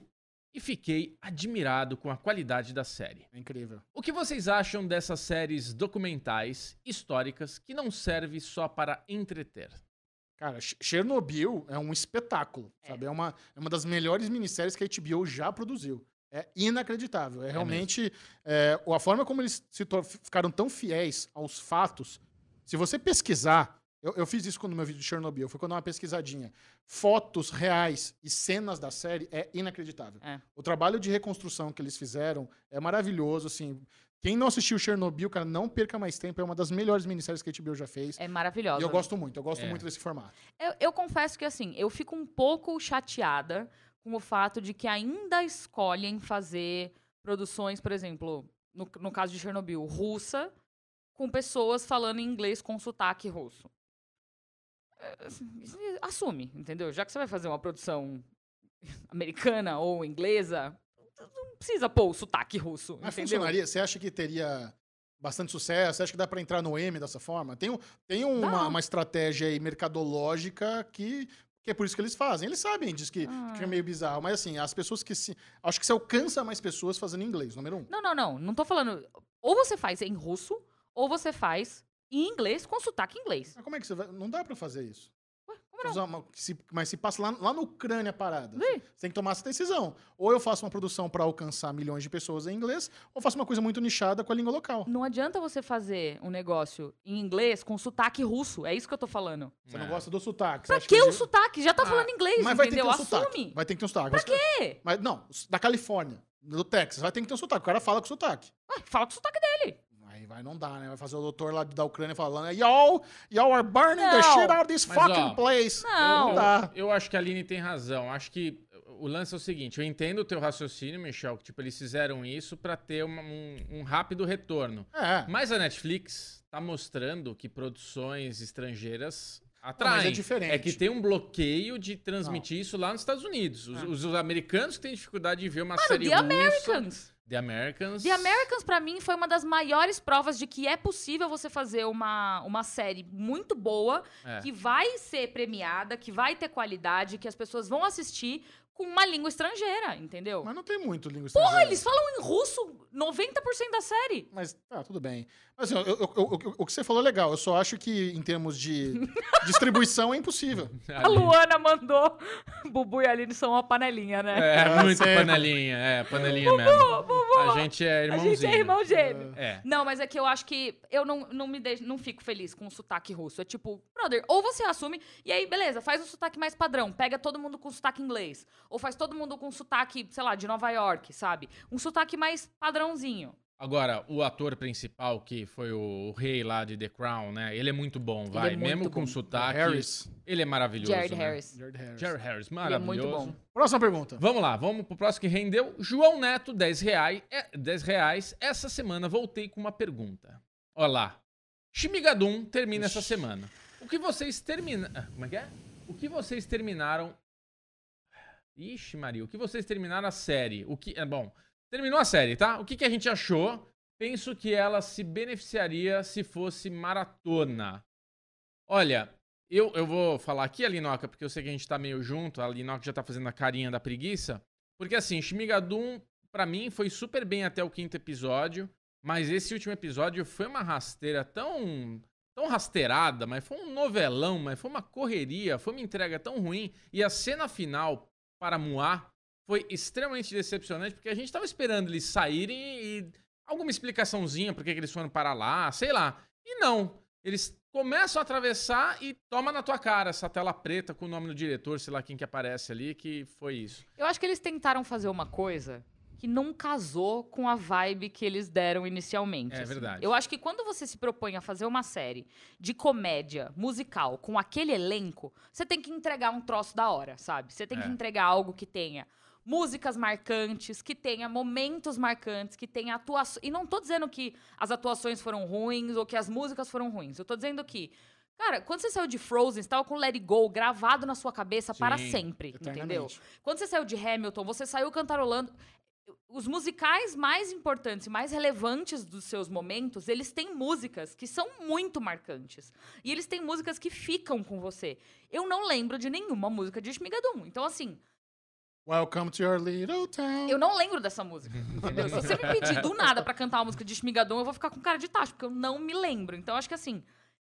[SPEAKER 2] e fiquei admirado com a qualidade da série.
[SPEAKER 1] É incrível.
[SPEAKER 2] O que vocês acham dessas séries documentais, históricas, que não servem só para entreter?
[SPEAKER 1] Cara, Ch- Chernobyl é um espetáculo, sabe? É uma, é uma das melhores minisséries que a HBO já produziu. É inacreditável. É realmente é, a forma como eles se ficaram tão fiéis aos fatos. Se você pesquisar, eu, eu fiz isso no meu vídeo de Chernobyl, foi quando eu dei uma pesquisadinha. Fotos reais e cenas da série é inacreditável.
[SPEAKER 3] É.
[SPEAKER 1] O trabalho de reconstrução que eles fizeram é maravilhoso, assim. Quem não assistiu Chernobyl, cara, não perca mais tempo. É uma das melhores minisséries que a HBO já fez.
[SPEAKER 3] É maravilhosa.
[SPEAKER 1] E eu gosto muito, eu gosto
[SPEAKER 2] É.
[SPEAKER 1] muito desse formato.
[SPEAKER 3] Eu, eu confesso que, assim, eu fico um pouco chateada com o fato de que ainda escolhem fazer produções, por exemplo, no, no caso de Chernobyl, russa, com pessoas falando inglês com sotaque russo. Assim, Assume, entendeu? Já que você vai fazer uma produção americana ou inglesa, não precisa pôr o sotaque russo,
[SPEAKER 1] Mas
[SPEAKER 3] entendeu?
[SPEAKER 1] funcionaria? Você acha que teria bastante sucesso? Você acha que dá pra entrar no M dessa forma? Tem, tem uma, uma estratégia mercadológica que, que é por isso que eles fazem. Eles sabem disso que,
[SPEAKER 3] Ah.
[SPEAKER 1] que é meio bizarro. Mas assim, as pessoas que se. Acho que você alcança mais pessoas fazendo inglês, número um.
[SPEAKER 3] Não, não, não. Não tô falando. Ou você faz em russo, ou você faz em inglês com sotaque inglês.
[SPEAKER 1] Mas como é que você vai. Não dá pra fazer isso. Mas se passa lá, lá na Ucrânia a parada.
[SPEAKER 3] Ih.
[SPEAKER 1] Você tem que tomar essa decisão. Ou eu faço uma produção pra alcançar milhões de pessoas em inglês, ou faço uma coisa muito nichada com a língua local.
[SPEAKER 3] Não adianta você fazer um negócio em inglês com sotaque russo. É isso que eu tô falando.
[SPEAKER 1] Você
[SPEAKER 2] É.
[SPEAKER 1] não gosta do sotaque.
[SPEAKER 3] Pra
[SPEAKER 1] acha
[SPEAKER 3] que o sotaque? Já tá
[SPEAKER 1] Ah,
[SPEAKER 3] falando inglês,
[SPEAKER 1] Mas vai ter que ter
[SPEAKER 3] entendeu?
[SPEAKER 1] um sotaque.
[SPEAKER 3] Assume.
[SPEAKER 1] Vai ter que ter um sotaque.
[SPEAKER 3] Pra quê?
[SPEAKER 1] Mas não, da Califórnia, do Texas, vai ter que ter um sotaque. O cara fala com sotaque.
[SPEAKER 3] Ué, fala com o sotaque dele.
[SPEAKER 1] Vai, não dá, né? Vai fazer o doutor lá da Ucrânia falando, y'all, y'all are burning the
[SPEAKER 3] Não.
[SPEAKER 1] shit out of this
[SPEAKER 2] Mas,
[SPEAKER 1] fucking
[SPEAKER 2] ó,
[SPEAKER 1] place.
[SPEAKER 3] Não.
[SPEAKER 1] Não dá.
[SPEAKER 2] Eu acho que a Aline tem razão. Acho que o lance é o seguinte: eu entendo o teu raciocínio, Michel, que tipo, eles fizeram isso pra ter uma- um, um rápido retorno.
[SPEAKER 1] É.
[SPEAKER 2] Mas a Netflix tá mostrando que produções estrangeiras
[SPEAKER 1] mas
[SPEAKER 2] atraem.
[SPEAKER 1] é diferente.
[SPEAKER 2] que tem um bloqueio de transmitir isso lá nos Estados Unidos. Os,
[SPEAKER 3] Ah.
[SPEAKER 2] os americanos que têm dificuldade de ver uma
[SPEAKER 3] Mano,
[SPEAKER 2] série
[SPEAKER 3] The
[SPEAKER 2] russa.
[SPEAKER 3] Americans.
[SPEAKER 2] The Americans.
[SPEAKER 3] The Americans, pra mim, foi uma das maiores provas de que é possível você fazer uma, uma série muito boa,
[SPEAKER 2] É.
[SPEAKER 3] que vai ser premiada, que vai ter qualidade, que as pessoas vão assistir com uma língua estrangeira, entendeu?
[SPEAKER 1] Mas não tem muito língua
[SPEAKER 3] Porra,
[SPEAKER 1] estrangeira.
[SPEAKER 3] eles falam em russo 90% da série.
[SPEAKER 1] Mas tá, tudo bem. Mas assim, eu- eu- eu- o que você falou é legal. Eu só acho que, em termos de distribuição, é impossível.
[SPEAKER 3] A Luana mandou Bubu e a Aline são uma panelinha, né?
[SPEAKER 2] É,
[SPEAKER 1] Ah,
[SPEAKER 2] muito panelinha. É, panelinha mesmo. A gente é
[SPEAKER 3] a
[SPEAKER 2] irmãozinho.
[SPEAKER 3] gente é irmão gêmeo.
[SPEAKER 2] É.
[SPEAKER 3] Não, mas é que eu acho que eu não, não me deixo, não fico feliz com o sotaque russo. É tipo, brother, ou você assume, e aí, beleza, faz um sotaque mais padrão. Pega todo mundo com sotaque inglês. Ou faz todo mundo com sotaque, sei lá, de Nova York, sabe? Um sotaque mais padrãozinho.
[SPEAKER 2] Agora, o ator principal, que foi o rei lá de The Crown, né? Ele é muito bom, vai.
[SPEAKER 3] é muito
[SPEAKER 2] Mesmo com
[SPEAKER 3] bom.
[SPEAKER 2] sotaque.
[SPEAKER 1] Harris.
[SPEAKER 2] Ele é maravilhoso.
[SPEAKER 3] Jared
[SPEAKER 2] né?
[SPEAKER 3] Harris.
[SPEAKER 1] Jared Harris.
[SPEAKER 2] Jared Harris,
[SPEAKER 3] Ele é
[SPEAKER 2] maravilhoso.
[SPEAKER 3] muito bom.
[SPEAKER 1] Próxima pergunta.
[SPEAKER 2] Vamos lá, vamos pro próximo que rendeu. João Neto, 10 reais. É, 10 reais. Essa semana voltei com uma pergunta. Olha lá. Shimigadum termina essa semana. O que vocês terminaram. Como é que é? O que vocês terminaram. Ixi, Maria, o que vocês terminaram a série? O que. É bom. Terminou a série, tá? O que, que a gente achou? Penso que ela se beneficiaria se fosse maratona. Olha, eu, eu vou falar aqui, a Linoca, porque eu sei que a gente tá meio junto, a Linoca já tá fazendo a carinha da preguiça. Porque assim, Shmigadum, pra mim, foi super bem até o quinto episódio, mas esse último episódio foi uma rasteira tão. tão rasteirada, mas foi um novelão, mas foi uma correria, foi uma entrega tão ruim. E a cena final para Muá foi extremamente decepcionante, porque a gente tava esperando eles saírem e alguma explicaçãozinha por que eles foram para lá, sei lá. E não. Eles começam a atravessar e toma na tua cara essa tela preta com o nome do diretor, sei lá quem que aparece ali, que foi isso.
[SPEAKER 3] Eu acho que eles tentaram fazer uma coisa que não casou com a vibe que eles deram inicialmente.
[SPEAKER 2] É
[SPEAKER 3] assim.
[SPEAKER 2] verdade.
[SPEAKER 3] Eu acho que quando você se propõe a fazer uma série de comédia musical com aquele elenco, você tem que entregar um troço da hora, sabe? Você tem
[SPEAKER 2] É.
[SPEAKER 3] que entregar algo que tenha músicas marcantes, que tenha momentos marcantes, que tenha atuações. E não tô dizendo que as atuações foram ruins ou que as músicas foram ruins. Eu tô dizendo que. Cara, quando você saiu de Frozen, você tava com Let It Go gravado na sua cabeça para
[SPEAKER 2] Sim,
[SPEAKER 3] sempre, entendeu? Quando você saiu de Hamilton, você saiu cantarolando. Os musicais mais importantes e mais relevantes dos seus momentos, eles têm músicas que são muito marcantes. E eles têm músicas que ficam com você. Eu não lembro de nenhuma música de Shmigadum. Então, assim,
[SPEAKER 1] Welcome to your little town.
[SPEAKER 3] eu não lembro dessa música, entendeu? Se você me pedir do nada pra cantar uma música de Shmigadum, eu vou ficar com cara de tacho, porque eu não me lembro. Então, acho que assim,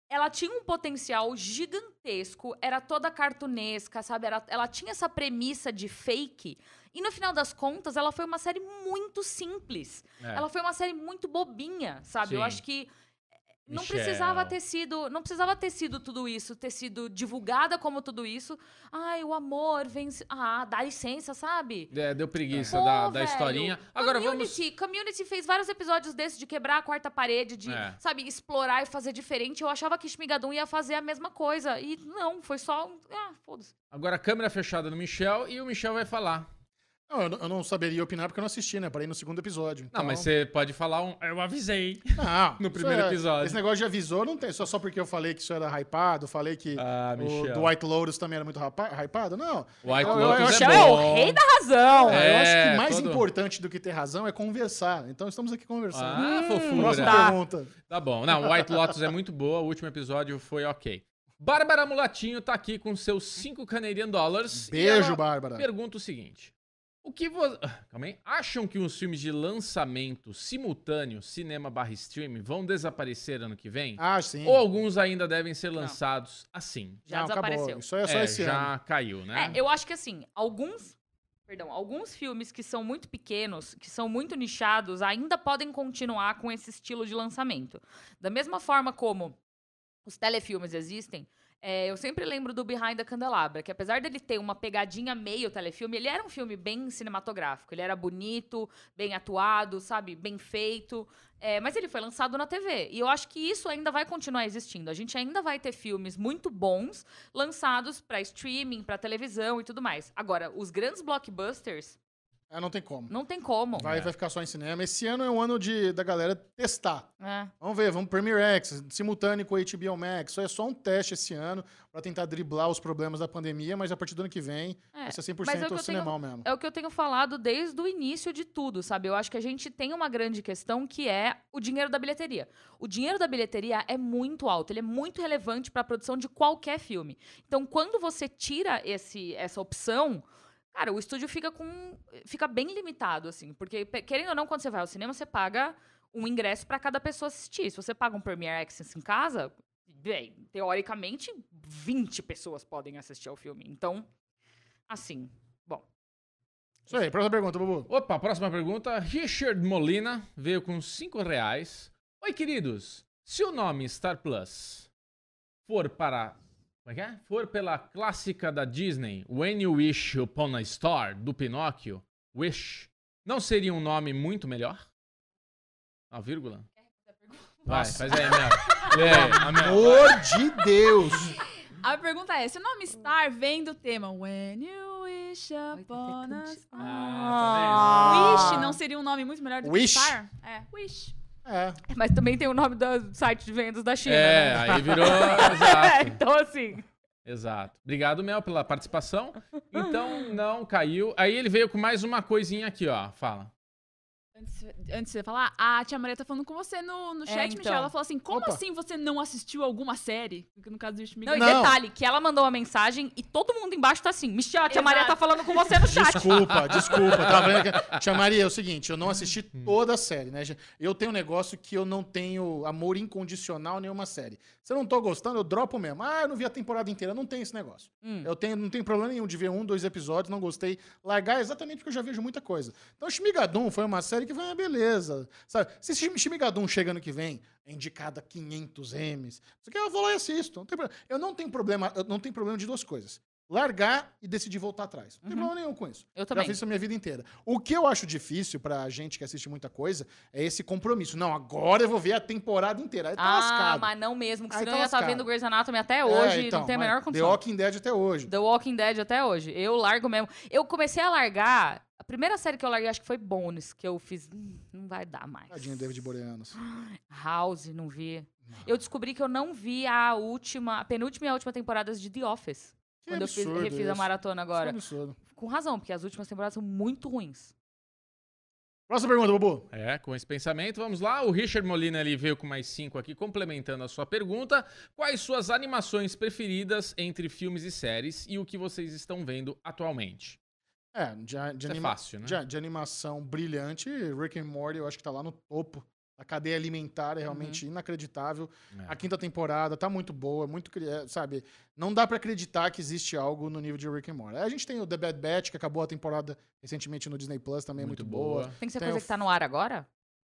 [SPEAKER 3] ela tinha um potencial gigantesco, era toda cartunesca, sabe? Era- ela tinha essa premissa de fake. E no final das contas, ela foi uma série muito simples.
[SPEAKER 2] É.
[SPEAKER 3] Ela foi uma série muito bobinha, sabe? Eu
[SPEAKER 2] Sim.
[SPEAKER 3] acho que não
[SPEAKER 2] Michelle.
[SPEAKER 3] precisava ter sido, não precisava ter sido tudo isso, ter sido divulgada como tudo isso. Ai, o amor vence. Ah, dá licença, sabe?
[SPEAKER 2] É, deu preguiça
[SPEAKER 3] Pô,
[SPEAKER 2] da, da historinha. Agora vamos.
[SPEAKER 3] Community, Community fez vários episódios desses de quebrar a quarta parede, de,
[SPEAKER 2] É.
[SPEAKER 3] sabe, explorar e fazer diferente. Eu achava que Shmigadum ia fazer a mesma coisa. E não, foi só. Ah, foda-se.
[SPEAKER 2] Agora câmera fechada no Michel e o Michel vai falar.
[SPEAKER 1] Não, eu, não- eu não saberia opinar porque eu não assisti, né? Parei no segundo episódio.
[SPEAKER 2] Não,
[SPEAKER 1] Então-
[SPEAKER 2] mas você pode falar um. Eu avisei.
[SPEAKER 1] Não,
[SPEAKER 2] no primeiro
[SPEAKER 1] é-
[SPEAKER 2] episódio.
[SPEAKER 1] Esse negócio de avisou não tem. Só, só porque eu falei que isso era hypado, falei que
[SPEAKER 2] Ah,
[SPEAKER 1] o do White Lotus também era muito hypado. Não.
[SPEAKER 2] White
[SPEAKER 1] Eu- eu- eu
[SPEAKER 2] Lotus
[SPEAKER 1] acho-
[SPEAKER 2] é
[SPEAKER 3] Michel é o rei da razão.
[SPEAKER 1] É, eu acho
[SPEAKER 2] É,
[SPEAKER 1] que mais
[SPEAKER 2] todo-
[SPEAKER 1] importante do que ter razão é conversar. Então estamos aqui conversando.
[SPEAKER 2] Ah, fofura.
[SPEAKER 1] Próxima
[SPEAKER 3] Tá.
[SPEAKER 1] pergunta.
[SPEAKER 2] Tá bom. Não, White Lotus é muito boa. O último episódio foi ok. Bárbara Mulatinho tá aqui com seus 5 Canadian Dollars. e
[SPEAKER 1] Beijo,
[SPEAKER 2] ela
[SPEAKER 1] Bárbara.
[SPEAKER 2] Pergunta o seguinte. O que vocês. Calma aí. Acham que os filmes de lançamento simultâneo, cinema barra streaming, vão desaparecer ano que vem?
[SPEAKER 1] Ah, sim.
[SPEAKER 2] Ou alguns ainda devem ser lançados assim?
[SPEAKER 3] Já
[SPEAKER 1] Não, acabou.
[SPEAKER 3] desapareceu.
[SPEAKER 1] Isso aí é só
[SPEAKER 2] É,
[SPEAKER 1] esse ano.
[SPEAKER 2] já caiu, né?
[SPEAKER 3] É, eu acho que assim, alguns. Perdão, alguns filmes que são muito pequenos, que são muito nichados, ainda podem continuar com esse estilo de lançamento. Da mesma forma como os telefilmes existem, é, eu sempre lembro do Behind the Candelabra, que apesar dele ter uma pegadinha meio telefilme, ele era um filme bem cinematográfico. Ele era bonito, bem atuado, sabe? Bem feito. É, mas ele foi lançado na TV. E eu acho que isso ainda vai continuar existindo. A gente ainda vai ter filmes muito bons lançados pra streaming, pra televisão e tudo mais. Agora, os grandes blockbusters,
[SPEAKER 1] É, não tem como.
[SPEAKER 3] Não tem como.
[SPEAKER 1] Vai,
[SPEAKER 2] É.
[SPEAKER 1] vai ficar só em cinema. Esse ano é um ano de, da galera testar.
[SPEAKER 3] É.
[SPEAKER 1] Vamos ver, vamos Premiere X, simultâneo com o HBO Max. Isso é só um teste esse ano pra tentar driblar os problemas da pandemia, mas a partir do ano que vem
[SPEAKER 3] É.
[SPEAKER 1] vai ser 100%
[SPEAKER 3] Mas é o
[SPEAKER 1] cinemal mesmo.
[SPEAKER 3] É o que eu tenho falado desde o início de tudo, sabe? Eu acho que a gente tem uma grande questão que é o dinheiro da bilheteria. O dinheiro da bilheteria é muito alto, ele é muito relevante para a produção de qualquer filme. Então, quando você tira esse, essa opção, cara, o estúdio fica com fica bem limitado assim, porque querendo ou não, quando você vai ao cinema, você paga um ingresso para cada pessoa assistir. Se você paga um Premiere Access em casa, bem, teoricamente 20 pessoas podem assistir ao filme. Então, assim, bom,
[SPEAKER 1] Isso aí, próxima pergunta, Bubu.
[SPEAKER 2] Opa, próxima pergunta. Richard Molina veio com 5 reais. Oi, queridos. Se o nome Star Plus for para. Como é que é? For pela clássica da Disney, When You Wish Upon a Star, do Pinóquio, Wish, não seria um nome muito melhor? A vírgula? Vai,
[SPEAKER 1] Nossa.
[SPEAKER 2] faz aí, Mel. Lê aí, a Mel.
[SPEAKER 1] Amor de Deus!
[SPEAKER 4] A pergunta é: se o nome Star vem do tema When You Wish Upon a Star.
[SPEAKER 2] Ah,
[SPEAKER 4] Wish não seria um nome muito melhor do
[SPEAKER 1] Wish.
[SPEAKER 4] que Star? É, Wish.
[SPEAKER 1] É,
[SPEAKER 3] Mas também tem o nome do site de vendas da China.
[SPEAKER 2] É,
[SPEAKER 3] né?
[SPEAKER 2] aí virou. Exato.
[SPEAKER 3] então, assim.
[SPEAKER 2] Exato. Obrigado, Mel, pela participação. Então, não caiu. Aí ele veio com mais uma coisinha aqui, ó. Fala.
[SPEAKER 4] Antes, antes de você falar, a tia Maria tá falando com você no, no
[SPEAKER 3] É,
[SPEAKER 4] chat,
[SPEAKER 3] então.
[SPEAKER 4] Michelle. Ela falou assim: como
[SPEAKER 1] Opa.
[SPEAKER 4] assim você não assistiu alguma série? No caso do Schmidt.
[SPEAKER 3] Não, e
[SPEAKER 1] Não.
[SPEAKER 3] detalhe, que ela mandou uma mensagem e todo mundo embaixo tá assim. Michel, a tia
[SPEAKER 4] Exato.
[SPEAKER 3] Maria tá falando com você no chat.
[SPEAKER 1] desculpa, desculpa. Tava vendo. Tia Maria, é o seguinte, eu não assisti toda a série, né? Eu tenho um negócio que eu não tenho amor incondicional em nenhuma série. Se eu não tô gostando, eu dropo mesmo. Ah, eu não vi a temporada inteira. Não tem esse negócio.
[SPEAKER 3] Hum.
[SPEAKER 1] Eu tenho, não tenho problema nenhum de ver um, dois episódios, não gostei. Largar exatamente porque eu já vejo muita coisa. Então, Shmigadum foi uma série que foi uma beleza. Sabe? Se Shim- Shmigadum chega ano que vem, é indicada a 500 M's. Isso aqui eu vou lá e assisto. Não. Eu não tenho problema, eu não tenho problema de duas coisas. Largar e decidir voltar atrás. Não tem problema nenhum com isso.
[SPEAKER 3] Eu
[SPEAKER 1] Já
[SPEAKER 3] também.
[SPEAKER 1] fiz isso a minha vida inteira. O que eu acho difícil pra gente que assiste muita coisa é esse compromisso. Não, agora eu vou ver a temporada inteira. Aí tá
[SPEAKER 3] Ah,
[SPEAKER 1] escado.
[SPEAKER 3] mas não mesmo, que
[SPEAKER 1] Aí
[SPEAKER 3] senão
[SPEAKER 1] tá
[SPEAKER 3] eu ia estar
[SPEAKER 1] lascado.
[SPEAKER 3] vendo Grey's Anatomy até
[SPEAKER 1] É,
[SPEAKER 3] hoje
[SPEAKER 1] então,
[SPEAKER 3] não tem a menor
[SPEAKER 1] The
[SPEAKER 3] condição.
[SPEAKER 1] Walking Dead até hoje.
[SPEAKER 3] The Walking Dead até hoje. Eu largo mesmo. Eu comecei a largar. A primeira série que eu larguei, acho que foi Bones, que eu fiz. "Hum, não vai dar mais.
[SPEAKER 1] Tadinho David Boreanos.
[SPEAKER 3] House, não vi. Eu descobri que eu não vi a última, a penúltima e a última temporadas de The Office.
[SPEAKER 1] Que
[SPEAKER 3] quando eu fiz, refiz a
[SPEAKER 1] isso.
[SPEAKER 3] maratona agora.
[SPEAKER 1] Isso é um absurdo.
[SPEAKER 3] Com razão, porque as últimas temporadas são muito ruins.
[SPEAKER 1] Próxima pergunta, Bubu.
[SPEAKER 2] É, com esse pensamento, vamos lá. O Richard Molina ele veio com mais cinco aqui, complementando a sua pergunta. Quais suas animações preferidas entre filmes e séries e o que vocês estão vendo atualmente?
[SPEAKER 1] É, de, de,
[SPEAKER 2] é
[SPEAKER 1] anima-
[SPEAKER 2] fácil, né?
[SPEAKER 1] de, de animação brilhante, Rick and Morty eu acho que tá lá no topo. A cadeia alimentar é realmente inacreditável.
[SPEAKER 2] É.
[SPEAKER 1] A quinta temporada tá muito boa, muito, cri- é, sabe? Não dá pra acreditar que existe algo no nível de Rick and Morty. A gente tem o The Bad Batch, que acabou a temporada recentemente no Disney Plus, também é muito, boa.
[SPEAKER 3] Tem que ser
[SPEAKER 1] Tem
[SPEAKER 3] coisa
[SPEAKER 1] o
[SPEAKER 3] que tá no ar agora?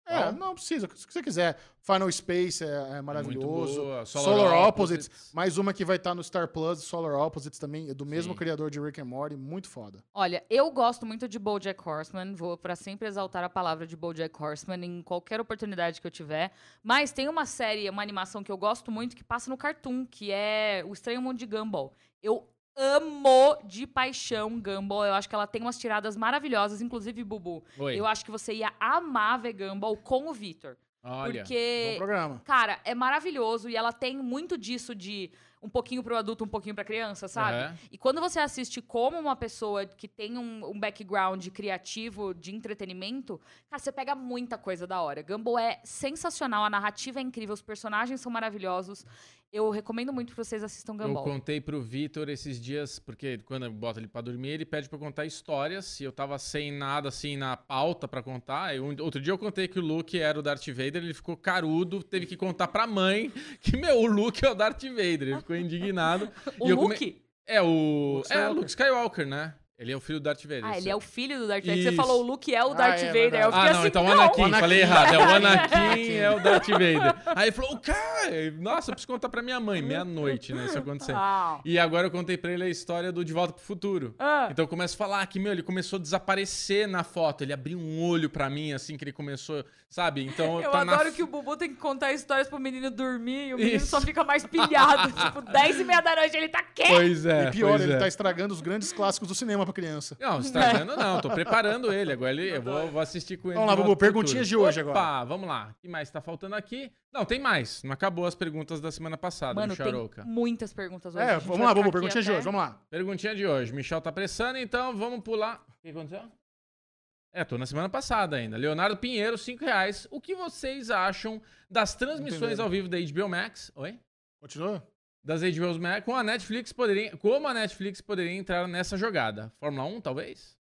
[SPEAKER 1] É,
[SPEAKER 2] Qual?
[SPEAKER 1] não precisa, se você quiser. Final Space é, é
[SPEAKER 2] Muito
[SPEAKER 1] maravilhoso.
[SPEAKER 2] boa.
[SPEAKER 1] Solar, Opposites, mais uma que vai estar no Star Plus, Solar Opposites também, é do mesmo
[SPEAKER 2] Sim.
[SPEAKER 1] criador de Rick and Morty, muito foda.
[SPEAKER 3] Olha, eu gosto muito de BoJack Horseman, vou pra sempre exaltar a palavra de BoJack Horseman em qualquer oportunidade que eu tiver. Mas tem uma série, uma animação que eu gosto muito que passa no Cartoon, que é O Estranho Mundo de Gumball. Eu amo de paixão Gumball. Eu acho que ela tem umas tiradas maravilhosas, inclusive Bubu.
[SPEAKER 2] Oi.
[SPEAKER 3] Eu acho que você ia amar ver Gumball com o Victor,
[SPEAKER 2] Olha.
[SPEAKER 1] Bom
[SPEAKER 3] porque
[SPEAKER 1] programa.
[SPEAKER 3] Cara, é maravilhoso e ela tem muito disso de um pouquinho pro adulto, um pouquinho pra criança, sabe?
[SPEAKER 2] Aham.
[SPEAKER 3] E quando você assiste como uma pessoa que tem um, um background criativo de entretenimento, cara, você pega muita coisa da hora. Gumball é sensacional, a narrativa é incrível, os personagens são maravilhosos. Eu recomendo muito que vocês assistam
[SPEAKER 2] Eu
[SPEAKER 3] Gumball.
[SPEAKER 2] contei pro Vitor esses dias, porque quando eu boto ele pra dormir, ele pede pra eu contar histórias, e eu tava sem nada assim na pauta pra contar. Um- outro dia eu contei que o Luke era o Darth Vader, ele ficou carudo, teve que contar pra mãe que, meu, o Luke é o Darth Vader. Ele ficou indignado.
[SPEAKER 3] O
[SPEAKER 2] E eu come-
[SPEAKER 3] Luke?
[SPEAKER 2] É o.
[SPEAKER 1] Luke
[SPEAKER 2] É. Luke Skywalker, né? Ele é o filho do Darth Vader.
[SPEAKER 3] Ah,
[SPEAKER 2] isso
[SPEAKER 3] ele
[SPEAKER 2] é.
[SPEAKER 3] o filho do Darth Vader.
[SPEAKER 2] Isso.
[SPEAKER 3] Você falou o Luke é o
[SPEAKER 1] Ah,
[SPEAKER 3] Darth
[SPEAKER 1] é
[SPEAKER 3] Vader. Eu fiquei
[SPEAKER 2] Ah, não,
[SPEAKER 3] assim,
[SPEAKER 2] então o
[SPEAKER 3] não.
[SPEAKER 2] Anakin,
[SPEAKER 1] O Anakin.
[SPEAKER 2] falei errado. É o Anakin é o Darth Vader. Aí ele falou, cara, nossa, eu preciso contar pra minha mãe, meia-noite, né? Isso acontecendo.
[SPEAKER 3] Ah.
[SPEAKER 2] E agora eu contei pra ele a história do De Volta pro Futuro.
[SPEAKER 3] Ah.
[SPEAKER 2] Então eu começo a falar que, meu, ele começou a desaparecer na foto. Ele abriu um olho pra mim, assim, que ele começou, sabe? Então
[SPEAKER 3] Eu
[SPEAKER 2] tá na
[SPEAKER 3] adoro
[SPEAKER 2] f-
[SPEAKER 3] que o Bubu tem que contar histórias pro menino dormir e o menino
[SPEAKER 2] Isso.
[SPEAKER 3] só fica mais pilhado. tipo, 10 e meia da noite ele tá quieto.
[SPEAKER 2] Pois é,
[SPEAKER 1] e pior, ele
[SPEAKER 2] é.
[SPEAKER 1] tá estragando os grandes clássicos do cinema pra criança.
[SPEAKER 2] Não, estragando não, tô preparando ele. Agora ele, eu vou, vou assistir com ele.
[SPEAKER 1] Vamos lá, Bubu,
[SPEAKER 2] pro
[SPEAKER 1] perguntinhas de hoje
[SPEAKER 2] Opa,
[SPEAKER 1] agora.
[SPEAKER 2] vamos lá. O que mais tá faltando aqui? Não, tem mais. Não acabou as perguntas da semana passada,
[SPEAKER 3] Mano,
[SPEAKER 2] Michel
[SPEAKER 3] tem muitas perguntas hoje.
[SPEAKER 1] É, vamos lá, Bubu,
[SPEAKER 3] aqui
[SPEAKER 1] perguntinhas de
[SPEAKER 3] até-
[SPEAKER 1] hoje, vamos lá.
[SPEAKER 2] Perguntinha de hoje. Michel tá pressando, então vamos pular. O que aconteceu? É, tô na semana passada ainda. Leonardo Pinheiro, 5 reais. O que vocês acham das transmissões ao vivo da HBO Max? Oi?
[SPEAKER 1] Continua?
[SPEAKER 2] Das HBO Max com a Netflix poderia, como a Netflix poderia entrar nessa jogada? Fórmula 1, talvez?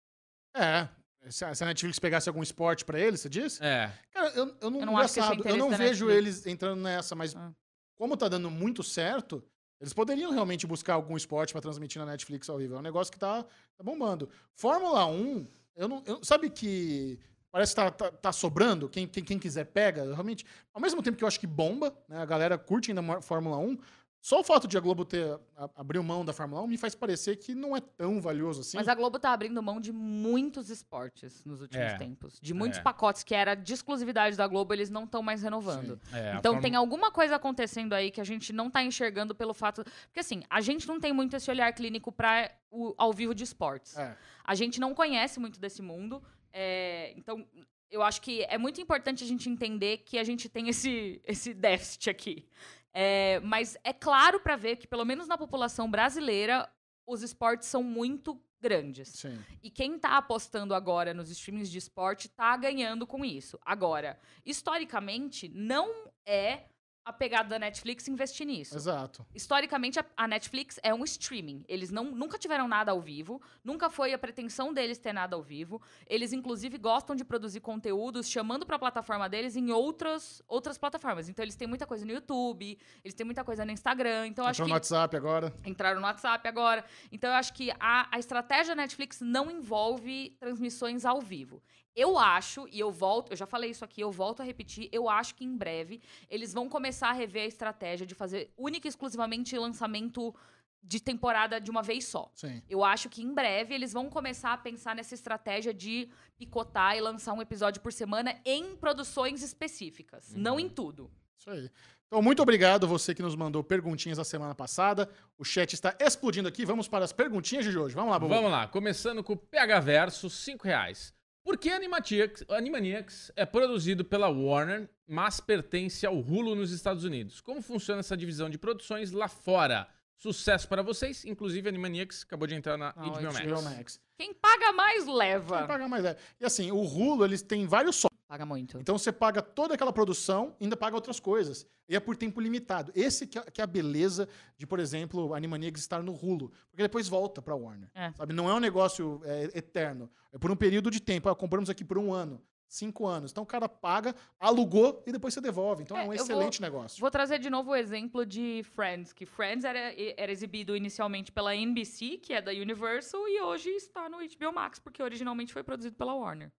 [SPEAKER 1] É. Se a Netflix pegasse algum esporte pra eles, você disse?
[SPEAKER 2] É.
[SPEAKER 1] Cara, eu, eu não,
[SPEAKER 3] Eu não é
[SPEAKER 1] engraçado, eu não vejo
[SPEAKER 3] Netflix.
[SPEAKER 1] eles entrando nessa, mas
[SPEAKER 3] Ah.
[SPEAKER 1] como tá dando muito certo, eles poderiam realmente buscar algum esporte pra transmitir na Netflix ao vivo. É um negócio que tá, tá bombando. Fórmula 1, eu não. eu- sabe que. Parece que tá, tá, tá sobrando, quem, quem, quem quiser pega. Realmente, ao mesmo tempo que eu acho que bomba, né, a galera curte ainda a Fórmula 1, só o fato de a Globo ter a- abriu mão da Fórmula 1 me faz parecer que não é tão valioso assim.
[SPEAKER 3] Mas a Globo tá abrindo mão de muitos esportes nos últimos
[SPEAKER 2] É.
[SPEAKER 3] tempos. De muitos
[SPEAKER 2] É.
[SPEAKER 3] pacotes que era de exclusividade da Globo, eles não estão mais renovando.
[SPEAKER 2] É a
[SPEAKER 3] Então
[SPEAKER 2] Fórmula-
[SPEAKER 3] tem alguma coisa acontecendo aí que a gente não tá enxergando pelo fato. Porque assim, a gente não tem muito esse olhar clínico para o ao vivo de esportes.
[SPEAKER 1] É.
[SPEAKER 3] A gente não conhece muito desse mundo. é, então, eu acho que é muito importante a gente entender que a gente tem esse, esse déficit aqui. É, mas é claro para ver que, pelo menos na população brasileira, os esportes são muito grandes.
[SPEAKER 1] Sim.
[SPEAKER 3] E quem tá apostando agora nos streamings de esporte tá ganhando com isso. Agora, historicamente, não é a pegada da Netflix investir nisso.
[SPEAKER 1] Exato.
[SPEAKER 3] Historicamente, a, Netflix é um streaming. Eles não, nunca tiveram nada ao vivo, nunca foi a pretensão deles ter nada ao vivo. Eles, inclusive, gostam de produzir conteúdos chamando para a plataforma deles em outras, outras plataformas. Então, eles têm muita coisa no YouTube, eles têm muita coisa no Instagram. Então, acho
[SPEAKER 1] Entrou
[SPEAKER 3] que
[SPEAKER 1] no WhatsApp agora.
[SPEAKER 3] entraram no WhatsApp agora. Então eu acho que a, a estratégia Netflix não envolve transmissões ao vivo. Eu acho, e eu volto, eu já falei isso aqui, eu volto a repetir, eu acho que em breve eles vão começar a rever a estratégia de fazer única e exclusivamente lançamento de temporada de uma vez só.
[SPEAKER 1] Sim.
[SPEAKER 3] Eu acho que em breve eles vão começar a pensar nessa estratégia de picotar e lançar um episódio por semana em produções específicas, não em tudo.
[SPEAKER 1] Isso aí. Então, muito obrigado você que nos mandou perguntinhas a semana passada. O chat está explodindo aqui. Vamos para as perguntinhas de hoje. Vamos lá, Bubu.
[SPEAKER 2] Vamos lá, começando com o PH Verso, 5 reais. Por que Animaniacs, Animaniacs é produzido pela Warner, mas pertence ao Hulu nos Estados Unidos? Como funciona essa divisão de produções lá fora? Sucesso para vocês, inclusive Animaniacs acabou de entrar na
[SPEAKER 3] Não,
[SPEAKER 2] HBO Max.
[SPEAKER 1] HBO Max.
[SPEAKER 3] Quem paga mais
[SPEAKER 1] Quem
[SPEAKER 3] leva.
[SPEAKER 1] paga mais é. E assim, o Hulu, eles têm vários só.
[SPEAKER 3] Paga muito.
[SPEAKER 1] Então você paga toda aquela produção e ainda paga outras coisas. E é por tempo limitado. Esse que é, é a beleza de, por exemplo, Animaniacs estar no Hulu. Porque depois volta pra Warner.
[SPEAKER 3] É.
[SPEAKER 1] Sabe? Não é um negócio é, eterno. É por um período de tempo. Ah, compramos aqui por um ano, cinco anos. Então o cara paga, alugou e depois você devolve. Então é,
[SPEAKER 3] É,
[SPEAKER 1] um excelente negócio.
[SPEAKER 3] Vou trazer de novo o exemplo de Friends, que Friends era, era exibido inicialmente pela NBC, que é da Universal, e hoje está no HBO Max, porque originalmente foi produzido pela Warner.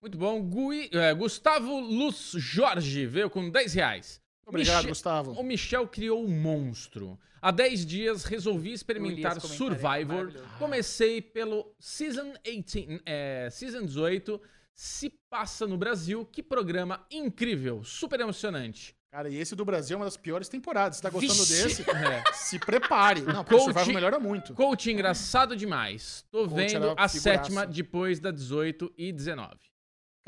[SPEAKER 2] Muito bom. Gui- é, Gustavo Luz Jorge veio com 10 reais.
[SPEAKER 1] Obrigado,
[SPEAKER 2] Michel-
[SPEAKER 1] Gustavo.
[SPEAKER 2] O Michel criou um monstro. Há 10 dias resolvi experimentar Survivor. Comecei pelo Season 18, é, Season 18. Se passa no Brasil. Que programa incrível, super emocionante.
[SPEAKER 1] Cara, e esse do Brasil é uma das piores temporadas. Se tá gostando
[SPEAKER 3] Vixe.
[SPEAKER 1] desse,
[SPEAKER 2] É.
[SPEAKER 1] se prepare. Não, porque o
[SPEAKER 2] Coach-
[SPEAKER 1] Survival melhora muito.
[SPEAKER 2] Coach engraçado demais. Tô
[SPEAKER 1] Coach
[SPEAKER 2] vendo a
[SPEAKER 1] figuraça.
[SPEAKER 2] sétima depois da 18 e 19.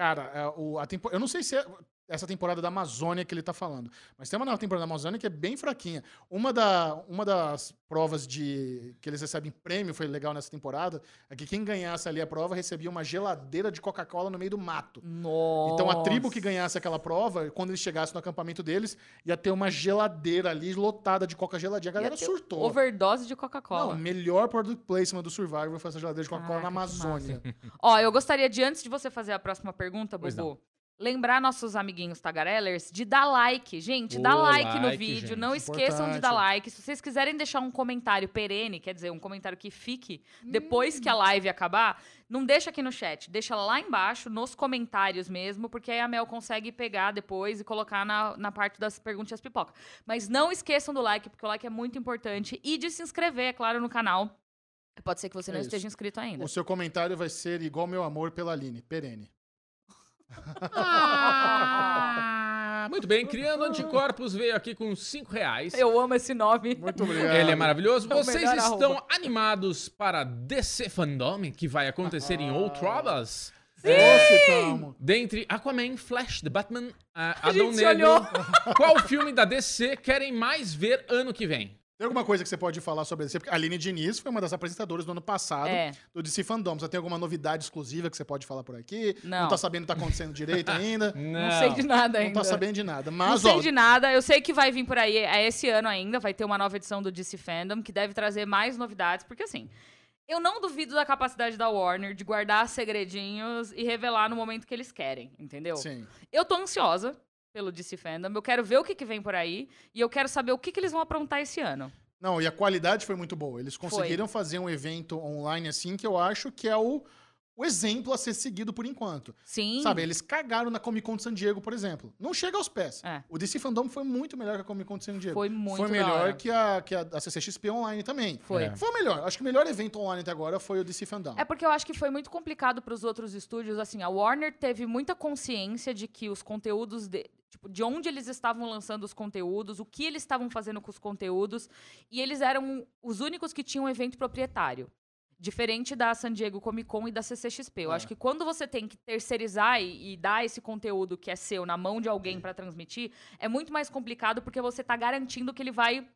[SPEAKER 1] Cara, é, o, a tempo- eu não sei se é essa temporada da Amazônia que ele tá falando, mas tem uma nova temporada da Amazônia que é bem fraquinha. Uma, da, uma das provas de que eles recebem prêmio, foi legal nessa temporada, é que quem ganhasse ali a prova recebia uma geladeira de Coca-Cola no meio do mato.
[SPEAKER 3] Nossa.
[SPEAKER 1] Então a tribo que ganhasse aquela prova, quando eles chegassem no acampamento deles, ia ter uma geladeira ali lotada de Coca geladinha. A galera surtou.
[SPEAKER 3] Overdose de Coca-Cola.
[SPEAKER 1] o melhor product placement do Survivor foi essa geladeira de Coca-Cola na. Amazônia.
[SPEAKER 3] Ó, eu gostaria de, antes de você fazer a próxima pergunta, Bubu, lembrar nossos amiguinhos tagarellers de dar like. Gente, dá
[SPEAKER 2] Ô,
[SPEAKER 3] like, no
[SPEAKER 2] like,
[SPEAKER 3] vídeo.
[SPEAKER 2] gente.
[SPEAKER 3] Não esqueçam de dar like. Se vocês quiserem deixar um comentário perene, quer dizer, um comentário que fique depois que a live acabar, não deixa aqui no chat. Deixa lá embaixo, nos comentários mesmo, porque aí a Mel consegue pegar depois e colocar na, na parte das perguntas pipoca. Mas não esqueçam do like, porque o like é muito importante. E de se inscrever, é claro, no canal. Pode ser que você
[SPEAKER 1] É
[SPEAKER 3] não
[SPEAKER 1] isso.
[SPEAKER 3] esteja inscrito ainda.
[SPEAKER 1] O seu comentário vai ser igual meu amor pela Aline, perene.
[SPEAKER 2] Ah, muito bem. Criando Anticorpos veio aqui com 5 reais.
[SPEAKER 3] Eu amo esse nome.
[SPEAKER 1] Muito obrigado.
[SPEAKER 2] Ele é maravilhoso.
[SPEAKER 3] É
[SPEAKER 2] Vocês estão
[SPEAKER 3] arroba.
[SPEAKER 2] animados para DC Fandom, que vai acontecer em Outrovas?
[SPEAKER 1] Nossa, tamo.
[SPEAKER 2] Dentre Aquaman, Flash, The Batman, uh,
[SPEAKER 3] A
[SPEAKER 2] Adão Negro,
[SPEAKER 3] olhou.
[SPEAKER 2] qual filme da DC querem mais ver ano que vem?
[SPEAKER 1] Tem alguma coisa que você pode falar sobre DC? Porque a Aline Diniz foi uma das apresentadoras do ano passado
[SPEAKER 3] É.
[SPEAKER 1] do DC Fandom. Você tem alguma novidade exclusiva que você pode falar por aqui?
[SPEAKER 3] Não.
[SPEAKER 1] tá sabendo o que tá acontecendo direito ainda?
[SPEAKER 3] Não, sei de nada
[SPEAKER 1] Não
[SPEAKER 3] ainda.
[SPEAKER 1] tá sabendo de nada.
[SPEAKER 3] Não
[SPEAKER 1] Mas,
[SPEAKER 3] sei
[SPEAKER 1] ó,
[SPEAKER 3] de nada. Eu sei que vai vir por aí, é esse ano ainda, vai ter uma nova edição do DC Fandom, que deve trazer mais novidades, porque assim, eu não duvido da capacidade da Warner de guardar segredinhos e revelar no momento que eles querem, entendeu?
[SPEAKER 1] sim.
[SPEAKER 3] Eu tô ansiosa pelo DC Fandom, eu quero ver o que, que vem por aí, e eu quero saber o que, que eles vão aprontar esse ano.
[SPEAKER 1] Não, e a qualidade foi muito boa. Eles conseguiram fazer um evento online assim que eu acho que é o, o exemplo a ser seguido por enquanto.
[SPEAKER 3] Sim.
[SPEAKER 1] Sabe, eles cagaram na Comic Con de San Diego, por exemplo. Não chega aos pés.
[SPEAKER 3] É.
[SPEAKER 1] O DC Fandom foi muito melhor que a Comic Con de San Diego.
[SPEAKER 3] Foi muito
[SPEAKER 1] Foi melhor que a, que a, a CCXP online também.
[SPEAKER 3] Foi.
[SPEAKER 2] É.
[SPEAKER 1] Foi o melhor. Acho que o melhor evento online até agora foi o DC Fandom.
[SPEAKER 3] É porque eu acho que foi muito complicado para os outros estúdios. Assim, a Warner teve muita consciência de que os conteúdos de, tipo, de onde eles estavam lançando os conteúdos, o que eles estavam fazendo com os conteúdos, e eles eram os únicos que tinham um evento proprietário. Diferente da San Diego Comic Con e da CCXP. Eu
[SPEAKER 1] É.
[SPEAKER 3] acho que quando você tem que terceirizar e, e dar esse conteúdo que é seu na mão de alguém para transmitir, é muito mais complicado porque você tá garantindo que ele vai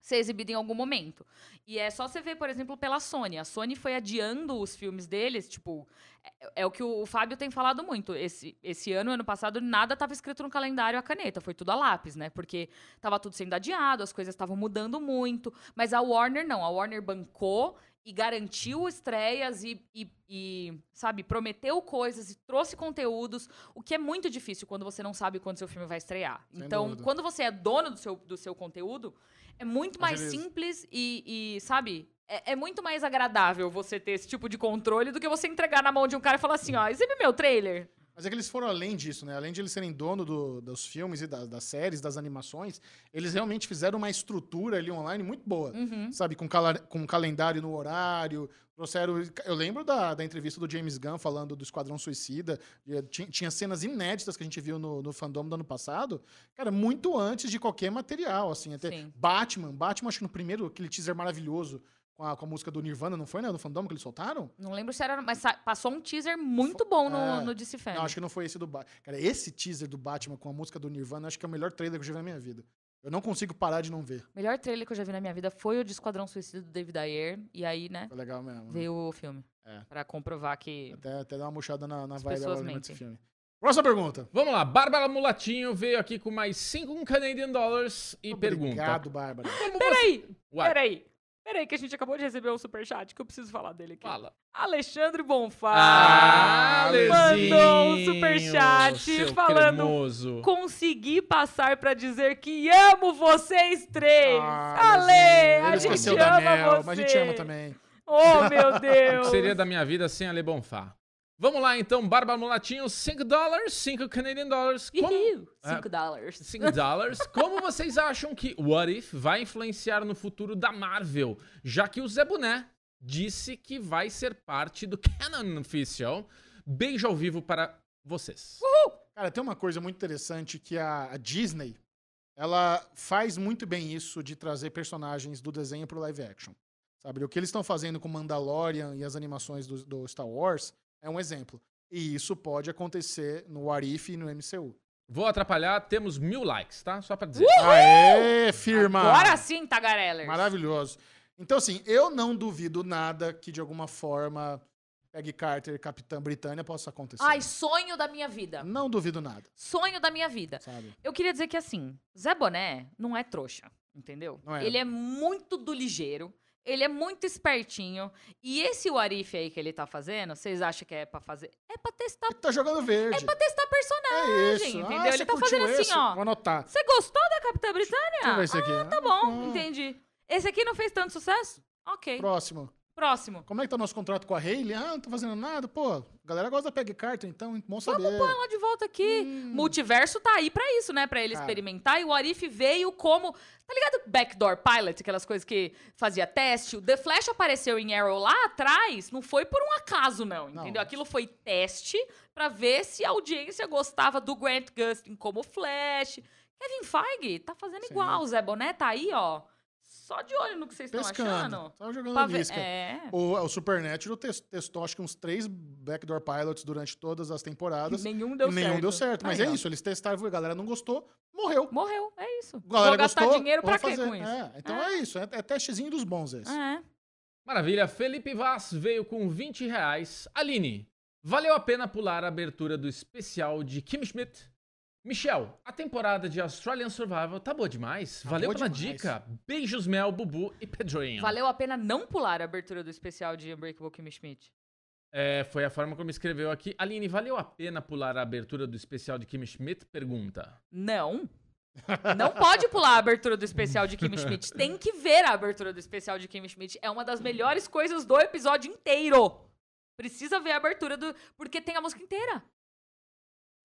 [SPEAKER 3] ser exibido em algum momento. E é só você ver, por exemplo, pela Sony. A Sony foi adiando os filmes deles, tipo, é, é o que o Fábio tem falado muito. Esse, esse ano, ano passado, nada estava escrito no calendário a caneta, foi tudo a lápis, né? Porque tava tudo sendo adiado, as coisas estavam mudando muito. Mas a Warner não, a Warner bancou e garantiu estreias e, e- e, sabe, prometeu coisas e trouxe conteúdos, o que é muito difícil quando você não sabe quando seu filme vai estrear.
[SPEAKER 1] Sem
[SPEAKER 3] então,
[SPEAKER 1] dúvida.
[SPEAKER 3] quando você é dono do seu, do seu conteúdo, é muito mais
[SPEAKER 1] Agiliza.
[SPEAKER 3] simples e, e, sabe, é, é muito mais agradável você ter esse tipo de controle do que você entregar na mão de um cara e falar assim, ó, exibe meu trailer.
[SPEAKER 1] Mas é que eles foram além disso, né? Além de eles serem dono do- dos filmes e da- das séries, das animações, eles realmente fizeram uma estrutura ali online muito boa.
[SPEAKER 3] Uhum.
[SPEAKER 1] Sabe, com, cala- com calendário no horário, trouxeram... Eu lembro da, da entrevista do James Gunn falando do Esquadrão Suicida, e tinha, tinha cenas inéditas que a gente viu no, no fandom do ano passado, cara, muito antes de qualquer material, assim. Até
[SPEAKER 3] Sim.
[SPEAKER 1] Batman, Batman acho que no primeiro, aquele teaser maravilhoso com a, com a música do Nirvana, não foi, né? No fandom que eles soltaram?
[SPEAKER 3] Não lembro se era, mas passou um teaser muito bom no,
[SPEAKER 1] É.
[SPEAKER 3] no DC Fandom.
[SPEAKER 1] Não, acho que não foi esse do Batman. Cara, esse teaser do Batman com a música do Nirvana, acho que é o melhor trailer que eu já vi na minha vida. Eu não consigo parar de não ver.
[SPEAKER 3] O melhor trailer que eu já vi na minha vida foi o de Esquadrão Suicida do David Ayer. E aí, né,
[SPEAKER 1] Foi legal mesmo. né?
[SPEAKER 3] veio o filme.
[SPEAKER 1] É.
[SPEAKER 3] Pra comprovar que...
[SPEAKER 1] Até, até dar uma murchada na, na vibe desse filme. Próxima pergunta.
[SPEAKER 2] Vamos lá, Bárbara Mulatinho veio aqui com mais 5 Canadian Dollars e pergunta.
[SPEAKER 1] Obrigado, Bárbara.
[SPEAKER 3] Peraí, peraí. Peraí, que a gente acabou de receber um superchat que eu preciso falar dele aqui.
[SPEAKER 2] Fala.
[SPEAKER 3] Alexandre Bonfá
[SPEAKER 2] Ah,
[SPEAKER 3] mandou um superchat falando
[SPEAKER 2] cremoso.
[SPEAKER 3] consegui passar pra dizer que amo vocês três.
[SPEAKER 1] Ah,
[SPEAKER 3] Ale, a gente ama
[SPEAKER 1] Mel,
[SPEAKER 3] você.
[SPEAKER 1] mas a gente ama também.
[SPEAKER 3] Oh, meu
[SPEAKER 2] O que
[SPEAKER 3] Deus.
[SPEAKER 2] seria da minha vida sem a Le Bonfá? Vamos lá, então, Bárbara Mulatinho, 5 dólares, 5 Canadian Dollars. Como...
[SPEAKER 3] Ih,
[SPEAKER 2] Ah.
[SPEAKER 3] Cinco dólares.
[SPEAKER 2] 5 dólares. Como vocês acham que What If vai influenciar no futuro da Marvel? Já que o Zé Boné disse que vai ser parte do Canon Official. Beijo ao vivo para vocês.
[SPEAKER 1] Cara, tem uma coisa muito interessante que a, a Disney, ela faz muito bem isso de trazer personagens do desenho pro live action. Sabe? O que eles estão fazendo com Mandalorian e as animações do, do Star Wars é um exemplo. E isso pode acontecer no What If e no MCU.
[SPEAKER 2] Vou atrapalhar, temos mil likes, tá? Só pra dizer.
[SPEAKER 1] Aê, firma!
[SPEAKER 3] Agora sim, Tagarellers.
[SPEAKER 1] Maravilhoso. Então, assim, eu não duvido nada que, de alguma forma, Peggy Carter, Capitã Britânia, possa acontecer.
[SPEAKER 3] Ai, sonho da minha vida.
[SPEAKER 1] Não duvido nada,
[SPEAKER 3] Sonho da minha vida.
[SPEAKER 1] sabe?
[SPEAKER 3] Eu queria dizer que, assim, Zé Boné não é trouxa, entendeu?
[SPEAKER 1] Não é.
[SPEAKER 3] Ele é muito do ligeiro, ele é muito espertinho. E esse Warif aí que ele tá fazendo, vocês acham que é pra fazer? É pra testar,
[SPEAKER 1] Ele tá jogando verde.
[SPEAKER 3] é pra testar personagem,
[SPEAKER 1] É isso.
[SPEAKER 3] entendeu?
[SPEAKER 1] Ah,
[SPEAKER 3] ele tá fazendo assim,
[SPEAKER 1] esse?
[SPEAKER 3] ó.
[SPEAKER 1] Vou anotar.
[SPEAKER 3] Você gostou da Capitã Britânia?
[SPEAKER 1] Deixa eu ver esse aqui.
[SPEAKER 3] Ah, tá bom,
[SPEAKER 1] Ah.
[SPEAKER 3] entendi. Esse aqui não fez tanto sucesso? Ok.
[SPEAKER 1] Próximo.
[SPEAKER 3] Próximo.
[SPEAKER 1] Como é que tá o nosso contrato com a Hayley? Ah, não tô fazendo nada. Pô, a galera gosta da Peggy Carter, então, bom saber.
[SPEAKER 3] Vamos pôr ela de volta aqui. Multiverso tá aí pra isso, né? Pra ele
[SPEAKER 1] Cara.
[SPEAKER 3] experimentar. E o Arif veio como. Tá ligado? Backdoor Pilot, aquelas coisas que fazia teste. O The Flash apareceu em Arrow lá atrás. Não foi por um acaso, não.
[SPEAKER 1] Não.
[SPEAKER 3] Entendeu? Aquilo foi teste pra ver se a audiência gostava do Grant Gustin como Flash. Kevin Feige tá fazendo
[SPEAKER 1] Sim.
[SPEAKER 3] igual. O Zé Boné tá aí, ó. Só de olho no que vocês estão achando.
[SPEAKER 1] Tava jogando
[SPEAKER 3] Pra ver-. É.
[SPEAKER 1] O, o Supernatural tes- testou acho que uns três backdoor pilots durante todas as temporadas.
[SPEAKER 3] Nenhum deu
[SPEAKER 1] e nenhum
[SPEAKER 3] certo.
[SPEAKER 1] deu certo. Mas
[SPEAKER 3] Aí,
[SPEAKER 1] é
[SPEAKER 3] ó.
[SPEAKER 1] isso, eles testaram, a galera não gostou, morreu.
[SPEAKER 3] Morreu, é isso.
[SPEAKER 1] A galera
[SPEAKER 3] Vou gastar
[SPEAKER 1] gostou,
[SPEAKER 3] dinheiro pra quê
[SPEAKER 1] fazer.
[SPEAKER 3] com isso?
[SPEAKER 1] É, então é, isso, é, é testezinho dos bons esse.
[SPEAKER 3] É.
[SPEAKER 2] Maravilha. Felipe Vaz veio com 20 reais. Aline, valeu a pena pular a abertura do especial de Kim Schmidt? Michel, a temporada de Australian Survival tá boa demais.
[SPEAKER 1] Tá
[SPEAKER 2] valeu
[SPEAKER 1] boa
[SPEAKER 2] pela
[SPEAKER 1] demais.
[SPEAKER 2] dica. Beijos, Mel, Bubu e Pedrinho.
[SPEAKER 3] Valeu a pena não pular a abertura do especial de Unbreakable Kimmy Schmidt.
[SPEAKER 2] É, foi a forma como escreveu aqui. Aline, valeu a pena pular a abertura do especial de Kim Schmidt? Pergunta.
[SPEAKER 3] Não. Não pode pular a abertura do especial de Kimmy Schmidt. Tem que ver a abertura do especial de Kimmy Schmidt. É uma das melhores coisas do episódio inteiro. Precisa ver a abertura do. Porque tem a música inteira.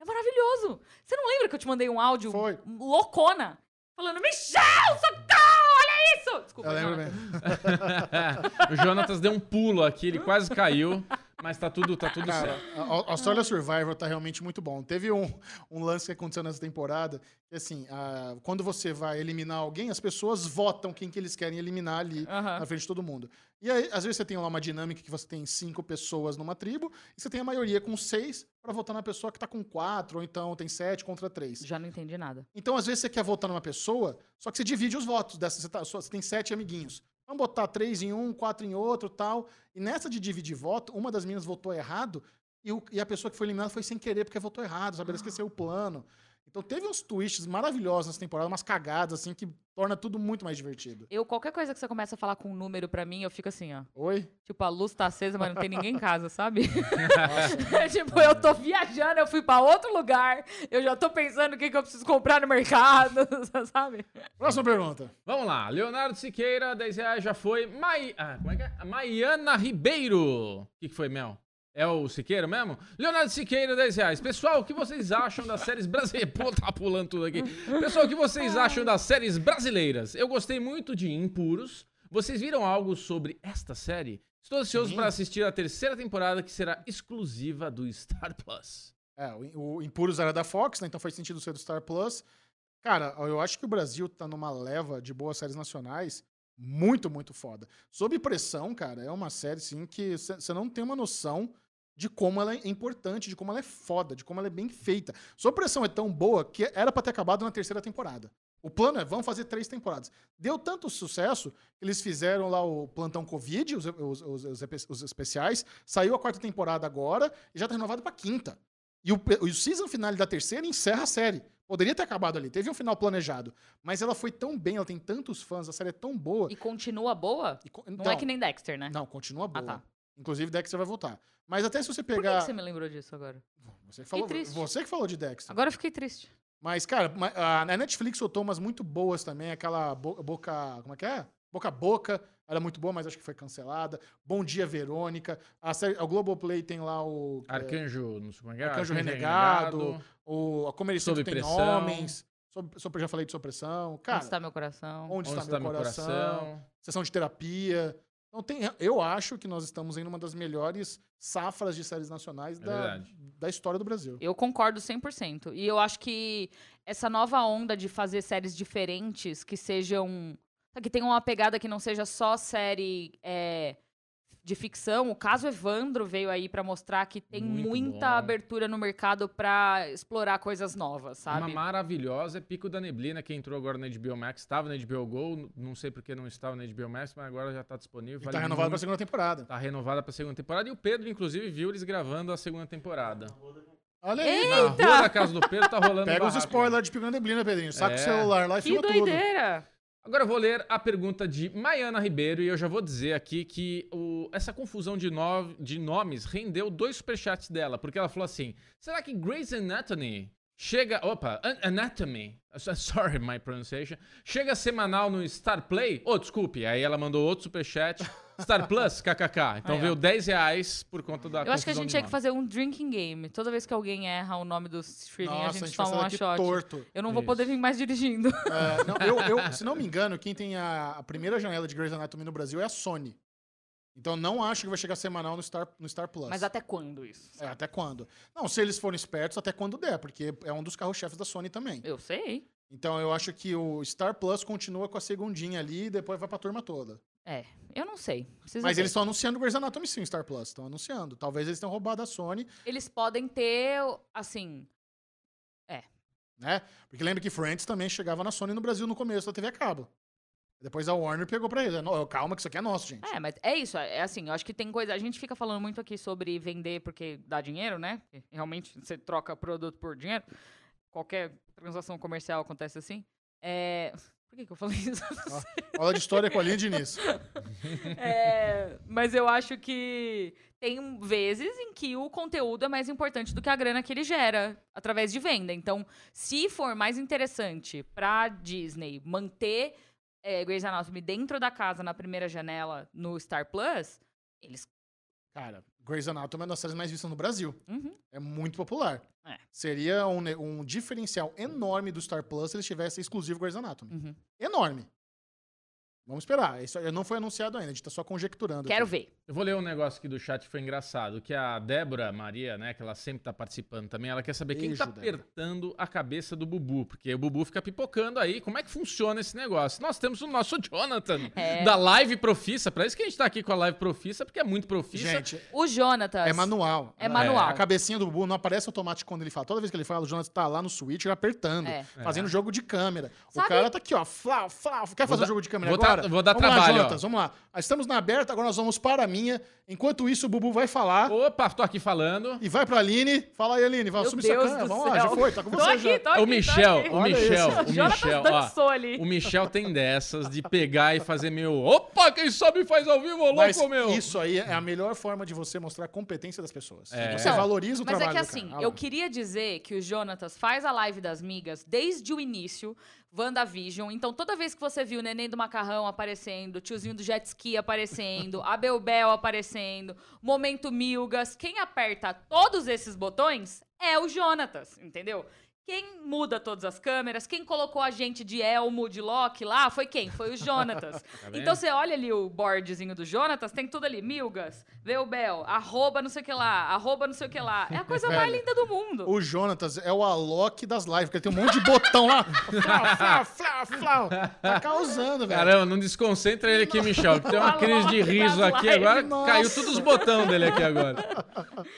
[SPEAKER 3] É maravilhoso. Você não lembra que eu te mandei um áudio
[SPEAKER 1] Foi.
[SPEAKER 3] loucona? Falando, Michel, socorro, olha isso! Desculpa,
[SPEAKER 1] Eu lembro
[SPEAKER 3] Jonathan.
[SPEAKER 1] mesmo.
[SPEAKER 2] o Jonatas deu um pulo aqui, ele quase caiu, mas tá tudo, tá tudo
[SPEAKER 1] Cara,
[SPEAKER 2] certo.
[SPEAKER 1] a Australia Survivor tá realmente muito bom. Teve um, um lance que aconteceu nessa temporada, que assim, a- quando você vai eliminar alguém, as pessoas votam quem que eles querem eliminar ali
[SPEAKER 3] Aham.
[SPEAKER 1] na frente de todo mundo. E aí, às vezes você tem lá uma dinâmica que você tem cinco pessoas numa tribo, e você tem a maioria com seis pra votar na pessoa que tá com quatro, ou então tem sete contra três.
[SPEAKER 3] Já não entendi nada.
[SPEAKER 1] Então, às vezes, você quer votar numa pessoa, só que você divide os votos dessa. Você, tá- você tem sete amiguinhos. Vamos botar três em um, quatro em outro tal. E nessa de dividir voto, uma das meninas votou errado e, o- e a pessoa que foi eliminada foi sem querer porque votou errado, sabe? Ela esqueceu o plano. Então teve uns twists maravilhosos nessa temporada, umas cagadas, assim, que torna tudo muito mais divertido.
[SPEAKER 3] Eu, qualquer coisa que você começa a falar com um número pra mim, eu fico assim, ó.
[SPEAKER 1] Oi?
[SPEAKER 3] Tipo, a luz tá acesa, mas não tem ninguém em casa, sabe? tipo, eu tô viajando, eu fui pra outro lugar, eu já tô pensando o que, que eu preciso comprar no mercado, sabe?
[SPEAKER 1] Próxima pergunta.
[SPEAKER 2] Vamos lá, Leonardo Siqueira, 10 reais já foi. Mai... Ah, como é que é? Maiana Ribeiro. O que, que foi, Mel? É o Siqueira mesmo? Leonardo Siqueira, 10 reais. Pessoal, o que vocês acham das séries brasileiras? Pô, tá pulando tudo aqui. Pessoal, o que vocês acham das séries brasileiras? Eu gostei muito de Impuros. Vocês viram algo sobre esta série? Estou ansioso para assistir a terceira temporada, que será exclusiva do Star Plus.
[SPEAKER 1] É, o, o Impuros era da Fox, né? Então faz sentido ser do Star Plus. Cara, eu acho que o Brasil tá numa leva de boas séries nacionais muito, muito foda. Sob pressão, cara, é uma série, sim, que você não tem uma noção de como ela é importante, de como ela é foda, de como ela é bem feita. Sob pressão é tão boa que era pra ter acabado na terceira temporada. O plano é, vamos fazer três temporadas. Deu tanto sucesso que eles fizeram lá o Plantão Covid, os, os, os- os especiais. Saiu a quarta temporada agora e já tá renovado pra quinta. E o, o season final da terceira encerra a série. Poderia ter acabado ali, teve um final planejado. Mas ela foi tão bem, ela tem tantos fãs, a série é tão boa.
[SPEAKER 3] E continua boa?
[SPEAKER 1] E co-
[SPEAKER 3] Não
[SPEAKER 1] então,
[SPEAKER 3] é que nem Dexter, né?
[SPEAKER 1] Não, continua boa.
[SPEAKER 3] tá.
[SPEAKER 1] Inclusive, Dexter vai voltar. Mas até se você
[SPEAKER 3] Por que,
[SPEAKER 1] pegar.
[SPEAKER 3] que você me lembrou disso agora?
[SPEAKER 1] Você, que falou,
[SPEAKER 3] triste.
[SPEAKER 1] você que falou de Dexter.
[SPEAKER 3] Agora eu fiquei triste.
[SPEAKER 1] Mas, cara, a Netflix soltou umas muito boas também. Aquela bo- boca. Como é que é? Boca a Boca. Era muito boa, mas acho que foi cancelada. Bom Dia, Verônica. A, série, a Globoplay tem lá o. é,
[SPEAKER 2] Arcanjo, não sei como é que é.
[SPEAKER 1] Arcanjo Renegado. o a
[SPEAKER 2] Sob
[SPEAKER 1] Sempre Tem
[SPEAKER 2] Pressão.
[SPEAKER 1] Homens. Sob, sob- já falei de Supressão. Cara,
[SPEAKER 3] Onde está meu coração?
[SPEAKER 1] Onde,
[SPEAKER 2] Onde
[SPEAKER 1] está, meu coração? Sessão de terapia. Então, tem, eu acho que nós estamos em uma das melhores safras de séries nacionais
[SPEAKER 2] É
[SPEAKER 1] da, da história do Brasil.
[SPEAKER 3] Eu concordo 100%. E eu acho que essa nova onda de fazer séries diferentes, que sejam. que tenham uma pegada que não seja só série é, de ficção. O caso Evandro veio aí pra mostrar que tem
[SPEAKER 2] Muito
[SPEAKER 3] muita
[SPEAKER 2] bom.
[SPEAKER 3] abertura no mercado pra explorar coisas novas,
[SPEAKER 2] Uma
[SPEAKER 3] sabe?
[SPEAKER 2] maravilhosa é Pico da Neblina, que entrou agora na HBO Max. Estava na HBO Go, não sei porque não estava na HBO Max, mas agora já está disponível.
[SPEAKER 1] E
[SPEAKER 2] vale
[SPEAKER 1] tá renovado pra
[SPEAKER 2] muito.
[SPEAKER 1] segunda temporada.
[SPEAKER 2] Tá renovada pra segunda temporada. E o Pedro, inclusive, viu eles gravando a segunda temporada.
[SPEAKER 1] Olha aí.
[SPEAKER 2] Na rua da casa do Pedro tá rolando
[SPEAKER 1] Pega os
[SPEAKER 2] barraco.
[SPEAKER 1] spoilers de Picando Neblina, Pedrinho. Saca
[SPEAKER 2] É.
[SPEAKER 1] o celular lá e
[SPEAKER 3] Que
[SPEAKER 1] filma tudo.
[SPEAKER 3] doideira!
[SPEAKER 2] Agora eu vou ler a pergunta de Maiana Ribeiro e eu já vou dizer aqui que o- essa confusão de, no- de nomes rendeu dois superchats dela, porque ela falou assim: será que Grey's Anatomy chega. Opa, An- Anatomy. Sorry, my pronunciation. Chega semanal no Star Play? Oh, desculpe. Aí ela mandou outro superchat. Star Plus, kkk. Então
[SPEAKER 3] ó.
[SPEAKER 2] veio 10 reais por conta da
[SPEAKER 3] Eu acho que a gente tinha que fazer um drinking game. Toda vez que alguém erra o nome do streaming,
[SPEAKER 1] Nossa,
[SPEAKER 3] a
[SPEAKER 1] a
[SPEAKER 3] gente,
[SPEAKER 1] vai
[SPEAKER 3] toma
[SPEAKER 1] daqui
[SPEAKER 3] shot.
[SPEAKER 1] torto.
[SPEAKER 3] Eu não vou
[SPEAKER 2] Isso.
[SPEAKER 3] poder vir mais dirigindo.
[SPEAKER 1] É, não, eu, eu- se não me engano, quem tem a, a primeira janela de Grey's Anatomy no Brasil é a Sony. Então não acho que vai chegar semanal no Star, no Star Plus.
[SPEAKER 3] Mas até quando isso?
[SPEAKER 1] É, até quando? Não, se eles forem espertos, até quando der, porque é um dos carros-chefes da Sony também.
[SPEAKER 3] Eu sei.
[SPEAKER 1] Então eu acho que o Star Plus continua com a segundinha ali e depois vai pra turma toda.
[SPEAKER 3] É, eu não sei. Preciso
[SPEAKER 1] Mas
[SPEAKER 3] ver.
[SPEAKER 1] eles estão anunciando o Grey's Anatomy sim, Star Plus. Estão anunciando. Talvez eles tenham roubado a Sony,
[SPEAKER 3] Eles podem ter, assim...
[SPEAKER 1] né? Porque lembra que Friends também chegava na Sony no Brasil no começo da TV a cabo. Depois a Warner pegou pra ele. Não, calma que isso aqui é nosso, gente.
[SPEAKER 3] É, mas é isso. É assim, eu acho que tem coisa... A gente fica falando muito aqui sobre vender porque dá dinheiro, né? Realmente você troca produto por dinheiro. Qualquer transação comercial acontece assim. É... Por que, que eu falei isso?
[SPEAKER 1] Aula de história com a de início.
[SPEAKER 3] É, mas eu acho que tem vezes em que o conteúdo é mais importante do que a grana que ele gera através de venda. Então, se for mais interessante pra Disney manter é, Grey's Anatomy dentro da casa na primeira janela no Star Plus, eles.
[SPEAKER 1] Cara, Grey's Anatomy é uma das séries mais vistas no Brasil.
[SPEAKER 3] Uhum.
[SPEAKER 1] É muito popular.
[SPEAKER 3] É.
[SPEAKER 1] Seria um, um diferencial enorme do Star Plus se eles tivessem exclusivo Grey's Anatomy.
[SPEAKER 3] Uhum.
[SPEAKER 1] Enorme. Vamos esperar. Isso não foi anunciado ainda, a gente tá só conjecturando.
[SPEAKER 3] Quero
[SPEAKER 1] aqui.
[SPEAKER 3] ver.
[SPEAKER 2] Eu vou ler um negócio aqui do chat que foi engraçado, que a Débora Maria, né, que ela sempre tá participando também, ela quer saber quem
[SPEAKER 1] Beijo,
[SPEAKER 2] tá
[SPEAKER 1] Débora.
[SPEAKER 2] apertando a cabeça do Bubu, porque o Bubu fica pipocando aí. Como é que funciona esse negócio? Nós temos o nosso Jonathan,
[SPEAKER 3] É.
[SPEAKER 2] da Live Profissa, pra isso que a gente tá aqui com a Live Profissa, porque é muito profissa.
[SPEAKER 1] Gente,
[SPEAKER 3] O Jonatas.
[SPEAKER 1] é manual.
[SPEAKER 3] É manual.
[SPEAKER 1] A cabecinha do Bubu não aparece automático quando ele fala. Toda vez que ele fala, o Jonas tá lá no Switch apertando,
[SPEAKER 3] É.
[SPEAKER 1] fazendo jogo de câmera.
[SPEAKER 3] Sabe-
[SPEAKER 1] O cara tá aqui, ó. Flau, flau. Quer fazer
[SPEAKER 2] dar-
[SPEAKER 1] jogo de câmera
[SPEAKER 2] vou
[SPEAKER 1] agora?
[SPEAKER 2] vou dar
[SPEAKER 1] vamos lá,
[SPEAKER 2] trabalho, ó.
[SPEAKER 1] Jonatas, vamos lá. Estamos na aberta, agora nós vamos para a minha. Enquanto isso, o Bubu vai falar.
[SPEAKER 2] Opa, tô aqui falando.
[SPEAKER 1] E vai pra Aline. Fala aí, Aline. Vai,
[SPEAKER 3] Meu
[SPEAKER 1] sua
[SPEAKER 3] Deus
[SPEAKER 1] câmera.
[SPEAKER 3] do
[SPEAKER 1] Vamos lá, já
[SPEAKER 3] céu.
[SPEAKER 1] foi. Tá com
[SPEAKER 3] Tô
[SPEAKER 1] você
[SPEAKER 3] aqui,
[SPEAKER 1] já.
[SPEAKER 3] tô aqui.
[SPEAKER 2] o Michel,
[SPEAKER 3] tô aqui.
[SPEAKER 2] o Michel, o Michel, ó. O Michel tem dessas de pegar e fazer meu. Opa, quem sabe faz ao vivo, ô
[SPEAKER 1] Mas
[SPEAKER 2] louco, meu.
[SPEAKER 1] isso aí é a melhor forma de você mostrar a competência das pessoas.
[SPEAKER 2] É.
[SPEAKER 1] Você valoriza o
[SPEAKER 3] Mas é
[SPEAKER 1] trabalho
[SPEAKER 3] que
[SPEAKER 1] do cara.
[SPEAKER 3] assim,
[SPEAKER 1] Ah lá.
[SPEAKER 3] eu queria dizer que o Jonatas faz a live das migas desde o início, WandaVision. Então, toda vez que você viu o neném do macarrão aparecendo, o tiozinho do jet ski aparecendo, a Belbel aparecendo, Momento Milgas, quem aperta todos esses botões é o Jonatas, entendeu? Quem muda todas as câmeras, quem colocou a gente de Elmo, de Loki lá, foi quem? Foi o Jonatas.
[SPEAKER 2] Tá
[SPEAKER 3] então você olha ali o boardzinho do Jonatas, tem tudo ali, Milgas, Velbel, arroba não sei o que lá, arroba não sei o que lá. É a coisa mais linda do mundo.
[SPEAKER 1] O Jonatas é o Alok das lives, porque ele tem um monte de botão lá. Flau, flau, flau, flau. Tá causando, velho.
[SPEAKER 2] Caramba, não desconcentra ele aqui, Michel. que Tem uma crise de riso aqui
[SPEAKER 3] lives.
[SPEAKER 2] agora.
[SPEAKER 1] Nossa.
[SPEAKER 2] Caiu todos os botões dele aqui agora.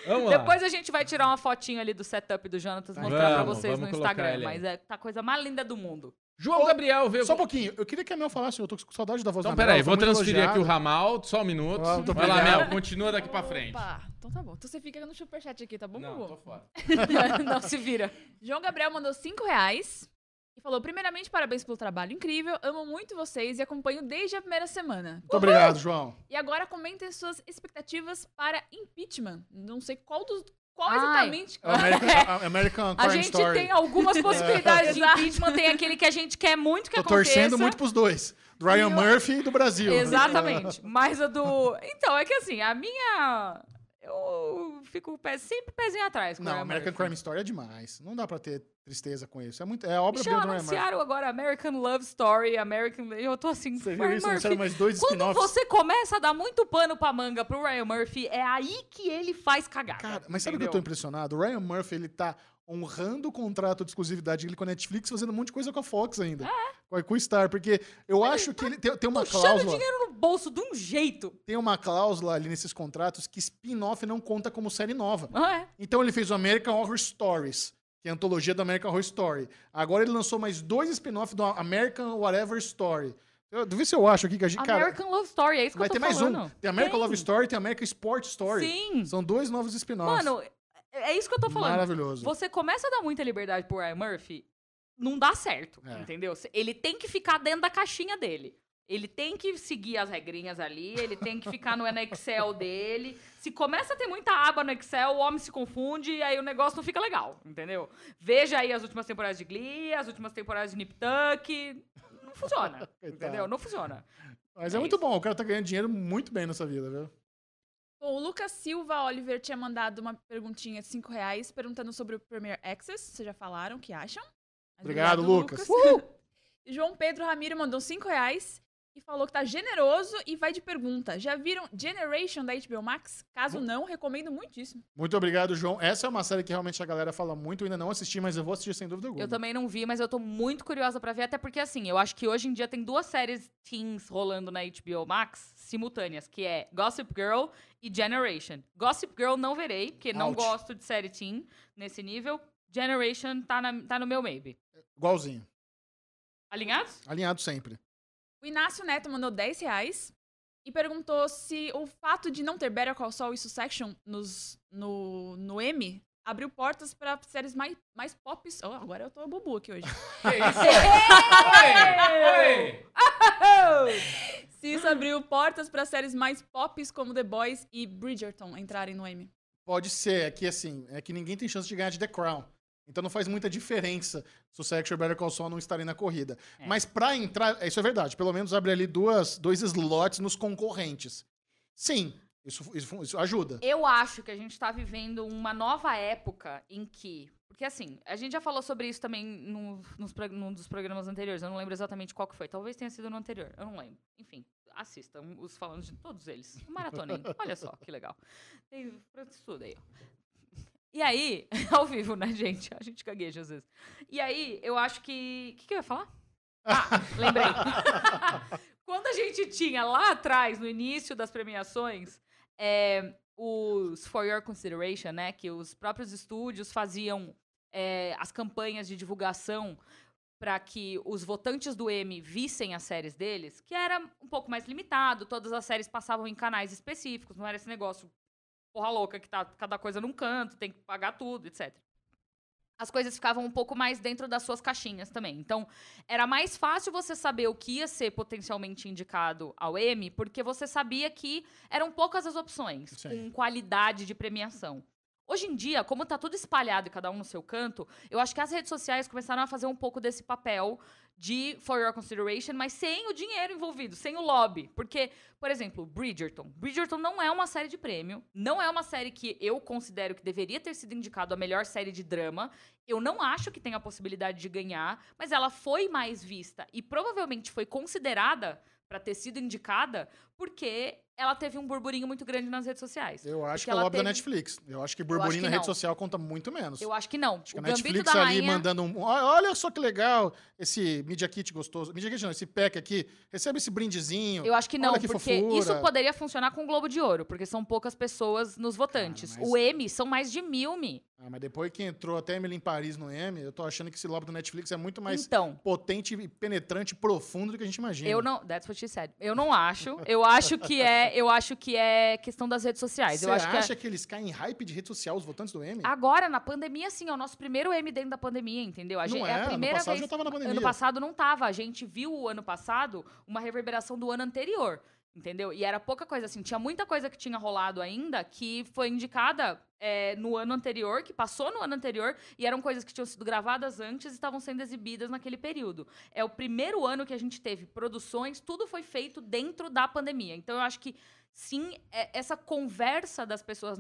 [SPEAKER 2] Vamos lá.
[SPEAKER 3] Depois a gente vai tirar uma fotinho ali do setup do Jonatas, mostrar pra
[SPEAKER 2] Vamos,
[SPEAKER 3] vocês
[SPEAKER 2] vamos
[SPEAKER 3] no Instagram. Mas é tá a coisa mais linda do mundo.
[SPEAKER 2] João Gabriel veio.
[SPEAKER 1] Só um pouquinho. Eu queria que a Mel falasse, eu tô com saudade da voz
[SPEAKER 2] Então,
[SPEAKER 1] da Mel.
[SPEAKER 2] peraí,
[SPEAKER 1] foi
[SPEAKER 2] vou transferir aqui o. Ramal, só um minuto.
[SPEAKER 1] Ah,
[SPEAKER 2] Vai lá. Mel, continua daqui pra frente.
[SPEAKER 4] Opa, então tá bom. Então você fica no superchat aqui, tá bom,
[SPEAKER 2] Não,
[SPEAKER 4] Bubu?
[SPEAKER 2] tô fora.
[SPEAKER 3] não se vira.
[SPEAKER 4] João Gabriel mandou 5 reais e falou: primeiramente, parabéns pelo trabalho incrível. Amo muito vocês e acompanho desde a primeira semana.
[SPEAKER 1] Muito obrigado, João.
[SPEAKER 4] E agora comentem suas expectativas para impeachment. Não sei qual dos. Qual
[SPEAKER 3] Ai.
[SPEAKER 4] exatamente.
[SPEAKER 1] É American, a- American
[SPEAKER 3] A gente
[SPEAKER 1] Story.
[SPEAKER 3] tem algumas possibilidades de
[SPEAKER 4] Exato.
[SPEAKER 3] impeachment. Tem aquele que a gente quer muito que
[SPEAKER 1] Tô
[SPEAKER 3] aconteça.
[SPEAKER 1] torcendo muito pros dois. Do Ryan
[SPEAKER 3] E
[SPEAKER 1] Murphy e do Brasil.
[SPEAKER 3] Exatamente. Mas a do. Então, é que assim, a minha. Eu fico pé- sempre pezinho atrás
[SPEAKER 1] Não,
[SPEAKER 3] Ryan
[SPEAKER 1] American. Crime Story é demais. Não dá pra ter tristeza com isso. É, muito, é obra Murphy.
[SPEAKER 3] anunciaram agora American Love Story, American... Eu tô assim,
[SPEAKER 1] Você viu isso? Anunciaram mais dois
[SPEAKER 3] Quando você começa a dar muito pano pra manga pro Ryan Murphy, é aí que ele faz cagada.
[SPEAKER 1] Cara, mas sabe o que eu tô impressionado? O Ryan Murphy, ele tá honrando o contrato de exclusividade dele com a Netflix, fazendo um monte de coisa com a Fox ainda. Com a- Com o Star, porque eu acho que ele tem, tem uma cláusula.
[SPEAKER 3] dinheiro no bolso de um jeito.
[SPEAKER 1] Tem uma cláusula ali nesses contratos que spin-off não conta como série nova.
[SPEAKER 3] Ah, é.
[SPEAKER 1] Então ele fez o American Horror Stories, que é a antologia do American Horror Story. Agora ele lançou mais dois spin-offs do American Whatever Story. Eu, deixa ver se eu acho aqui que a gente. Cara,
[SPEAKER 3] American Love Story, é isso que
[SPEAKER 1] vai
[SPEAKER 3] eu tô
[SPEAKER 1] ter mais
[SPEAKER 3] falando.
[SPEAKER 1] um. Tem American
[SPEAKER 3] Tem.
[SPEAKER 1] Love Story, tem American Sport Story.
[SPEAKER 3] Sim.
[SPEAKER 1] São dois novos spin-offs.
[SPEAKER 3] Mano, é é isso que eu tô falando.
[SPEAKER 1] Maravilhoso.
[SPEAKER 3] Você começa a dar muita liberdade pro Ryan Murphy, não dá certo,
[SPEAKER 1] É.
[SPEAKER 3] entendeu? Ele tem que ficar dentro da caixinha dele. Ele tem que seguir as regrinhas ali, ele tem que ficar no Excel dele. Se começa a ter muita aba no Excel, o homem se confunde e aí o negócio não fica legal, entendeu? Veja aí as últimas temporadas de Glee, as últimas temporadas de Nip Tuck. Não funciona. Entendeu? Não funciona.
[SPEAKER 1] Mas é,
[SPEAKER 3] É
[SPEAKER 1] muito
[SPEAKER 3] isso.
[SPEAKER 1] bom, o cara tá ganhando dinheiro muito bem nessa vida, viu?
[SPEAKER 4] Bom, o Lucas Silva Oliver tinha mandado uma perguntinha de 5 reais perguntando sobre o Premier Access. Vocês já falaram o que acham? Mas
[SPEAKER 1] Obrigado, Lucas.
[SPEAKER 4] E João Pedro Ramiro mandou 5 reais e falou que tá generoso e vai de pergunta. Já viram Generation da HBO Max? Caso não, recomendo muitíssimo.
[SPEAKER 1] Muito obrigado, João. Essa é uma série que realmente a galera fala muito, eu ainda não assisti, mas eu vou assistir sem dúvida alguma.
[SPEAKER 3] Eu também não vi, mas eu tô muito curiosa pra ver, até porque, assim, eu acho que hoje em dia tem duas séries teens rolando na HBO Max simultâneas, que é Gossip Girl e Generation. Gossip Girl não verei, porque não
[SPEAKER 1] Ouch.
[SPEAKER 3] gosto de série teen nesse nível. Generation tá, na- tá no meu maybe.
[SPEAKER 1] Igualzinho.
[SPEAKER 3] Alinhados?
[SPEAKER 1] Alinhado sempre.
[SPEAKER 4] O Inácio Neto mandou 10 reais e perguntou se o fato de não ter Better Call Saul e Succession nos, no, no M abriu portas para séries mais, mais pop. Oh, agora eu tô bubu aqui hoje.
[SPEAKER 2] Que isso? Oi! Oi!
[SPEAKER 4] se isso abriu portas para séries mais pops como The Boys e Bridgerton entrarem no M.
[SPEAKER 1] Pode ser, é que assim, é que ninguém tem chance de ganhar de The Crown. Então não faz muita diferença se o Sex e Better Call Saul não estarem na corrida.
[SPEAKER 3] É.
[SPEAKER 1] Mas pra entrar, isso é verdade, pelo menos abre ali duas, dois slots nos concorrentes. Sim, isso, isso, isso ajuda.
[SPEAKER 3] Eu acho que a gente tá vivendo uma nova época em que. Porque assim, a gente já falou sobre isso também no, nos, num dos programas anteriores. Eu não lembro exatamente qual que foi. Talvez tenha sido no anterior. Eu não lembro. Enfim, assistam os falando de todos eles. Maratonem. Olha só, que legal. Tem tudo aí. E aí, ao vivo, né, gente? A gente gagueja às vezes. E aí, eu acho que. O que, que eu ia falar? Ah, lembrei. Quando a gente tinha lá atrás, no início das premiações, é, os For Your Consideration, né? Que os próprios estúdios faziam é, as campanhas de divulgação para que os votantes do M vissem as séries deles, que era um pouco mais limitado, todas as séries passavam em canais específicos, não era esse negócio porra louca que tá cada coisa num canto, tem que pagar tudo, etc. As coisas ficavam um pouco mais dentro das suas caixinhas também. Então, era mais fácil você saber o que ia ser potencialmente indicado ao M, porque você sabia que eram poucas as opções,
[SPEAKER 1] Sim.
[SPEAKER 3] com qualidade de premiação. Hoje em dia, como tá tudo espalhado e cada um no seu canto, eu acho que as redes sociais começaram a fazer um pouco desse papel de for your consideration, mas sem o dinheiro envolvido, sem o lobby. Porque, por exemplo, Bridgerton. Bridgerton não é uma série de prêmio, não é uma série que eu considero que deveria ter sido indicado a melhor série de drama. Eu não acho que tem a possibilidade de ganhar, mas ela foi mais vista e provavelmente foi considerada para ter sido indicada porque ela teve um burburinho muito grande nas redes sociais.
[SPEAKER 1] Eu acho que é o lobby da
[SPEAKER 3] teve-
[SPEAKER 1] Netflix. Eu acho que
[SPEAKER 3] acho
[SPEAKER 1] burburinho
[SPEAKER 3] que
[SPEAKER 1] na rede social conta muito menos.
[SPEAKER 3] Eu acho que não.
[SPEAKER 1] Acho que
[SPEAKER 3] o
[SPEAKER 1] a Netflix
[SPEAKER 3] da
[SPEAKER 1] ali
[SPEAKER 3] Rainha...
[SPEAKER 1] mandando um. "Ó, Olha só que legal esse Media Kit gostoso. Media Kit não, esse pack aqui. Recebe esse brindezinho.
[SPEAKER 3] Eu acho que não,
[SPEAKER 1] que
[SPEAKER 3] porque
[SPEAKER 1] fofura.
[SPEAKER 3] isso poderia funcionar com o Globo de Ouro, porque são poucas pessoas nos votantes.
[SPEAKER 1] mas-
[SPEAKER 3] O M são mais de mil, mi.
[SPEAKER 1] Ah, mas depois que entrou até Emily em Paris no M, eu tô achando que esse lobby do Netflix é muito mais
[SPEAKER 3] Então,
[SPEAKER 1] potente penetrante profundo do que a gente imagina.
[SPEAKER 3] eu não. That's what she said. Eu não acho. Eu acho que é. Eu acho que é questão das redes sociais.
[SPEAKER 1] Você
[SPEAKER 3] eu acho que é-
[SPEAKER 1] acha que, eles caem em hype de rede social, os votantes do M?
[SPEAKER 3] Agora, na pandemia, sim, é o nosso primeiro M dentro da pandemia, entendeu? A
[SPEAKER 1] não
[SPEAKER 3] gente,
[SPEAKER 1] é,
[SPEAKER 3] é a
[SPEAKER 1] ano
[SPEAKER 3] primeira
[SPEAKER 1] passado
[SPEAKER 3] vez.
[SPEAKER 1] já tava na pandemia.
[SPEAKER 3] Ano passado não tava. A gente viu o ano passado uma reverberação do ano anterior. Entendeu? E era pouca coisa assim. Tinha muita coisa que tinha rolado ainda que foi indicada é, no ano anterior, que passou no ano anterior, e eram coisas que tinham sido gravadas antes e estavam sendo exibidas naquele período. É o primeiro ano que a gente teve produções, tudo foi feito dentro da pandemia. Então eu acho que sim, é- essa conversa das pessoas,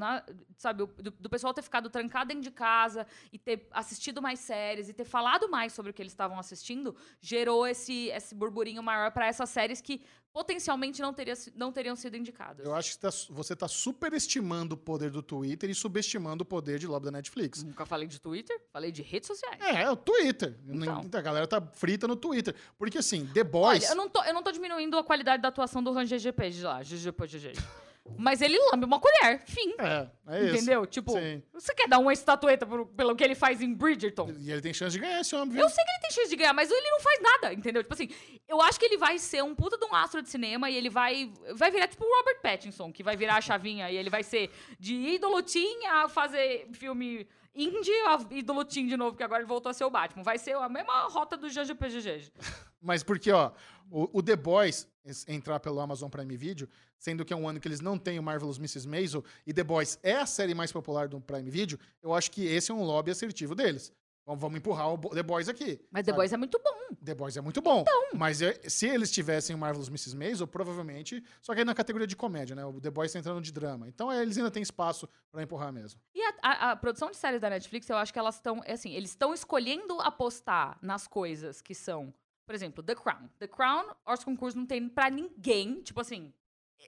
[SPEAKER 3] sabe, do, do pessoal ter ficado trancado dentro de casa e ter assistido mais séries e ter falado mais sobre o que eles estavam assistindo, gerou esse, esse burburinho maior para essas séries que potencialmente não, teria, não teriam sido indicadas.
[SPEAKER 1] Eu acho que tá- você tá superestimando o poder do Twitter e subestimando o poder de lobby da Netflix.
[SPEAKER 3] Nunca falei de Twitter, falei de redes sociais.
[SPEAKER 1] É, é o Twitter.
[SPEAKER 3] Então.
[SPEAKER 1] A galera tá frita no Twitter. Porque assim, The Boys.
[SPEAKER 3] Olha, eu não, tô, eu não tô diminuindo a qualidade da atuação do Ran GGP de lá, GGP, GG. Mas ele lambe uma colher, fim.
[SPEAKER 1] É, é isso.
[SPEAKER 3] Entendeu? Tipo,
[SPEAKER 1] Sim.
[SPEAKER 3] você quer dar uma estatueta por- pelo que ele faz em Bridgerton?
[SPEAKER 1] E ele tem chance de ganhar esse homem, viu?
[SPEAKER 3] Eu sei que ele tem chance de ganhar, mas ele não faz nada, entendeu? Tipo assim, eu acho que ele vai ser um puta de um astro de cinema e ele vai vai virar tipo o Robert Pattinson, que vai virar a chavinha e ele vai ser de ídolo teen a fazer filme indie a ídolo teen de novo, que agora ele voltou a ser o Batman. Vai ser a mesma rota do GGPGG.
[SPEAKER 1] Mas porque, ó, o, o The Boys entrar pelo Amazon Prime Video, sendo que é um ano que eles não têm o Marvelous Mrs. Maisel, e The Boys é a série mais popular do Prime Video, eu acho que esse é um lobby assertivo deles. Vamos, vamos empurrar o The Boys aqui.
[SPEAKER 3] Mas The
[SPEAKER 1] sabe?
[SPEAKER 3] Boys é muito bom.
[SPEAKER 1] The Boys é muito bom. Mas é- se eles tivessem o Marvelous Mrs. Maisel, provavelmente. Só que aí na categoria de comédia, né? O The Boys tá entrando de drama. Então é, eles ainda têm espaço pra empurrar mesmo.
[SPEAKER 3] E a, a- a produção de séries da Netflix, eu acho que elas estão, assim, eles estão escolhendo apostar nas coisas que são, por exemplo, The Crown. The Crown, Oscar Concurso não tem pra ninguém, tipo assim,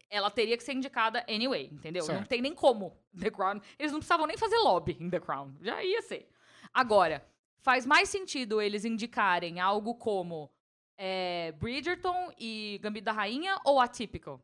[SPEAKER 3] ela teria que ser indicada anyway, entendeu? Não
[SPEAKER 1] Certo.
[SPEAKER 3] tem nem como The Crown. Eles não precisavam nem fazer lobby em The Crown, já ia ser. Agora, faz mais sentido eles indicarem algo como é, Bridgerton e Gambito da Rainha ou Atypical?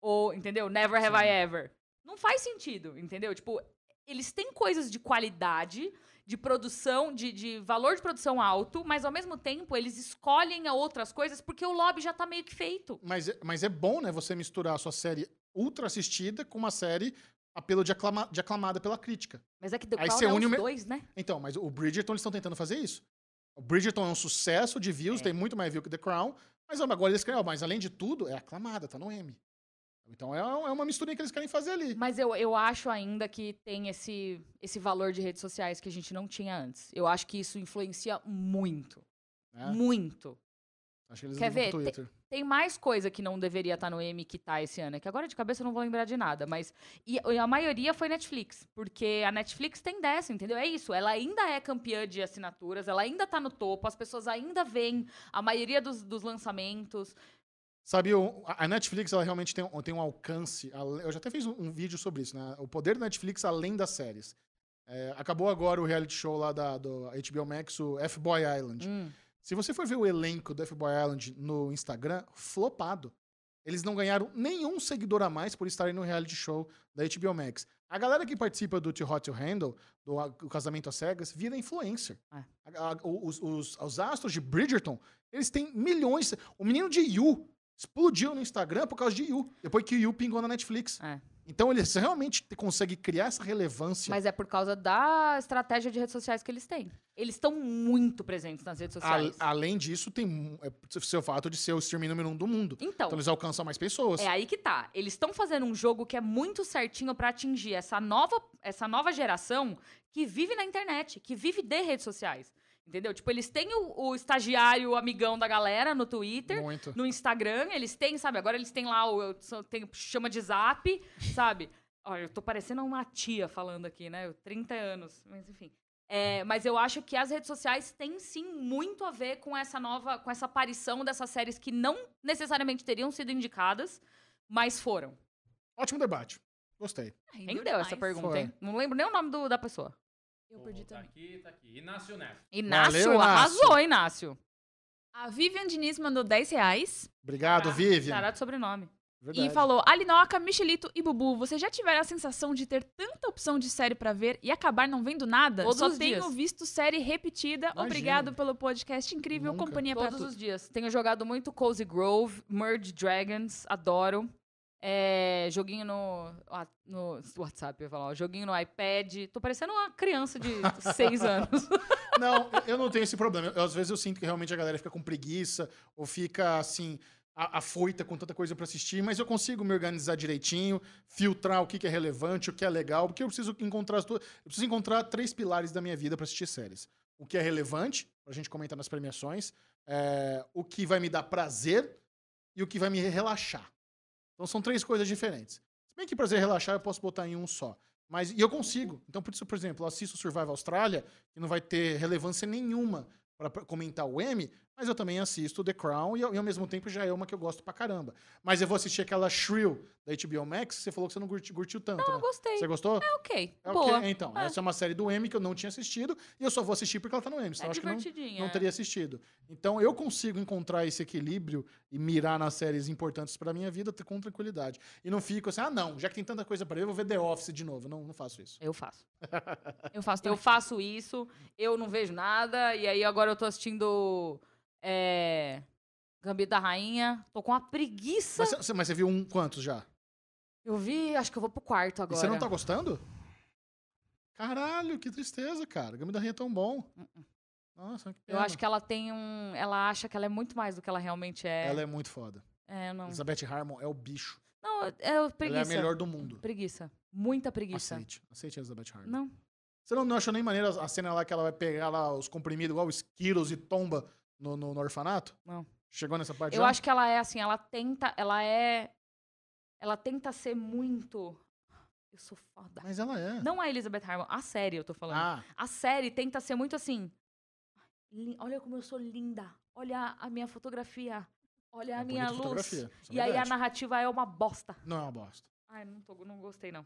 [SPEAKER 3] Ou, entendeu? Never Have
[SPEAKER 1] Sim.
[SPEAKER 3] I Ever. Não faz sentido, entendeu? Tipo, eles têm coisas de qualidade, de produção, de, de valor de produção alto, mas ao mesmo tempo eles escolhem outras coisas porque o lobby já tá meio que feito.
[SPEAKER 1] Mas, é- mas é bom, né? Você misturar a sua série ultra assistida com uma série apelo de, aclama- de aclamada pela crítica.
[SPEAKER 3] Mas é que The
[SPEAKER 1] Aí
[SPEAKER 3] Crown
[SPEAKER 1] você
[SPEAKER 3] é
[SPEAKER 1] une
[SPEAKER 3] os
[SPEAKER 1] o me-
[SPEAKER 3] dois, né?
[SPEAKER 1] Então, mas o Bridgerton eles estão tentando fazer isso. O Bridgerton é um sucesso de views,
[SPEAKER 3] É.
[SPEAKER 1] tem muito mais view que The Crown, mas agora eles querem, ó, mas além de tudo, é aclamada, tá no M. Então é, é uma misturinha que eles querem fazer ali.
[SPEAKER 3] Mas eu, eu acho ainda que tem esse, esse valor de redes sociais que a gente não tinha antes. Eu acho que isso influencia muito.
[SPEAKER 1] né?
[SPEAKER 3] Muito.
[SPEAKER 1] Acho que eles
[SPEAKER 3] Quer ver?
[SPEAKER 1] Twitter.
[SPEAKER 3] Tem mais coisa que não deveria estar no M que tá esse ano. É que agora de cabeça eu não vou lembrar de nada. Mas. E e a maioria foi Netflix. Porque a Netflix tem dessa, entendeu? É isso. Ela ainda é campeã de assinaturas, ela ainda tá no topo, as pessoas ainda veem a maioria dos, dos lançamentos.
[SPEAKER 1] Sabe, a Netflix ela realmente tem, um- tem um alcance. Eu já até fiz um, vídeo sobre isso, né? O poder da Netflix além das séries. É, acabou agora o reality show lá da, do HBO Max, o F-Boy Island.
[SPEAKER 3] Hum.
[SPEAKER 1] Se você for ver o elenco do F-Boy Island no Instagram, flopado. Eles não ganharam nenhum seguidor a mais por estarem no reality show da HBO Max. A galera que participa do Too Hot to Handle, do Casamento às Cegas, vira influencer.
[SPEAKER 3] É.
[SPEAKER 1] A- a- os, os- os astros de Bridgerton, eles têm milhões. O menino de Yu explodiu no Instagram por causa de Yu, depois que o Yu pingou na Netflix.
[SPEAKER 3] É.
[SPEAKER 1] Então eles realmente conseguem criar essa relevância.
[SPEAKER 3] Mas é por causa da estratégia de redes sociais que eles têm. Eles estão muito presentes nas redes
[SPEAKER 1] A-
[SPEAKER 3] sociais.
[SPEAKER 1] além disso, tem é, o seu fato de ser o streaming número um do mundo.
[SPEAKER 3] Então,
[SPEAKER 1] Então eles alcançam mais pessoas.
[SPEAKER 3] É aí que tá. Eles estão fazendo um jogo que é muito certinho pra atingir essa nova, essa nova geração que vive na internet, que vive de redes sociais. Entendeu? Tipo, eles têm o, o estagiário amigão da galera no Twitter,
[SPEAKER 1] Muito.
[SPEAKER 3] no Instagram, eles têm, sabe? Agora eles têm lá o. Tem, chama de zap, sabe? Olha, eu tô parecendo uma tia falando aqui, né? Eu, 30 anos, mas enfim. É, mas eu acho que as redes sociais têm sim muito a ver com essa nova, com essa aparição dessas séries que não necessariamente teriam sido indicadas, mas foram.
[SPEAKER 1] Ótimo debate. Gostei.
[SPEAKER 3] Quem deu essa pergunta,
[SPEAKER 1] Foi.
[SPEAKER 3] hein? Não lembro nem o nome do- da pessoa.
[SPEAKER 4] Eu perdi
[SPEAKER 2] tá
[SPEAKER 4] também.
[SPEAKER 2] aqui, tá aqui. Inácio Neto.
[SPEAKER 3] Inácio,
[SPEAKER 1] Valeu, Inácio.
[SPEAKER 3] arrasou, Inácio.
[SPEAKER 4] A Vivian Diniz mandou 10 reais
[SPEAKER 1] Obrigado, Vivian.
[SPEAKER 3] Chará de sobrenome.
[SPEAKER 1] Verdade.
[SPEAKER 4] e falou: Alinoca, Michelito e Bubu, vocês já tiveram a sensação de ter tanta opção de série pra ver e acabar não vendo nada?
[SPEAKER 3] Todos
[SPEAKER 4] Só
[SPEAKER 3] os
[SPEAKER 4] tenho
[SPEAKER 3] dias.
[SPEAKER 4] visto série repetida.
[SPEAKER 1] Imagina.
[SPEAKER 4] Obrigado pelo podcast incrível,
[SPEAKER 1] Nunca.
[SPEAKER 4] companhia pra
[SPEAKER 3] Todos
[SPEAKER 4] tudo.
[SPEAKER 3] os dias. Tenho jogado muito Cozy Grove, Merge Dragons, adoro. É, joguinho no, no WhatsApp, eu ia falar. ó, Joguinho no iPad. Tô parecendo uma criança de seis anos.
[SPEAKER 1] Não, eu não tenho esse problema. Eu, às vezes eu sinto que realmente a galera fica com preguiça ou fica assim a- afoita com tanta coisa pra assistir, mas eu consigo me organizar direitinho, filtrar o que, que é relevante, o que é legal, porque eu preciso encontrar as duas, eu preciso encontrar três pilares da minha vida pra assistir séries. O que é relevante, pra gente comentar nas premiações, é, o que vai me dar prazer e o que vai me relaxar. Então são três coisas diferentes. Se bem que prazer relaxar eu posso botar em um só. Mas, e eu consigo. Então, por isso, por exemplo, eu assisto Survival Austrália, que não vai ter relevância nenhuma para comentar o M, mas eu também assisto The Crown e, ao- e ao mesmo tempo já é uma que eu gosto pra caramba. Mas eu vou assistir aquela Shrill da HBO Max, você falou que você não curti- curtiu tanto,
[SPEAKER 3] Eu
[SPEAKER 1] né?
[SPEAKER 3] gostei.
[SPEAKER 1] Você gostou?
[SPEAKER 3] É ok.
[SPEAKER 1] É
[SPEAKER 3] Boa.
[SPEAKER 1] ok. Então,
[SPEAKER 3] É.
[SPEAKER 1] essa é uma série do M que eu não tinha assistido e eu só vou assistir porque ela tá no M. Senão
[SPEAKER 3] É
[SPEAKER 1] eu acho que não, não teria assistido. Então eu consigo encontrar esse equilíbrio e mirar nas séries importantes pra minha vida com tranquilidade. E não fico assim, ah, não, já que tem tanta coisa pra ver, eu vou ver The Office de novo. Não, não faço isso.
[SPEAKER 3] Eu faço.
[SPEAKER 4] Eu faço
[SPEAKER 3] Eu
[SPEAKER 4] também.
[SPEAKER 3] faço isso, eu não vejo nada, e aí agora eu tô assistindo é, Gambito da Rainha. Tô com uma preguiça.
[SPEAKER 1] Mas, você- mas você viu um quantos já?
[SPEAKER 3] Eu vi, acho que eu vou pro quarto agora.
[SPEAKER 1] E você não tá gostando? Caralho, que tristeza, cara. Gambito da Rainha é tão bom. Nossa, que
[SPEAKER 3] Eu
[SPEAKER 1] pena.
[SPEAKER 3] acho que ela tem um. Ela acha que ela é muito mais do que ela realmente é.
[SPEAKER 1] Ela é muito foda.
[SPEAKER 3] É, eu não.
[SPEAKER 1] Elizabeth Harmon é o bicho.
[SPEAKER 3] Não, é
[SPEAKER 1] Ela é
[SPEAKER 3] preguiça.
[SPEAKER 1] a melhor do mundo.
[SPEAKER 3] Preguiça. Muita preguiça.
[SPEAKER 1] Aceite. Aceite a Elizabeth Harmon.
[SPEAKER 3] Não.
[SPEAKER 1] Você não, não achou nem maneira a cena lá que ela vai pegar lá os comprimidos igual os Skittles e tomba no, no, no orfanato?
[SPEAKER 3] Não.
[SPEAKER 1] Chegou nessa parte
[SPEAKER 3] Eu
[SPEAKER 1] já?
[SPEAKER 3] acho que ela é assim, ela tenta, ela é. Ela tenta ser muito. Eu sou foda.
[SPEAKER 1] Mas ela é.
[SPEAKER 3] Não a Elizabeth Harmon, a série eu tô falando.
[SPEAKER 1] Ah,
[SPEAKER 3] A série tenta ser muito assim. "Lin- Olha como eu sou linda. Olha a minha fotografia. Olha a
[SPEAKER 1] é
[SPEAKER 3] minha
[SPEAKER 1] bonita
[SPEAKER 3] luz.
[SPEAKER 1] é
[SPEAKER 3] E aí a narrativa é uma bosta.
[SPEAKER 1] Não é uma bosta.
[SPEAKER 3] Ai, não, tô, não gostei, não.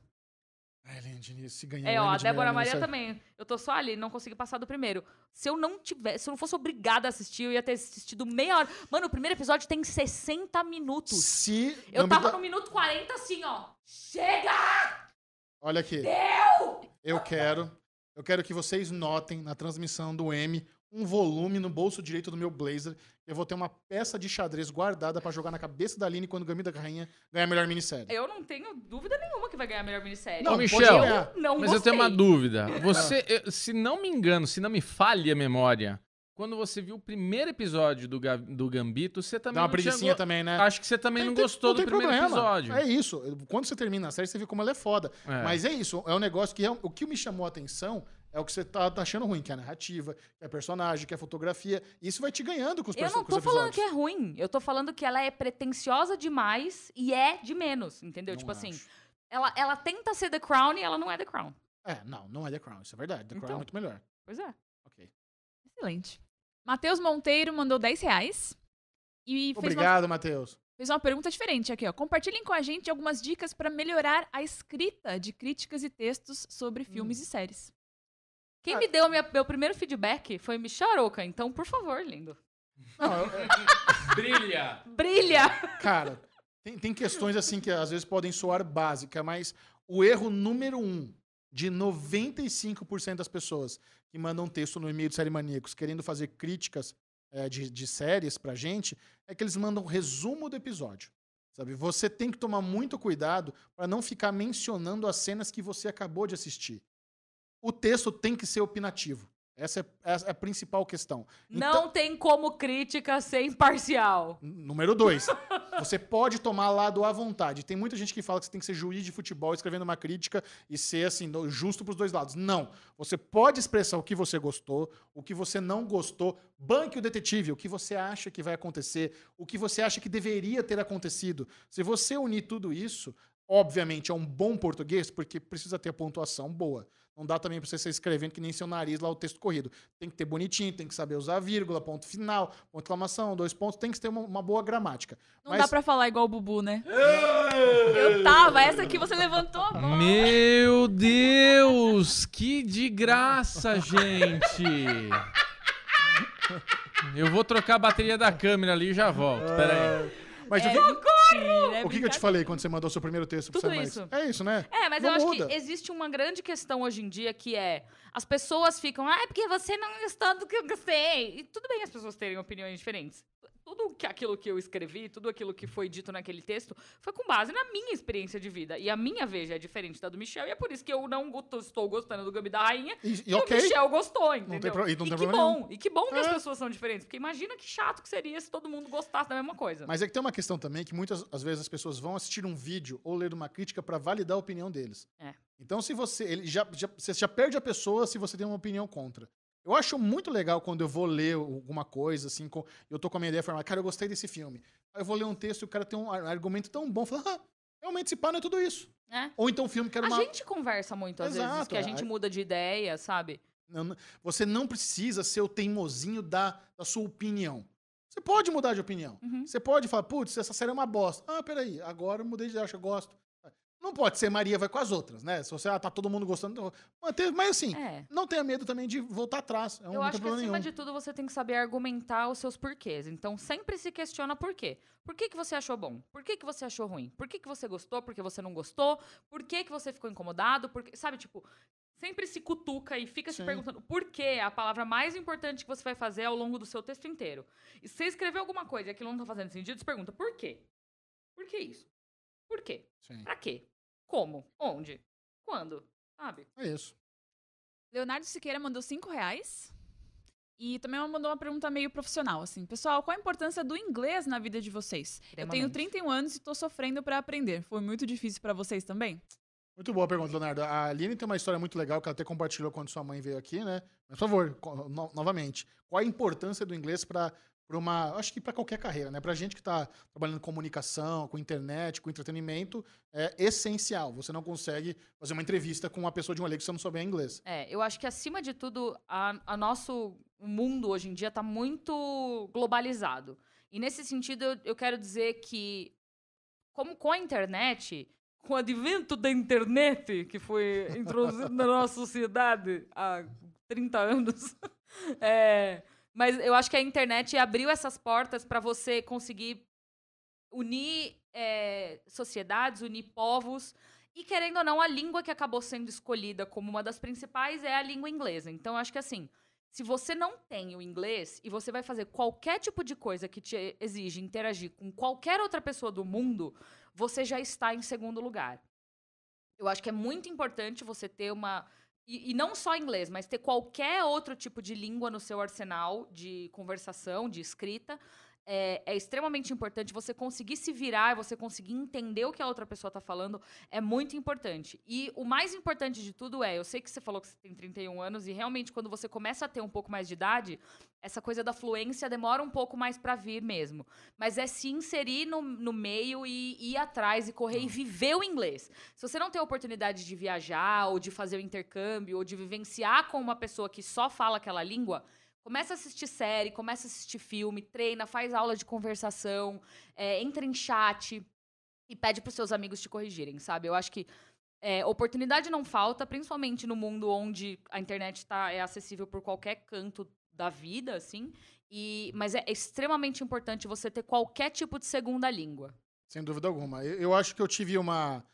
[SPEAKER 1] É, Ellen Diniz, se ganhar
[SPEAKER 3] É, ó, a Débora Maria também. Eu tô só ali, não consegui passar do primeiro. Se eu não tivesse, se eu não fosse obrigada a assistir, eu ia ter assistido meia hora. Mano, o primeiro episódio tem 60 minutos.
[SPEAKER 1] Se
[SPEAKER 3] Eu tava no minuto 40 assim, ó. Chega!
[SPEAKER 1] Olha aqui. Eu quero, eu quero que vocês notem na transmissão do M um volume no bolso direito do meu blazer. Eu vou ter uma peça de xadrez guardada pra jogar na cabeça da Aline quando o Gambito da Rainha ganhar a melhor minissérie.
[SPEAKER 3] Eu não tenho dúvida nenhuma que vai ganhar a melhor minissérie.
[SPEAKER 1] Não,
[SPEAKER 2] Michel,
[SPEAKER 1] ganhar.
[SPEAKER 3] Não
[SPEAKER 2] Mas
[SPEAKER 3] gostei.
[SPEAKER 2] eu tenho uma dúvida. Você, eu- se não me engano, se não me falhe a memória, quando você viu o primeiro episódio do, do Gambito, você também
[SPEAKER 1] Dá uma
[SPEAKER 2] não
[SPEAKER 1] também, né?
[SPEAKER 2] Acho que você também não, gostou do
[SPEAKER 1] tem
[SPEAKER 2] primeiro
[SPEAKER 1] problema.
[SPEAKER 2] episódio.
[SPEAKER 1] É isso. Quando você termina a série, você vê como ela é foda.
[SPEAKER 2] É.
[SPEAKER 1] Mas é isso. É um negócio que é- o que me chamou a atenção é o que você tá, tá achando ruim, que é a narrativa, que é a personagem, que é a fotografia. Isso vai te ganhando com os,
[SPEAKER 3] Eu
[SPEAKER 1] perso-
[SPEAKER 3] não tô falando que é ruim. Eu tô falando que ela é pretenciosa demais e é de menos, entendeu?
[SPEAKER 1] Não
[SPEAKER 3] tipo assim,
[SPEAKER 1] acho.
[SPEAKER 3] ela, ela tenta ser The Crown e ela não é The Crown.
[SPEAKER 1] É, não, não é The Crown, isso é verdade. The Crown é
[SPEAKER 3] Então.
[SPEAKER 1] muito melhor.
[SPEAKER 3] Pois é.
[SPEAKER 1] Ok.
[SPEAKER 4] Excelente. Matheus Monteiro mandou 10 reais. E fez uma,
[SPEAKER 1] Obrigado, Matheus.
[SPEAKER 4] fez uma pergunta diferente aqui, ó. Compartilhem com a gente algumas dicas para melhorar a escrita de críticas e textos sobre filmes e séries.
[SPEAKER 3] Quem
[SPEAKER 1] Ah.
[SPEAKER 3] me deu minha- meu primeiro feedback foi Michel Aroca, então, por favor, lindo.
[SPEAKER 1] Não, eu-
[SPEAKER 2] Brilha!
[SPEAKER 3] Brilha!
[SPEAKER 1] cara, tem, tem questões assim que às vezes podem soar básicas, mas o erro número um de 95% das pessoas que mandam texto no e-mail do Série Maníacos querendo fazer críticas é, de, de séries pra gente é que eles mandam um resumo do episódio. Sabe? Você tem que tomar muito cuidado para não ficar mencionando as cenas que você acabou de assistir. O texto tem que ser opinativo. Essa é, essa é a principal questão. Então-
[SPEAKER 3] Não tem como crítica ser imparcial.
[SPEAKER 1] Número dois, você pode tomar lado à vontade. Tem muita gente que fala que você tem que ser juiz de futebol escrevendo uma crítica e ser assim, justo pros dois lados. Não. Você pode expressar o que você gostou, o que você não gostou. Banque o detetive, o que você acha que vai acontecer, o que você acha que deveria ter acontecido. Se você unir tudo isso, obviamente é um bom português, porque precisa ter a pontuação boa. Não dá também pra você ser escrevendo que nem seu nariz lá o texto corrido. Tem que ter bonitinho, tem que saber usar vírgula, ponto final, ponto de exclamação, dois pontos, tem que ter uma, uma boa gramática.
[SPEAKER 4] Não
[SPEAKER 1] Mas-
[SPEAKER 4] dá pra falar igual o Bubu, né? Eu tava, essa aqui você levantou a mão.
[SPEAKER 2] Meu Deus! Que de graça, gente! Eu vou trocar a bateria da câmera ali e já volto. Pera aí.
[SPEAKER 1] Mas que,
[SPEAKER 4] Mentira, é
[SPEAKER 1] o que que eu te falei quando você mandou seu primeiro texto
[SPEAKER 3] Tudo isso.
[SPEAKER 1] É isso, né?
[SPEAKER 3] É, mas
[SPEAKER 1] Não
[SPEAKER 3] eu acho
[SPEAKER 1] muda.
[SPEAKER 3] que existe uma grande questão hoje em dia que é as pessoas ficam, ah, é porque você não gostou do que eu gostei. E tudo bem as pessoas terem opiniões diferentes. Tudo que aquilo que eu escrevi, tudo aquilo que foi dito naquele texto, foi com base na minha experiência de vida. E a minha veja é diferente da do Michel, e é por isso que eu não go- estou gostando do Gabi da Rainha.
[SPEAKER 1] E, e
[SPEAKER 3] E
[SPEAKER 1] ok.
[SPEAKER 3] o Michel gostou, entendeu?
[SPEAKER 1] pro- e tem
[SPEAKER 3] que bom, e que bom que as
[SPEAKER 1] É.
[SPEAKER 3] pessoas são diferentes. Porque imagina que chato que seria se todo mundo gostasse da mesma coisa.
[SPEAKER 1] Mas é que tem uma questão também que muitas às vezes as pessoas vão assistir um vídeo ou ler uma crítica pra validar a opinião deles.
[SPEAKER 3] É.
[SPEAKER 1] Então, se você. Ele já, já- você já perde a pessoa se você tem uma opinião contra. Eu acho muito legal quando eu vou ler alguma coisa, assim, com, eu tô com a minha ideia formada, cara, eu gostei desse filme. Aí eu vou ler um texto e o cara tem um ar- argumento tão bom, fala, ah, realmente esse pá não é tudo isso.
[SPEAKER 3] É.
[SPEAKER 1] Ou então um filme que era
[SPEAKER 3] A
[SPEAKER 1] uma.
[SPEAKER 3] gente conversa muito às vezes,
[SPEAKER 1] Exato,
[SPEAKER 3] que a gente
[SPEAKER 1] a-
[SPEAKER 3] muda de ideia, sabe?
[SPEAKER 1] Não- Você não precisa ser o teimosinho da, da sua opinião. Você pode mudar de opinião.
[SPEAKER 3] Uhum.
[SPEAKER 1] Você pode falar, putz, essa série é uma bosta. Ah, peraí, agora eu mudei de ideia, acho que eu gosto. Não pode ser Maria vai com as outras, né? Se você, ah, tá todo mundo gostando. então, Manter, mas assim,
[SPEAKER 3] É.
[SPEAKER 1] não tenha medo também de voltar atrás. É um,
[SPEAKER 3] Eu acho que acima
[SPEAKER 1] nenhum.
[SPEAKER 3] de tudo você tem que saber argumentar os seus porquês. Então sempre se questiona por quê. Por que, que você achou bom? Por que, que você achou ruim? Por que, que você gostou? Por que você não gostou? Por que, que você ficou incomodado? Por que- sabe, tipo, sempre se cutuca e fica se
[SPEAKER 1] Sim.
[SPEAKER 3] perguntando por quê é a palavra mais importante que você vai fazer ao longo do seu texto inteiro. E se você escrever alguma coisa e aquilo não tá fazendo sentido, você pergunta por quê? Por que isso? Por quê?
[SPEAKER 1] Sim,
[SPEAKER 3] Pra quê? Como? Onde? Quando? Sabe?
[SPEAKER 1] é isso.
[SPEAKER 4] Leonardo Siqueira mandou 5 reais. E também mandou uma pergunta meio profissional, assim. Pessoal, qual a importância do inglês na vida de vocês? Eu tenho
[SPEAKER 3] Extremamente.
[SPEAKER 4] 31 anos e tô sofrendo pra aprender. Foi muito difícil pra vocês também?
[SPEAKER 1] Muito boa pergunta, Leonardo. A Aline tem uma história muito legal que ela até compartilhou quando sua mãe veio aqui, né? Mas, por favor, no- novamente, qual a importância do inglês para uma, acho que para qualquer carreira, né? Pra gente que está trabalhando com comunicação, com internet, com entretenimento, é essencial. Você não consegue fazer uma entrevista com uma pessoa de um elenco se você não souber inglês.
[SPEAKER 3] É, eu acho que acima de tudo, a, a nosso mundo hoje em dia está muito globalizado. E nesse sentido, eu, eu quero dizer que, como com a internet, com o advento da internet, que foi introduzido na nossa sociedade há 30 anos, é, mas eu acho que a internet abriu essas portas para você conseguir unir é, sociedades, unir povos. E querendo ou não, a língua que acabou sendo escolhida como uma das principais é a língua inglesa. Então, acho que assim, se você não tem o inglês e você vai fazer qualquer tipo de coisa que te exige interagir com qualquer outra pessoa do mundo, você já está em segundo lugar. Eu acho que é muito importante você ter uma. E, e não só inglês, mas ter qualquer outro tipo de língua no seu arsenal de conversação, de escrita. É, é extremamente importante você conseguir se virar, você conseguir entender o que a outra pessoa está falando, é muito importante. E o mais importante de tudo é, eu sei que você falou que você tem 31 anos, e realmente quando você começa a ter um pouco mais de idade, essa coisa da fluência demora um pouco mais para vir mesmo. Mas é se inserir no, no meio e ir atrás e correr e viver o inglês. Se você não tem a oportunidade de viajar, ou de fazer o intercâmbio, ou de vivenciar com uma pessoa que só fala aquela língua, Começa a assistir série, começa a assistir filme, treina, faz aula de conversação, é, entra em chat e pede para seus amigos te corrigirem, sabe? Eu acho que é, oportunidade não falta, principalmente no mundo onde a internet tá, é acessível por qualquer canto da vida, assim. E, mas é extremamente importante você ter qualquer tipo de segunda língua.
[SPEAKER 1] Sem dúvida alguma. Eu, eu acho que eu tive uma,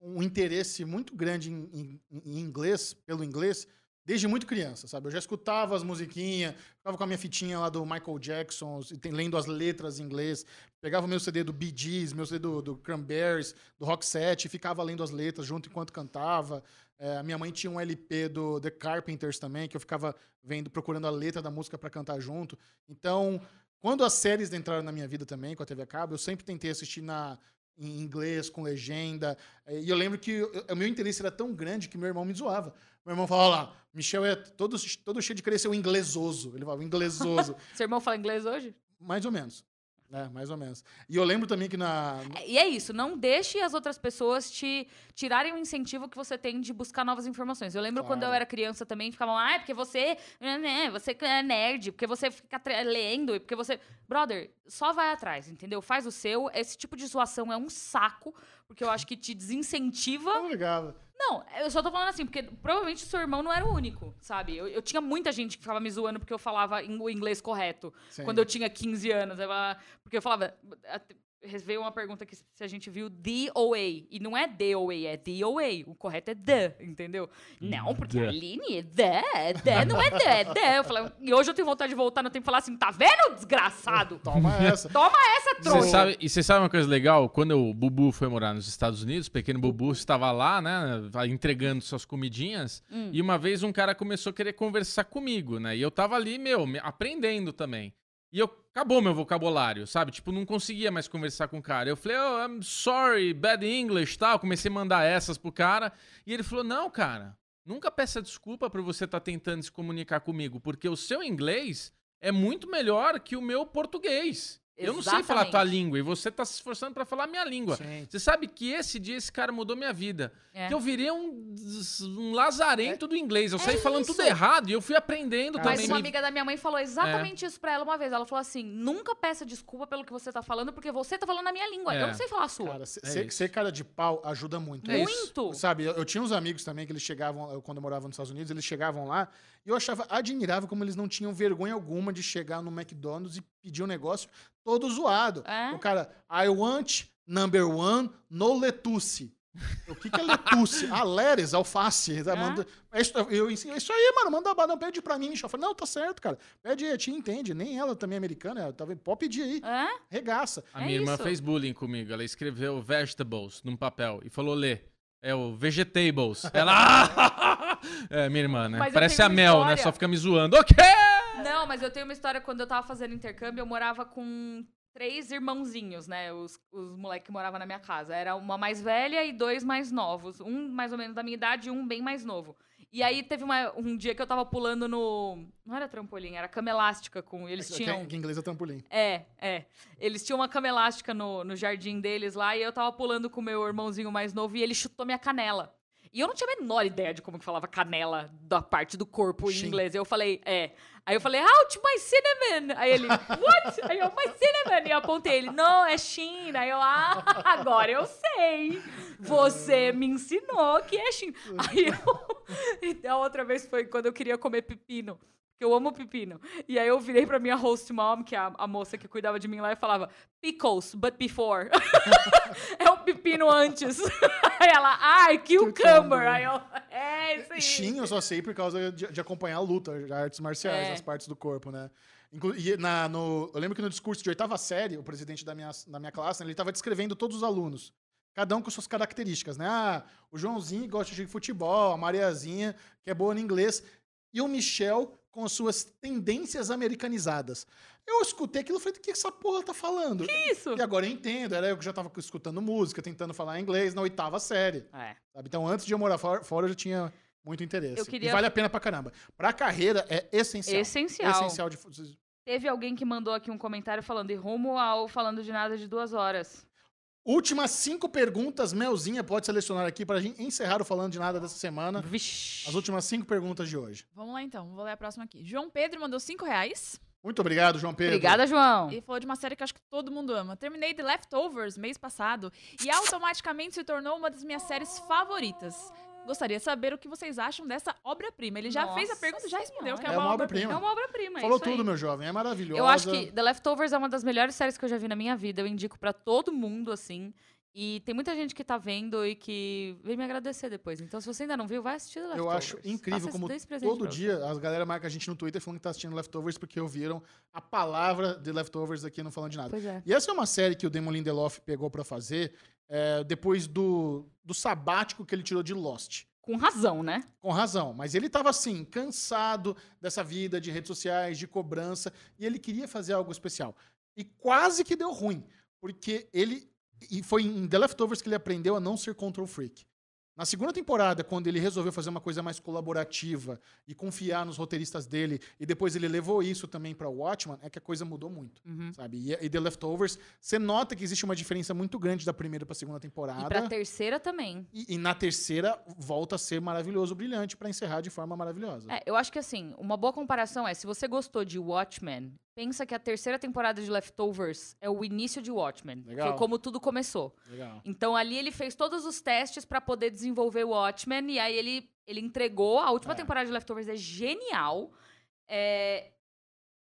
[SPEAKER 1] um interesse muito grande em, em- em inglês, pelo inglês, desde muito criança, sabe? Eu já escutava as musiquinhas, ficava com a minha fitinha lá do Michael Jackson, lendo as letras em inglês, pegava o meu CD do Bee Gees, meu CD do, do Cranberries, do Rock Set, ficava lendo as letras junto enquanto cantava. É, minha mãe tinha um LP do The Carpenters também, que eu ficava vendo, procurando a letra da música para cantar junto. Então, quando as séries entraram na minha vida também, com a TV a cabo, eu sempre tentei assistir na, em inglês, com legenda. Eh, E eu lembro que o meu interesse era tão grande que meu irmão me zoava. Meu irmão falava lá, Michel é todo, todo cheio de querer ser um inglesoso. Ele falava, inglesoso.
[SPEAKER 3] Seu irmão fala inglês hoje?
[SPEAKER 1] mais ou menos. É, mais ou menos. E eu lembro também que na.
[SPEAKER 3] E é isso, não deixe as outras pessoas te tirarem o incentivo que você tem de buscar novas informações. Eu lembro quando eu
[SPEAKER 1] Claro.
[SPEAKER 3] era criança também, ficavam, ah, é porque você, né, você é nerd, porque você fica lendo, e porque você... Brother, só vai atrás, entendeu? Faz o seu. Esse tipo de zoação é um saco, porque eu acho que te desincentiva
[SPEAKER 1] ligava.
[SPEAKER 3] Não, eu só tô falando assim, porque provavelmente o seu irmão não era o único, sabe? Eu, eu tinha muita gente que ficava me zoando porque eu falava o inglês correto.
[SPEAKER 1] Sim.
[SPEAKER 3] Quando eu tinha 15 anos. Eu falava- porque eu falava. Veio uma pergunta que se a gente viu DOA. E não é DOA, é DOA. O correto é the, entendeu? Não, porque
[SPEAKER 2] The.
[SPEAKER 3] a Aline é the, the não é the, é the. Eu falei, e hoje eu tenho vontade de voltar no tempo e falar assim: tá vendo, desgraçado?
[SPEAKER 1] Toma essa.
[SPEAKER 3] Toma essa, trouxa.
[SPEAKER 2] sabe, e você sabe uma coisa legal? Quando o Bubu foi morar nos Estados Unidos, o pequeno Bubu estava lá, né, vai entregando suas comidinhas,
[SPEAKER 3] Hum.
[SPEAKER 2] e uma vez um cara começou a querer conversar comigo, né? E eu tava ali, meu, me- aprendendo também. E eu acabou meu vocabulário, sabe? Tipo, não conseguia mais conversar com o cara. Eu falei, oh, I'm sorry, bad English, tal. Comecei a mandar essas pro cara, e ele falou: "Não, cara, nunca peça desculpa por você estar tentando se comunicar comigo, porque o seu inglês é muito melhor que o meu português. Eu não sei falar a tua língua e você tá se esforçando pra falar a minha língua.
[SPEAKER 1] Sim.
[SPEAKER 2] Você sabe que esse dia esse cara mudou minha vida.
[SPEAKER 3] É.
[SPEAKER 2] Que eu virei um, um lazarento do inglês. Eu saí falando tudo
[SPEAKER 3] isso.
[SPEAKER 2] errado e eu fui aprendendo
[SPEAKER 3] Mas
[SPEAKER 2] também.
[SPEAKER 3] uma
[SPEAKER 2] Me-
[SPEAKER 3] amiga da minha mãe falou exatamente isso pra ela uma vez. Ela falou assim: nunca peça desculpa pelo que você tá falando, porque você tá falando a minha língua.
[SPEAKER 2] É.
[SPEAKER 3] Eu não sei falar a sua.
[SPEAKER 1] Cara, ser,
[SPEAKER 2] É
[SPEAKER 1] ser-
[SPEAKER 2] isso.
[SPEAKER 1] ser cara de pau ajuda muito.
[SPEAKER 2] É isso.
[SPEAKER 3] Muito!
[SPEAKER 1] Sabe, eu, eu tinha uns amigos também que eles chegavam, eu, quando eu morava nos Estados Unidos, eles chegavam lá e eu achava admirável como eles não tinham vergonha alguma de chegar no McDonald's e pedir um negócio todo zoado.
[SPEAKER 3] É?
[SPEAKER 1] O cara, I want number one, no lettuce. O que, que é lettuce? ah, alface. Tá,
[SPEAKER 3] É?
[SPEAKER 1] manda- é isso, eu ensino, é isso aí, mano, manda não, pede pra mim. Eu falei, não, tá certo, cara. Pede aí, a tia entende. Nem ela também é americana, ela tá vendo? pode pedir aí.
[SPEAKER 3] É?
[SPEAKER 1] Regaça.
[SPEAKER 2] A
[SPEAKER 3] É
[SPEAKER 2] minha irmã
[SPEAKER 3] isso.
[SPEAKER 2] fez bullying comigo. Ela escreveu vegetables num papel e falou lê. É o vegetables. Ela. é, minha irmã, né?
[SPEAKER 3] Mas
[SPEAKER 2] Parece a Mel, né?
[SPEAKER 3] história.
[SPEAKER 2] Só fica me zoando. Ok!
[SPEAKER 3] Não, mas eu tenho uma história quando eu tava fazendo intercâmbio, eu morava com três irmãozinhos, né? Os, os moleques que moravam na minha casa. Era uma mais velha e dois mais novos. Um mais ou menos da minha idade e um bem mais novo. E aí teve uma- um dia que eu tava pulando no. Não era trampolim, era cama elástica com. Eles
[SPEAKER 1] Que-
[SPEAKER 3] tinham.
[SPEAKER 1] Que em inglês é trampolim.
[SPEAKER 3] É, é. Eles tinham uma cama elástica no, no jardim deles lá e eu tava pulando com o meu irmãozinho mais novo e ele chutou minha canela. E eu não tinha a menor ideia de como que falava canela da parte do corpo em
[SPEAKER 1] Shin.
[SPEAKER 3] inglês. Eu falei, é. Aí eu falei, ouch, my cinnamon! Aí ele, what? Aí eu, my cinnamon! E eu apontei ele, não, é Shin. Aí eu, ah, agora eu sei. Você me ensinou que é Shin. Aí eu. E a outra vez foi quando eu queria comer pepino. Porque eu amo pepino. E aí eu virei pra minha host mom, que é a, a moça que cuidava de mim lá, e falava, pickles, but before. é o pepino antes. aí ela, ai, cucumber. Aí eu, é isso aí.
[SPEAKER 1] Shin eu só sei por causa de, de acompanhar a luta, artes marciais,
[SPEAKER 3] É.
[SPEAKER 1] as partes do corpo, né? Inclu e na, no, eu lembro que no discurso de oitava série, o presidente da minha, da minha classe, né, ele estava descrevendo todos os alunos. Cada um com suas características, né? Ah, o Joãozinho gosta de futebol, a Mariazinha, que é boa no inglês, e o Michel com suas tendências americanizadas. Eu escutei aquilo e falei, do que essa porra tá falando?
[SPEAKER 3] Que isso?
[SPEAKER 1] E agora eu entendo, era eu que já tava escutando música, tentando falar inglês na oitava série.
[SPEAKER 3] É.
[SPEAKER 1] Sabe? Então, antes de eu morar fora, fora, eu já tinha muito interesse.
[SPEAKER 3] Queria-
[SPEAKER 1] E vale a pena pra caramba. Pra carreira, é essencial.
[SPEAKER 3] Essencial.
[SPEAKER 1] Essencial de...
[SPEAKER 3] Teve alguém que mandou aqui um comentário falando, e rumo ao falando de nada de duas horas.
[SPEAKER 1] Últimas cinco perguntas, Melzinha pode selecionar aqui pra gente encerrar o Falando de Nada dessa semana.
[SPEAKER 3] Vixe.
[SPEAKER 1] As últimas cinco perguntas de hoje.
[SPEAKER 4] Vamos lá então, vou ler a próxima aqui. João Pedro mandou 5 reais
[SPEAKER 1] Muito obrigado, João Pedro.
[SPEAKER 3] Obrigada, João.
[SPEAKER 4] e falou de uma série que acho que todo mundo ama. Terminei The Leftovers mês passado e automaticamente se tornou uma das minhas séries favoritas. Gostaria de saber o que vocês acham dessa obra-prima. Ele já
[SPEAKER 3] Nossa
[SPEAKER 4] fez a pergunta e já respondeu que é,
[SPEAKER 1] É
[SPEAKER 4] uma,
[SPEAKER 1] uma
[SPEAKER 4] obra-prima.
[SPEAKER 3] É uma obra-prima.
[SPEAKER 1] Falou
[SPEAKER 3] isso aí.
[SPEAKER 1] tudo, meu jovem. É maravilhosa.
[SPEAKER 3] Eu acho que The Leftovers é uma das melhores séries que eu já vi na minha vida. Eu indico pra todo mundo, assim. E tem muita gente que tá vendo e que vem me agradecer depois. Então, se você ainda não viu, vai assistir The
[SPEAKER 1] Eu
[SPEAKER 3] Leftovers.
[SPEAKER 1] acho incrível como todo dia as galera marca a gente no Twitter falando que tá assistindo Leftovers porque ouviram a palavra de Leftovers aqui no Falando de Nada.
[SPEAKER 3] Pois é.
[SPEAKER 1] E essa é uma série que o Damon Lindelof pegou pra fazer é, depois do, do sabático que ele tirou de Lost.
[SPEAKER 3] Com razão, né?
[SPEAKER 1] Com razão, mas ele tava assim, cansado dessa vida de redes sociais, de cobrança, e ele queria fazer algo especial. E quase que deu ruim, porque ele. E foi em The Leftovers que ele aprendeu a não ser control freak. Na segunda temporada, quando ele resolveu fazer uma coisa mais colaborativa e confiar nos roteiristas dele, e depois ele levou isso também pra Watchman, é que a coisa mudou muito,
[SPEAKER 3] Uhum.
[SPEAKER 1] sabe? E, e The Leftovers, você nota que existe uma diferença muito grande da primeira pra segunda temporada.
[SPEAKER 3] E pra terceira também.
[SPEAKER 1] E, e na terceira volta a ser maravilhoso, brilhante, pra encerrar de forma maravilhosa.
[SPEAKER 3] É, eu acho que assim, uma boa comparação é, se você gostou de Watchmen, pensa que a terceira temporada de Leftovers é o início de Watchmen.
[SPEAKER 1] Legal.
[SPEAKER 3] Foi como tudo começou.
[SPEAKER 1] Legal.
[SPEAKER 3] Então ali ele fez todos os testes pra poder desenvolver o Watchmen e aí ele, ele entregou. A última
[SPEAKER 1] É.
[SPEAKER 3] temporada de Leftovers é genial. É,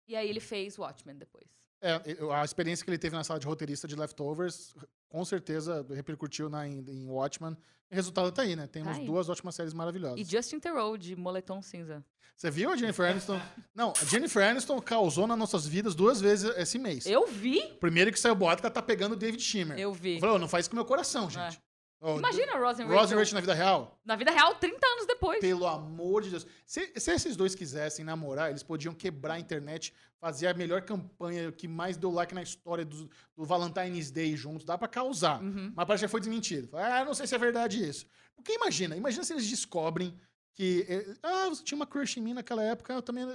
[SPEAKER 3] E aí ele fez Watchmen depois.
[SPEAKER 1] É, a experiência que ele teve na sala de roteirista de Leftovers, com certeza repercutiu na, em, em Watchman. E o resultado tá aí, né? Temos
[SPEAKER 3] Tá aí.
[SPEAKER 1] duas ótimas séries maravilhosas.
[SPEAKER 3] E Justin Theroux, de Moletom Cinza.
[SPEAKER 1] Você viu a Jennifer Aniston? Não, a Jennifer Aniston causou nas nossas vidas duas vezes esse mês.
[SPEAKER 3] Eu vi?
[SPEAKER 1] Primeiro que saiu o boato que ela tá pegando o David Schimmer.
[SPEAKER 3] Eu vi.
[SPEAKER 1] "Ô, não faz isso com o meu coração, gente. Ô,
[SPEAKER 3] Imagina a Rosen Rachel.
[SPEAKER 1] Na vida real?
[SPEAKER 3] Na vida real, 30 anos depois.
[SPEAKER 1] Pelo amor de Deus. Se, se esses dois quisessem namorar, eles podiam quebrar a internet, fazer a melhor campanha que mais deu like na história do, do Valentine's Day juntos. Dá pra causar.
[SPEAKER 3] Uhum.
[SPEAKER 1] Mas parece que já foi desmentido. Ah, não sei se é verdade isso. Porque imagina, imagina se eles descobrem que. Ah, você tinha uma crush em mim naquela época, eu também.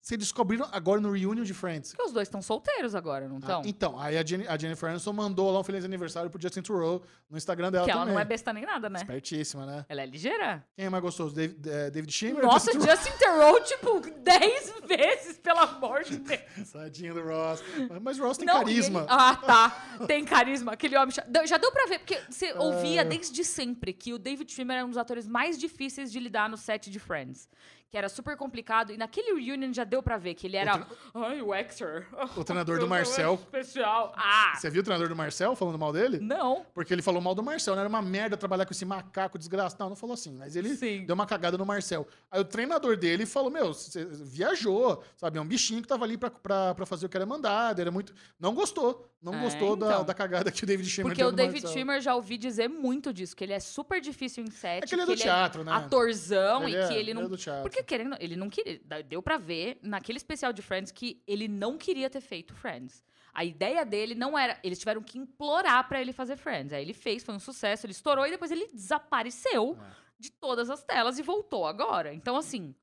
[SPEAKER 1] Se descobriram agora no reunion de Friends.
[SPEAKER 3] Porque os dois estão solteiros agora, não
[SPEAKER 1] Ah,
[SPEAKER 3] estão?
[SPEAKER 1] então, aí a, Jenny- a Jennifer Aniston mandou lá um feliz aniversário pro Justin Theroux no Instagram dela
[SPEAKER 3] Porque ela
[SPEAKER 1] também.
[SPEAKER 3] não é besta nem nada, né?
[SPEAKER 1] Espertíssima, né?
[SPEAKER 3] Ela é ligeira.
[SPEAKER 1] Quem é mais gostoso? David, eh, David Schimmer?
[SPEAKER 3] Nossa,
[SPEAKER 1] Justin?
[SPEAKER 3] Justin Theroux, tipo, 10 vezes, pelo amor de Deus.
[SPEAKER 1] Tadinho do Ross. Mas o Ross tem
[SPEAKER 3] Não,
[SPEAKER 1] carisma.
[SPEAKER 3] ele- Ah, tá. Tem carisma. Aquele homem. Já deu pra ver, porque você
[SPEAKER 1] Ah.
[SPEAKER 3] ouvia desde sempre que o David Schwimmer era um dos atores mais difíceis de lidar no set de Friends. Que era super complicado. E naquele reunion já deu pra ver que ele era. Ai, o Exer.
[SPEAKER 1] O treinador do Marcel.
[SPEAKER 3] Especial. Ah!
[SPEAKER 1] Você viu o treinador do Marcel falando mal dele?
[SPEAKER 3] Não.
[SPEAKER 1] Porque ele falou mal do Marcel, não era uma merda trabalhar com esse macaco desgraçado. Não, não falou assim, mas ele
[SPEAKER 3] Sim.
[SPEAKER 1] deu uma cagada no Marcel. Aí o treinador dele falou: Meu, você viajou, sabe? É um bichinho que tava ali pra, pra, pra fazer o que era mandado. Era muito. Não gostou. Não
[SPEAKER 3] É,
[SPEAKER 1] gostou da,
[SPEAKER 3] então.
[SPEAKER 1] da cagada que o David Schwimmer
[SPEAKER 3] Porque
[SPEAKER 1] deu
[SPEAKER 3] o David
[SPEAKER 1] Marcel.
[SPEAKER 3] Schwimmer já ouvi dizer muito disso, que ele é super difícil em set.
[SPEAKER 1] É que ele é do teatro, né?
[SPEAKER 3] Atorzão
[SPEAKER 1] Ele
[SPEAKER 3] e
[SPEAKER 1] é-
[SPEAKER 3] que ele
[SPEAKER 1] ele
[SPEAKER 3] não.
[SPEAKER 1] é do teatro.
[SPEAKER 3] Porque querendo, ele não queria. Deu pra ver naquele especial de Friends que ele não queria ter feito Friends. A ideia dele não era. Eles tiveram que implorar pra ele fazer Friends. Aí ele fez, foi um sucesso, ele estourou e depois ele desapareceu
[SPEAKER 1] É.
[SPEAKER 3] de todas as telas e voltou agora. Então, assim.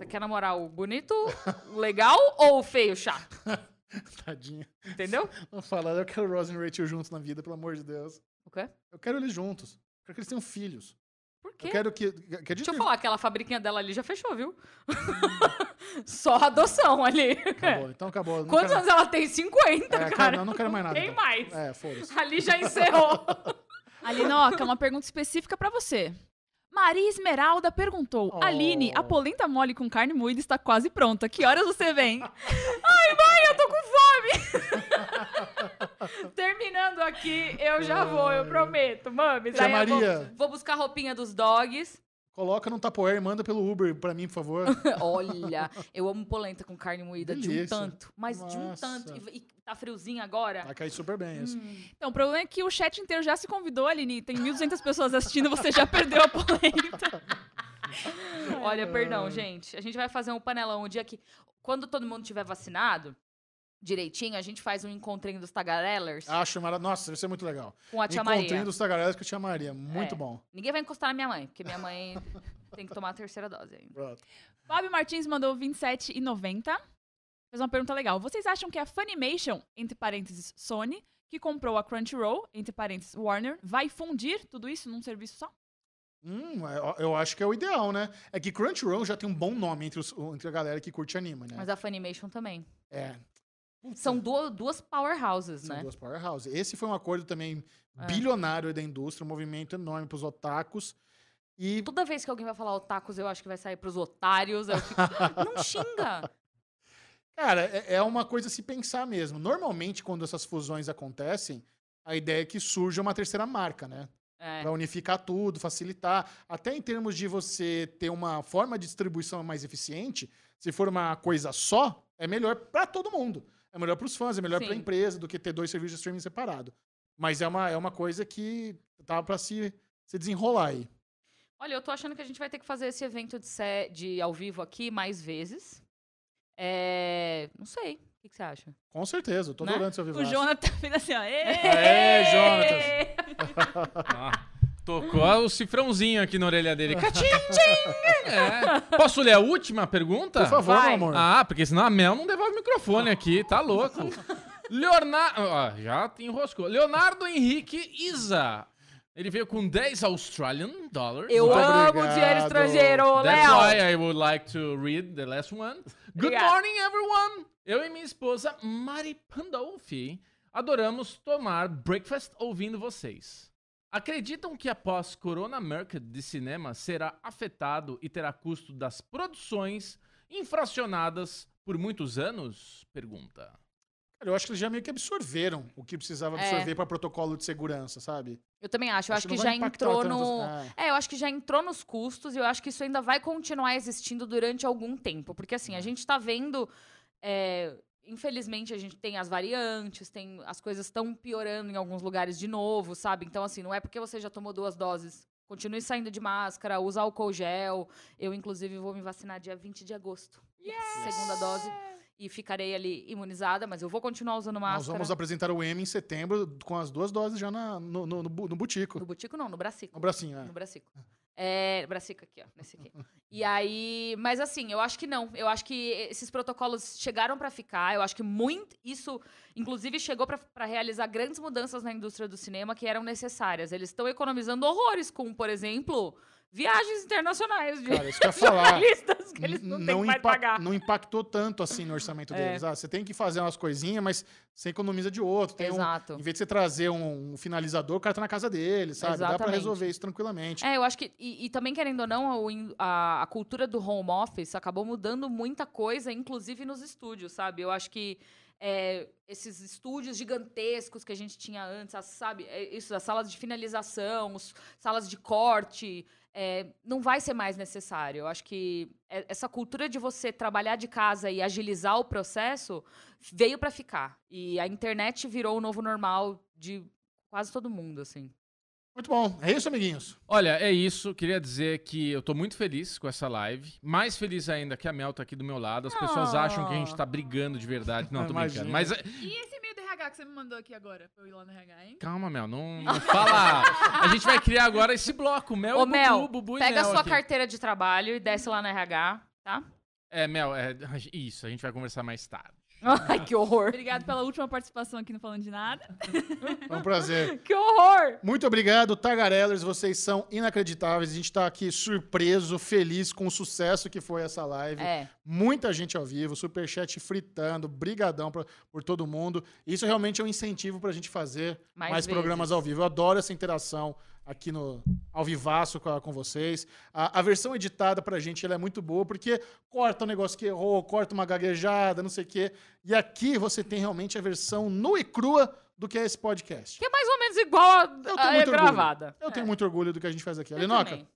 [SPEAKER 3] Você quer namorar o bonito, o legal ou o feio chato?
[SPEAKER 1] Tadinha.
[SPEAKER 3] Entendeu?
[SPEAKER 1] Não fala, eu quero Ross e Rachel juntos na vida, pelo amor de Deus.
[SPEAKER 3] O quê?
[SPEAKER 1] Eu quero eles juntos. Eu quero que eles tenham filhos.
[SPEAKER 3] Por quê?
[SPEAKER 1] Eu quero que. que
[SPEAKER 3] Deixa eu falar, aquela fabriquinha dela ali já fechou, viu? Só adoção ali.
[SPEAKER 1] Acabou, então acabou. Não
[SPEAKER 3] Quantos
[SPEAKER 1] quero-
[SPEAKER 3] anos ela tem? 50,
[SPEAKER 1] É, cara, não, não quero mais nada.
[SPEAKER 3] Tem
[SPEAKER 1] então.
[SPEAKER 3] mais.
[SPEAKER 1] É, foda-se.
[SPEAKER 3] Ali já encerrou.
[SPEAKER 4] Alinoca, uma pergunta específica pra você. Maria Esmeralda perguntou:
[SPEAKER 1] Oh.
[SPEAKER 4] Aline, a polenta mole com carne moída está quase pronta. Que horas você vem? Ai, mãe, eu tô com fome!
[SPEAKER 3] Terminando aqui, eu já vou, eu prometo. Mami, eu vou-
[SPEAKER 1] Maria.
[SPEAKER 3] Vou, buscar a roupinha dos dogs.
[SPEAKER 1] Coloca no Tupperware e manda pelo Uber pra mim, por favor.
[SPEAKER 3] Olha, eu amo polenta com carne moída de um
[SPEAKER 1] Delícia.
[SPEAKER 3] tanto. Mas de um
[SPEAKER 1] Nossa.
[SPEAKER 3] tanto. E, e tá friozinho agora.
[SPEAKER 1] Vai cair super bem isso.
[SPEAKER 3] Hum.
[SPEAKER 4] Então, o problema é que o chat inteiro já se convidou, Aline. Tem 1.200 pessoas assistindo, você já perdeu a polenta.
[SPEAKER 3] Olha, perdão, gente. A gente vai fazer um panelão o dia que. Quando todo mundo tiver vacinado, direitinho, a gente faz um encontrinho dos tagarellers
[SPEAKER 1] Acho maravilhoso. Nossa, deve ser muito legal.
[SPEAKER 3] com a tia
[SPEAKER 1] Encontrinho
[SPEAKER 3] Maria.
[SPEAKER 1] dos tagarelas com a tia Maria. Muito
[SPEAKER 3] É.
[SPEAKER 1] bom.
[SPEAKER 3] Ninguém vai encostar na minha mãe, porque minha mãe tem que tomar a terceira dose ainda.
[SPEAKER 1] Pronto.
[SPEAKER 4] Fábio Martins mandou 27,90. Fez uma pergunta legal. Vocês acham que a Funimation, entre parênteses Sony, que comprou a Crunchyroll, entre parênteses Warner, vai fundir tudo isso num serviço só?
[SPEAKER 1] Hum, eu- eu acho que é o ideal, né? É que Crunchyroll já tem um bom nome entre, os- entre a galera que curte anime, né?
[SPEAKER 3] Mas a Funimation também.
[SPEAKER 1] É.
[SPEAKER 3] São duas, duas powerhouses,
[SPEAKER 1] são
[SPEAKER 3] né?
[SPEAKER 1] duas powerhouses. Esse foi um acordo também
[SPEAKER 3] É.
[SPEAKER 1] bilionário da indústria, um movimento enorme pros otakus. E
[SPEAKER 3] Toda vez que alguém vai falar otakus, eu acho que vai sair pros otários. Eu fico, não xinga.
[SPEAKER 1] Cara, é, é uma coisa a se pensar mesmo. Normalmente, quando essas fusões acontecem, a ideia é que surja uma terceira marca, né?
[SPEAKER 3] É.
[SPEAKER 1] Pra unificar tudo, facilitar. Até em termos de você ter uma forma de distribuição mais eficiente, se for uma coisa só, é melhor pra todo mundo. É melhor pros fãs, é melhor pra
[SPEAKER 3] Sim.
[SPEAKER 1] empresa do que ter dois serviços de streaming separados. Mas é uma, é uma coisa que tá pra se, se desenrolar aí.
[SPEAKER 3] Olha, eu tô achando que a gente vai ter que fazer esse evento de, sé- de ao vivo aqui mais vezes. É, Não sei. O que, que você acha?
[SPEAKER 1] Com certeza, eu tô
[SPEAKER 3] Né?
[SPEAKER 1] adorando seu vivo.
[SPEAKER 4] O Jonathan fez assim, ó. "Ê!"
[SPEAKER 1] Aê, Jonatas!
[SPEAKER 2] Ah, tocou o cifrãozinho aqui na orelha dele. Catim! É. Posso ler a última pergunta?
[SPEAKER 1] Por favor,
[SPEAKER 3] Vai.
[SPEAKER 1] meu amor.
[SPEAKER 2] Ah, porque senão a Mel não devolve o microfone aqui, tá louco. Leonardo. Ó, já enroscou. Leonardo Henrique Isa. Ele veio com 10 Australian dollars.
[SPEAKER 3] Eu
[SPEAKER 1] Muito
[SPEAKER 3] amo
[SPEAKER 1] obrigado.
[SPEAKER 3] dinheiro estrangeiro,
[SPEAKER 2] That's
[SPEAKER 3] Léo.
[SPEAKER 2] why I would like to read the last one. Good
[SPEAKER 3] Obrigada.
[SPEAKER 2] morning, everyone! Eu e minha esposa, Mari Pandolfi, adoramos tomar breakfast ouvindo vocês. Acreditam que após Corona Market de cinema será afetado e terá custo das produções infracionadas por muitos anos? Pergunta.
[SPEAKER 1] Cara, eu acho que eles já meio que absorveram o que precisava
[SPEAKER 3] É.
[SPEAKER 1] absorver pra protocolo de segurança, sabe?
[SPEAKER 3] Eu também acho. Eu acho,
[SPEAKER 1] não
[SPEAKER 3] que
[SPEAKER 1] vai
[SPEAKER 3] já entrou
[SPEAKER 1] tanto
[SPEAKER 3] no.
[SPEAKER 1] assim.
[SPEAKER 3] É, eu acho que já entrou nos custos e eu acho que isso ainda vai continuar existindo durante algum tempo. Porque assim, a gente tá vendo. é, infelizmente, a gente tem as variantes, tem. As coisas estão piorando em alguns lugares de novo, sabe? Então, assim, não é porque você já tomou duas doses. Continue saindo de máscara, usa álcool gel. Eu, inclusive, vou me vacinar dia 20 de agosto. Segunda dose. E ficarei ali imunizada, mas eu vou continuar usando
[SPEAKER 1] Nós
[SPEAKER 3] máscara.
[SPEAKER 1] vamos apresentar o M em setembro com as duas doses já na- no, no, no, no butico.
[SPEAKER 3] No butico, não, no bracico.
[SPEAKER 1] No bracinho, é.
[SPEAKER 3] No bracico. É, bracico aqui, ó, nesse aqui. E aí, mas assim, eu acho que não. Eu acho que esses protocolos chegaram pra ficar. Eu acho que muito isso, inclusive, chegou pra realizar grandes mudanças na indústria do cinema que eram necessárias. Eles estão economizando horrores com, por exemplo, viagens internacionais de
[SPEAKER 1] Cara, isso que eu falar.
[SPEAKER 3] que eles não, têm
[SPEAKER 1] não,
[SPEAKER 3] mais
[SPEAKER 1] impa-
[SPEAKER 3] pagar.
[SPEAKER 1] não impactou tanto assim no orçamento
[SPEAKER 3] É.
[SPEAKER 1] deles. Ah, você tem que fazer umas coisinhas, mas você economiza de outro. Tem um,
[SPEAKER 3] Exato.
[SPEAKER 1] em vez de você trazer um, um finalizador, o cara tá na casa dele, sabe? Dá pra
[SPEAKER 3] Exatamente.
[SPEAKER 1] resolver isso tranquilamente.
[SPEAKER 3] É, eu acho que. E, e também, querendo ou não, a, a cultura do home office acabou mudando muita coisa, inclusive nos estúdios, sabe? Eu acho que é, esses estúdios gigantescos que a gente tinha antes, sabe? É, Isso, as salas de finalização, salas de corte. É, não vai ser mais necessário. Eu acho que essa cultura de você trabalhar de casa e agilizar o processo veio para ficar. E a internet virou o novo normal de quase todo mundo, assim.
[SPEAKER 1] Muito bom. É isso, amiguinhos.
[SPEAKER 2] Olha, é isso. Queria dizer que eu tô muito feliz com essa live. Mais feliz ainda que a Mel tá aqui do meu lado. As pessoas
[SPEAKER 3] Oh.
[SPEAKER 2] acham que a gente tá brigando de verdade. Não, tô brincando. Mas é,
[SPEAKER 4] E esse e-mail do RH que você me mandou aqui agora? Pra eu ir lá no RH, hein?
[SPEAKER 2] calma, Mel. Não, não fala. A gente vai criar agora esse bloco. Mel
[SPEAKER 3] Ô,
[SPEAKER 2] e
[SPEAKER 3] Mel,
[SPEAKER 2] Bubu, Bubu e
[SPEAKER 3] Pega a
[SPEAKER 2] Mel
[SPEAKER 3] sua
[SPEAKER 2] aqui.
[SPEAKER 3] carteira de trabalho e desce lá no RH, tá?
[SPEAKER 2] É, Mel, é, isso. A gente vai conversar mais tarde.
[SPEAKER 3] Ai, que horror.
[SPEAKER 4] Obrigado pela última participação aqui no Falando de Nada.
[SPEAKER 1] É um prazer.
[SPEAKER 3] Que horror.
[SPEAKER 1] Muito obrigado, Tagarellers. Vocês são inacreditáveis. A gente tá aqui surpreso, feliz com o sucesso que foi essa live.
[SPEAKER 3] É.
[SPEAKER 1] Muita gente ao vivo, superchat fritando, brigadão pra- por todo mundo. Isso realmente é um incentivo pra gente fazer
[SPEAKER 3] Mais
[SPEAKER 1] mais, programas ao vivo. Eu adoro essa interação aqui no ao vivaço com, com vocês. A, a versão editada pra gente ela é muito boa, porque corta um negócio que errou, corta uma gaguejada, não sei o quê. E aqui você tem realmente a versão nua e crua do que é esse podcast.
[SPEAKER 3] Que é mais ou menos igual a,
[SPEAKER 1] tenho
[SPEAKER 3] a
[SPEAKER 1] muito orgulho.
[SPEAKER 3] gravada.
[SPEAKER 1] Eu tenho muito orgulho do que a gente faz aqui.
[SPEAKER 3] Eu
[SPEAKER 1] Alinoca,
[SPEAKER 3] também.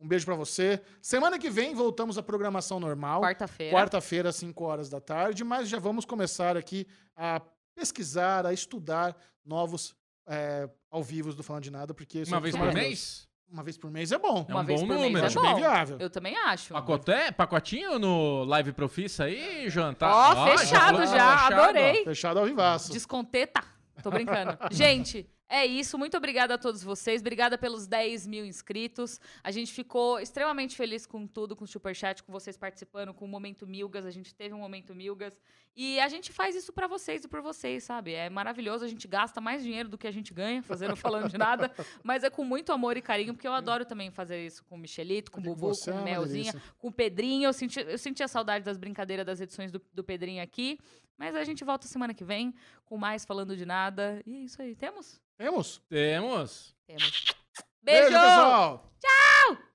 [SPEAKER 1] um beijo pra você. Semana que vem voltamos à programação normal.
[SPEAKER 3] Quarta-feira.
[SPEAKER 1] Quarta-feira, às 5 horas da tarde, mas já vamos começar aqui a pesquisar, a estudar novos é, ao vivo do Falando de Nada, porque isso
[SPEAKER 2] Uma
[SPEAKER 1] é
[SPEAKER 2] vez por mês?
[SPEAKER 1] Uma vez por mês é bom.
[SPEAKER 2] É
[SPEAKER 3] Uma
[SPEAKER 2] um
[SPEAKER 3] vez
[SPEAKER 2] bom
[SPEAKER 3] por mês
[SPEAKER 2] número.
[SPEAKER 3] é
[SPEAKER 1] Acho
[SPEAKER 3] bom.
[SPEAKER 1] bem viável.
[SPEAKER 3] Eu também acho.
[SPEAKER 2] Pacoté, pacotinho no Live Profissa aí, João? Tá-
[SPEAKER 3] Ó,
[SPEAKER 2] Ó,
[SPEAKER 3] fechado já,
[SPEAKER 2] fechado, ó.
[SPEAKER 3] adorei.
[SPEAKER 1] Fechado ao vivaço.
[SPEAKER 3] Desconteta. Tô brincando. Gente, é isso. Muito obrigada a todos vocês. Obrigada pelos 10 mil inscritos. A gente ficou extremamente feliz com tudo, com o Superchat, com vocês participando, com o Momento Milgas. A gente teve um Momento Milgas. E a gente faz isso pra vocês e por vocês, sabe? É maravilhoso. A gente gasta mais dinheiro do que a gente ganha fazendo Falando de Nada. Mas é com muito amor e carinho, porque eu adoro também fazer isso com o Michelito, com o Bubu, com
[SPEAKER 1] é
[SPEAKER 3] o
[SPEAKER 1] uma
[SPEAKER 3] Melzinha,
[SPEAKER 1] delícia.
[SPEAKER 3] com o Pedrinho. Eu senti, eu senti a saudade das brincadeiras das edições do, do Pedrinho aqui. Mas a gente volta semana que vem com mais Falando de Nada. E é isso aí. Temos?
[SPEAKER 1] Temos?
[SPEAKER 2] Temos.
[SPEAKER 3] Temos.
[SPEAKER 1] Beijo,
[SPEAKER 3] Beijo!
[SPEAKER 1] pessoal!
[SPEAKER 3] Tchau!